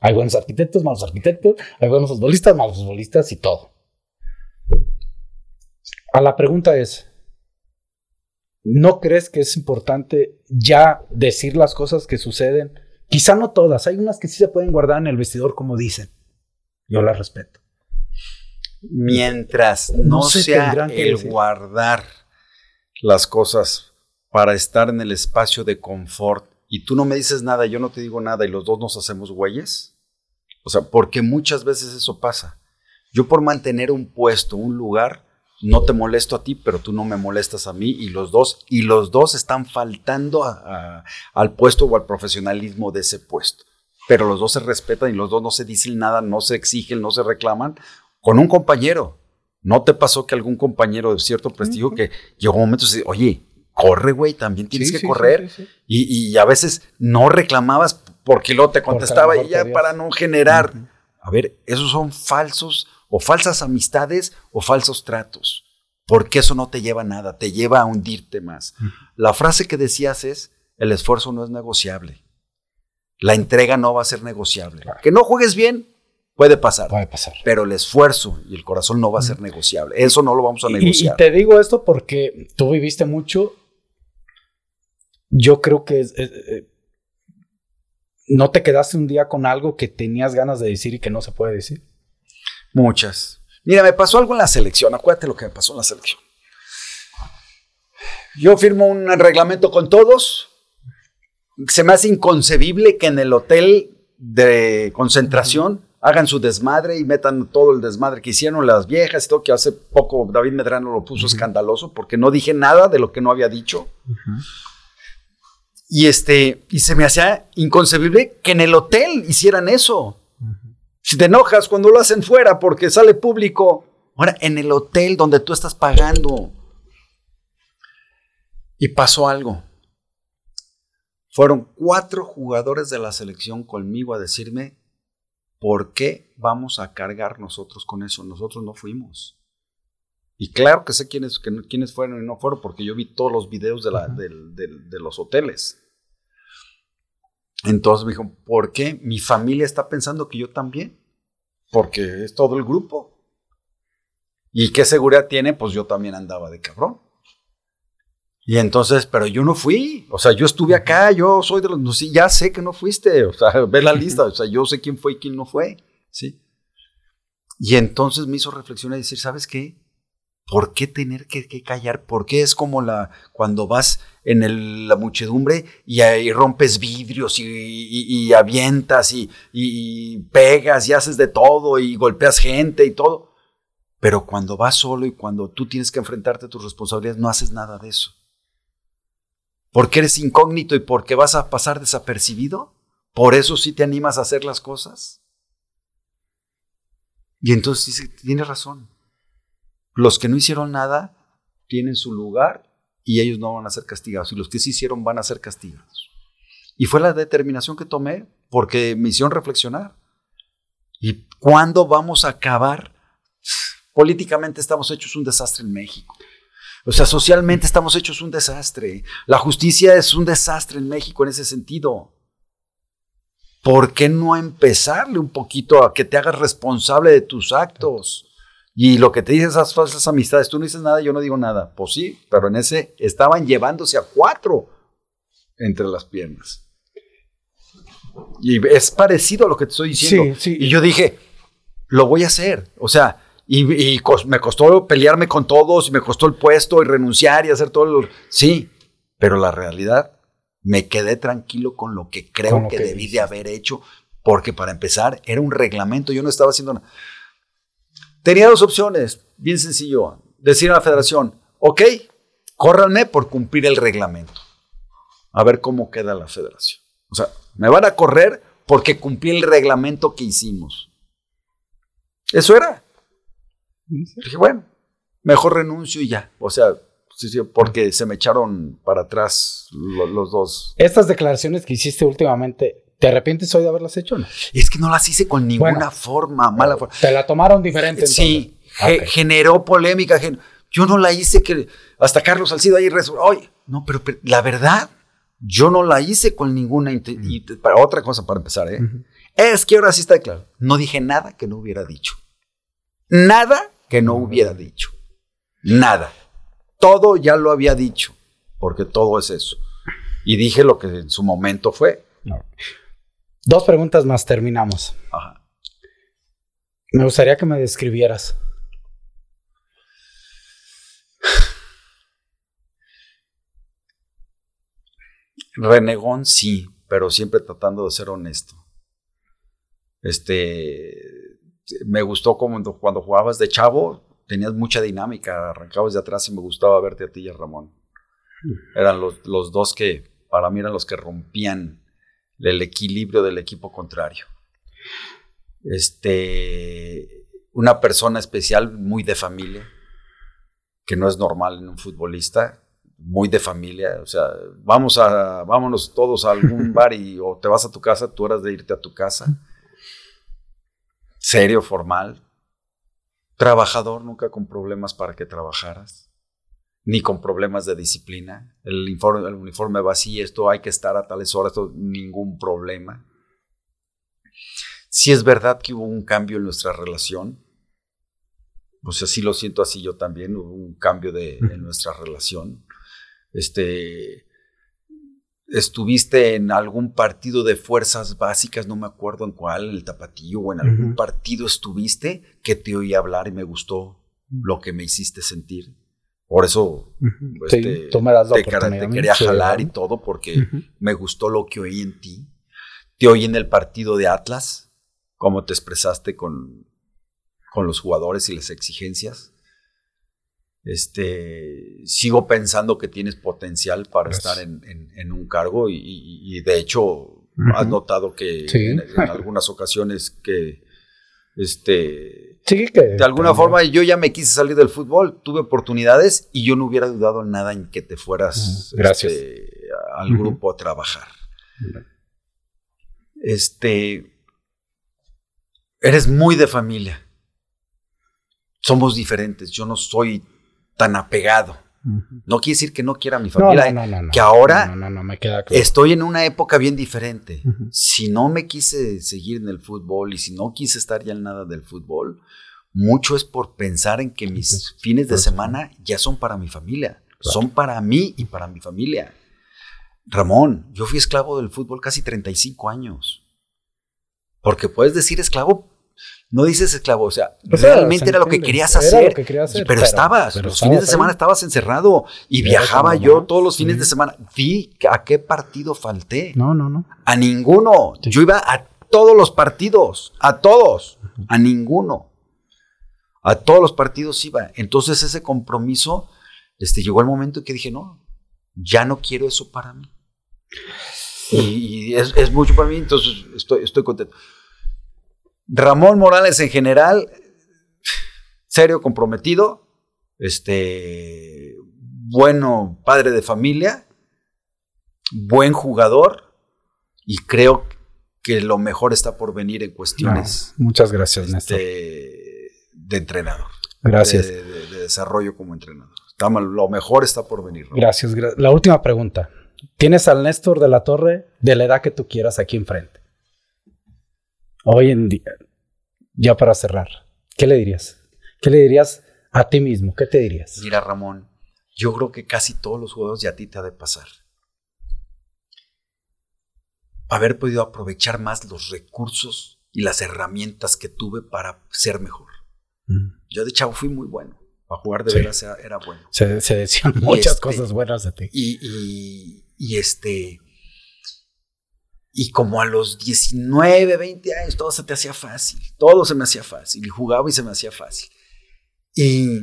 Hay buenos arquitectos, malos arquitectos, hay buenos futbolistas, malos futbolistas y todo. A la pregunta es, ¿no crees que es importante ya decir las cosas que suceden Quizá no todas, hay unas que sí se pueden guardar en el vestidor como dicen. Yo las respeto. Mientras no, sea el guardar las cosas para estar en el espacio de confort y tú no me dices nada, yo no te digo nada y los dos nos hacemos güeyes. O sea, porque muchas veces eso pasa. Yo por mantener un puesto, un lugar, no te molesto a ti, pero tú no me molestas a mí y los dos, y los dos están faltando al puesto o al profesionalismo de ese puesto. Pero los dos se respetan y los dos no se dicen nada, no se exigen, no se reclaman con un compañero. ¿No te pasó que algún compañero de cierto prestigio que llegó un momento y dice, oye, corre, güey, también tienes que correr? y, a veces no reclamabas porque luego te contestaba y ya para no generar. A ver, esos son falsos o falsas amistades o falsos tratos, porque eso no te lleva a nada, te lleva a hundirte más. La frase que decías es, el esfuerzo no es negociable, la entrega no va a ser negociable. Que no juegues bien, puede pasar, puede pasar, pero el esfuerzo y el corazón no va a ser negociable, eso no lo vamos a negociar. Y, te digo esto porque tú viviste mucho, yo creo que eh, no te quedaste un día con algo que tenías ganas de decir y que no se puede decir. Muchas. Mira, me pasó algo en la selección. Acuérdate lo que me pasó en la selección. Yo firmo un reglamento con todos. Se me hace inconcebible que en el hotel de concentración hagan su desmadre y metan todo el desmadre que hicieron las viejas. Esto que hace poco David Medrano lo puso escandaloso porque no dije nada de lo que no había dicho. Y este, y se me hacía inconcebible que en el hotel hicieran eso. Si te enojas cuando lo hacen fuera porque sale público, ahora en el hotel donde tú estás pagando. Y pasó algo. Fueron cuatro jugadores de la selección conmigo a decirme, ¿por qué vamos a cargar nosotros con eso? Nosotros no fuimos. Y claro que sé quiénes, quiénes fueron y no fueron, porque yo vi todos los videos de, la, de los hoteles. Entonces me dijo, ¿por qué? Mi familia está pensando que yo también. Porque es todo el grupo. ¿Y qué seguridad tiene? Pues yo también andaba de cabrón. Y entonces, pero yo no fui. O sea, yo estuve acá, yo soy de los. No, sí, ya sé que no fuiste. O sea, (laughs) ve la lista. O sea, yo sé quién fue y quién no fue. Sí. Y entonces me hizo reflexionar y decir, ¿sabes qué? ¿Por qué tener que, callar? ¿Por qué es como la cuando vas en la muchedumbre y, ahí rompes vidrios y, avientas y, pegas y haces de todo y golpeas gente y todo? Pero cuando vas solo y cuando tú tienes que enfrentarte a tus responsabilidades, no haces nada de eso. Porque eres incógnito y porque vas a pasar desapercibido. Por eso sí te animas a hacer las cosas. Y entonces dice, tiene razón. Los que no hicieron nada tienen su lugar y ellos no van a ser castigados. Y los que sí hicieron van a ser castigados. Y fue la determinación que tomé porque me hicieron reflexionar. ¿Y cuándo vamos a acabar? Políticamente estamos hechos un desastre en México. O sea, socialmente estamos hechos un desastre. La justicia es un desastre en México en ese sentido. ¿por qué no empezarle un poquito a que te hagas responsable de tus actos? Y lo que te dicen esas falsas amistades, tú no dices nada, yo no digo nada. Pues sí, pero en ese estaban llevándose a cuatro entre las piernas. Y es parecido a lo que te estoy diciendo. Sí, sí. Y yo dije, lo voy a hacer. O sea, y, me costó pelearme con todos, y me costó el puesto y renunciar y hacer todo lo... Sí, pero la realidad me quedé tranquilo con lo que creo que, debí de haber hecho, porque para empezar era un reglamento, yo no estaba haciendo nada. Tenía dos opciones, bien sencillo, decir a la federación, ok, córranme por cumplir el reglamento, a ver cómo queda la federación. O sea, me van a correr porque cumplí el reglamento que hicimos. Eso era. Dije, bueno, mejor renuncio y ya. O sea, Sí, sí, porque se me echaron para atrás los dos. Estas declaraciones que hiciste últimamente, ¿te arrepientes hoy de haberlas hecho no? Es que no las hice con ninguna forma, mala forma. Te la tomaron diferente. Sí, generó polémica. yo no la hice que hasta Carlos Salcido ahí Oye, no, pero, la verdad, yo no la hice con ninguna. Y para otra cosa, para empezar, ¿eh? es que ahora sí está claro. No dije nada que no hubiera dicho. Nada que no hubiera dicho. Nada todo ya lo había dicho, porque todo es eso. Y dije lo que en su momento fue. Dos preguntas más, terminamos. Me gustaría que me describieras. Renegón sí, pero siempre tratando de ser honesto. Este, me gustó como cuando jugabas de chavo, tenías mucha dinámica, arrancabas de atrás y me gustaba verte a ti y a Ramón. Eran los, los dos que, para mí, eran los que rompían el equilibrio del equipo contrario. Este, una persona especial, muy de familia, que no es normal en un futbolista, muy de familia, o sea, vamos a, vámonos todos a algún (laughs) bar y o te vas a tu casa, tú eras de irte a tu casa. Serio, formal, Trabajador, nunca con problemas para que trabajaras, ni con problemas de disciplina. El, informe, el uniforme va así, esto hay que estar a tales horas, ningún problema. Si es verdad que hubo un cambio en nuestra relación, pues así lo siento así yo también, hubo un cambio de, en nuestra relación. Este, estuviste en algún partido de fuerzas básicas, no me acuerdo en cuál, el tapatillo o en algún partido estuviste que te oí hablar y me gustó lo que me hiciste sentir. Por eso este, te, quería jalar y todo porque me gustó lo que oí en ti. Te oí en el partido de Atlas, cómo te expresaste con, con los jugadores y las exigencias. Este, sigo pensando que tienes potencial para estar en, un cargo y, de hecho has notado que en, algunas ocasiones que este de alguna forma yo ya me quise salir del fútbol, tuve oportunidades y yo no hubiera dudado en nada en que te fueras este, al grupo a trabajar. Este eres muy de familia. Somos diferentes. Yo no soy tan apegado. No quiere decir que no quiera a mi familia. que ahora me queda claro. estoy en una época bien diferente. Si no me quise seguir en el fútbol y si no quise estar ya en nada del fútbol, mucho es por pensar en que mis fines de semana ya son para mi familia. Son para mí y para mi familia. Ramón, yo fui esclavo del fútbol casi 35 años. Porque puedes decir esclavo, no dices esclavo, o sea, realmente era lo que querías hacer, pero, estabas, los fines de semana estabas encerrado y viajaba yo todos los fines de semana. Vi a qué partido falté. No, no, no. A ninguno. Yo iba a todos los partidos, a todos, a ninguno. A todos los partidos iba. Entonces ese compromiso, este, llegó el momento en que dije, no, ya no quiero eso para mí. Y, es, mucho para mí, entonces estoy, estoy contento. Ramón Morales en general, serio, comprometido, este, bueno padre de familia, buen jugador y creo que lo mejor está por venir en cuestiones. muchas gracias, Néstor. Este, de entrenador. Gracias. De, desarrollo como entrenador. lo mejor está por venir. Gracias. La última pregunta. Tienes al Néstor de la Torre de la edad que tú quieras aquí enfrente. Hoy en día, ya para cerrar, ¿qué le dirías? ¿Qué le dirías a ti mismo? ¿Qué te dirías? Mira, Ramón, yo creo que casi todos los juegos ya a ti te ha de pasar. Haber podido aprovechar más los recursos y las herramientas que tuve para ser mejor. Mm. Yo de chavo fui muy bueno. Para jugar de veras era, bueno. Se, decían muchas este, cosas buenas de ti. y, y este. Y como a los 19, 20 años, todo se te hacía fácil. Todo se me hacía fácil. Y jugaba y se me hacía fácil. Y,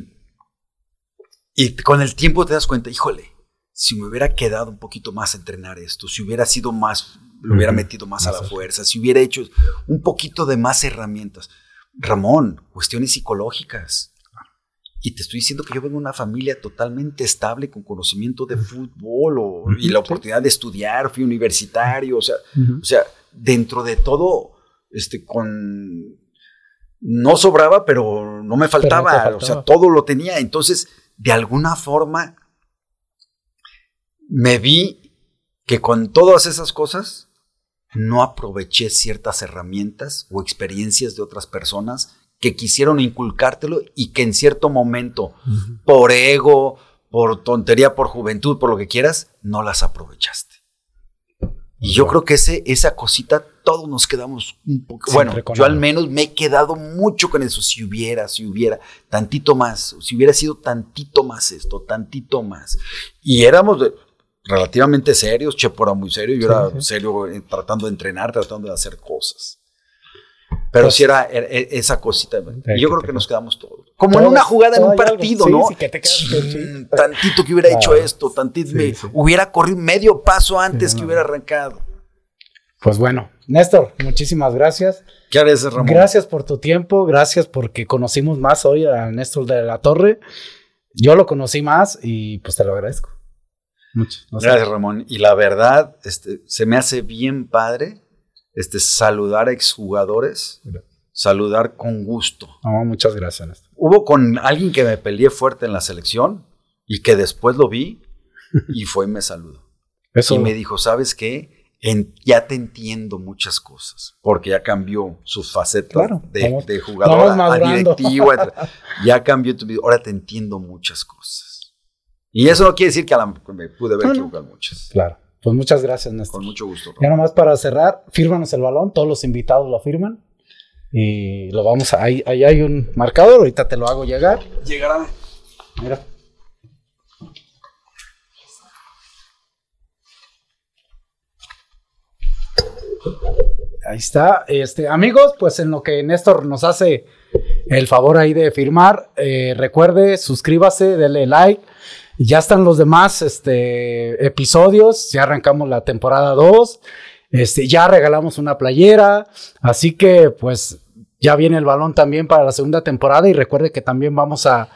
y con el tiempo te das cuenta, híjole, si me hubiera quedado un poquito más a entrenar esto, si hubiera sido más, lo hubiera metido más a la fuerza, si hubiera hecho un poquito de más herramientas. Ramón, cuestiones psicológicas. Y te estoy diciendo que yo vengo de una familia totalmente estable con conocimiento de fútbol y la oportunidad de estudiar, fui universitario, o sea, o sea, dentro de todo, este, con no sobraba, pero no me faltaba, o sea, todo lo tenía. Entonces, de alguna forma, me vi que con todas esas cosas no aproveché ciertas herramientas o experiencias de otras personas que quisieron inculcártelo y que en cierto momento, por ego, por tontería, por juventud, por lo que quieras, no las aprovechaste. Y yo creo que ese, esa cosita, todos nos quedamos un poco. Bueno, yo al menos me he quedado mucho con eso. Si hubiera, si hubiera, tantito más, si hubiera sido tantito más esto, tantito más. Y éramos relativamente serios, Chepo era muy serio, yo era serio tratando de entrenar, tratando de hacer cosas. Pero pues si era, esa cosita. Y yo creo que nos quedamos todos. Como en una jugada en un partido, ¿no? tantito que hubiera hecho esto, tantito me hubiera corrido medio paso antes que hubiera arrancado. Pues bueno, Néstor, muchísimas gracias. ¿Qué harás, Ramón? Gracias por tu tiempo, gracias porque conocimos más hoy a Néstor de la Torre. Yo lo conocí más y pues te lo agradezco. Mucho. Gracias, Ramón. Y la verdad, este, se me hace bien padre este, saludar a exjugadores, saludar con gusto. muchas gracias. Hubo con alguien que me peleé fuerte en la selección y que después lo vi y fue y me saludó. Y me dijo, ¿sabes qué? ya te entiendo muchas cosas, porque ya cambió su faceta de, jugador a directivo, ya cambió tu vida, ahora te entiendo muchas cosas. Y eso no quiere decir que me pude haber equivocado muchas. Claro. Pues muchas gracias, Néstor. Con mucho gusto. Ya nomás para cerrar, fírmanos el balón, todos los invitados lo firman. Y lo vamos a. Ahí, ahí hay un marcador, ahorita te lo hago llegar. Llegará. Mira. Ahí está. Este, amigos, pues en lo que Néstor nos hace el favor ahí de firmar, eh, recuerde, suscríbase, denle like ya están los demás este, episodios, ya arrancamos la temporada 2, este, ya regalamos una playera, así que pues ya viene el balón también para la segunda temporada. Y recuerde que también vamos a,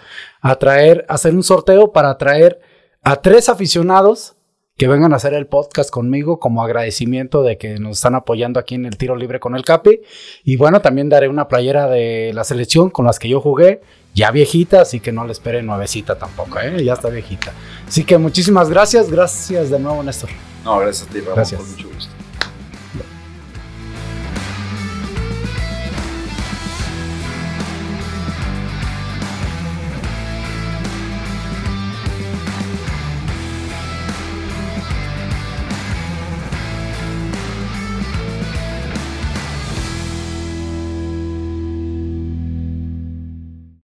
traer, hacer un sorteo para traer a tres aficionados que vengan a hacer el podcast conmigo como agradecimiento de que nos están apoyando aquí en el tiro libre con el Capi. Y bueno, también daré una playera de la selección con las que yo jugué, ya viejita, así que no le espere nuevecita tampoco, ¿eh? ya está viejita. Así que muchísimas gracias, gracias de nuevo Néstor. No, gracias a ti, Ramón, Gracias. con mucho gusto.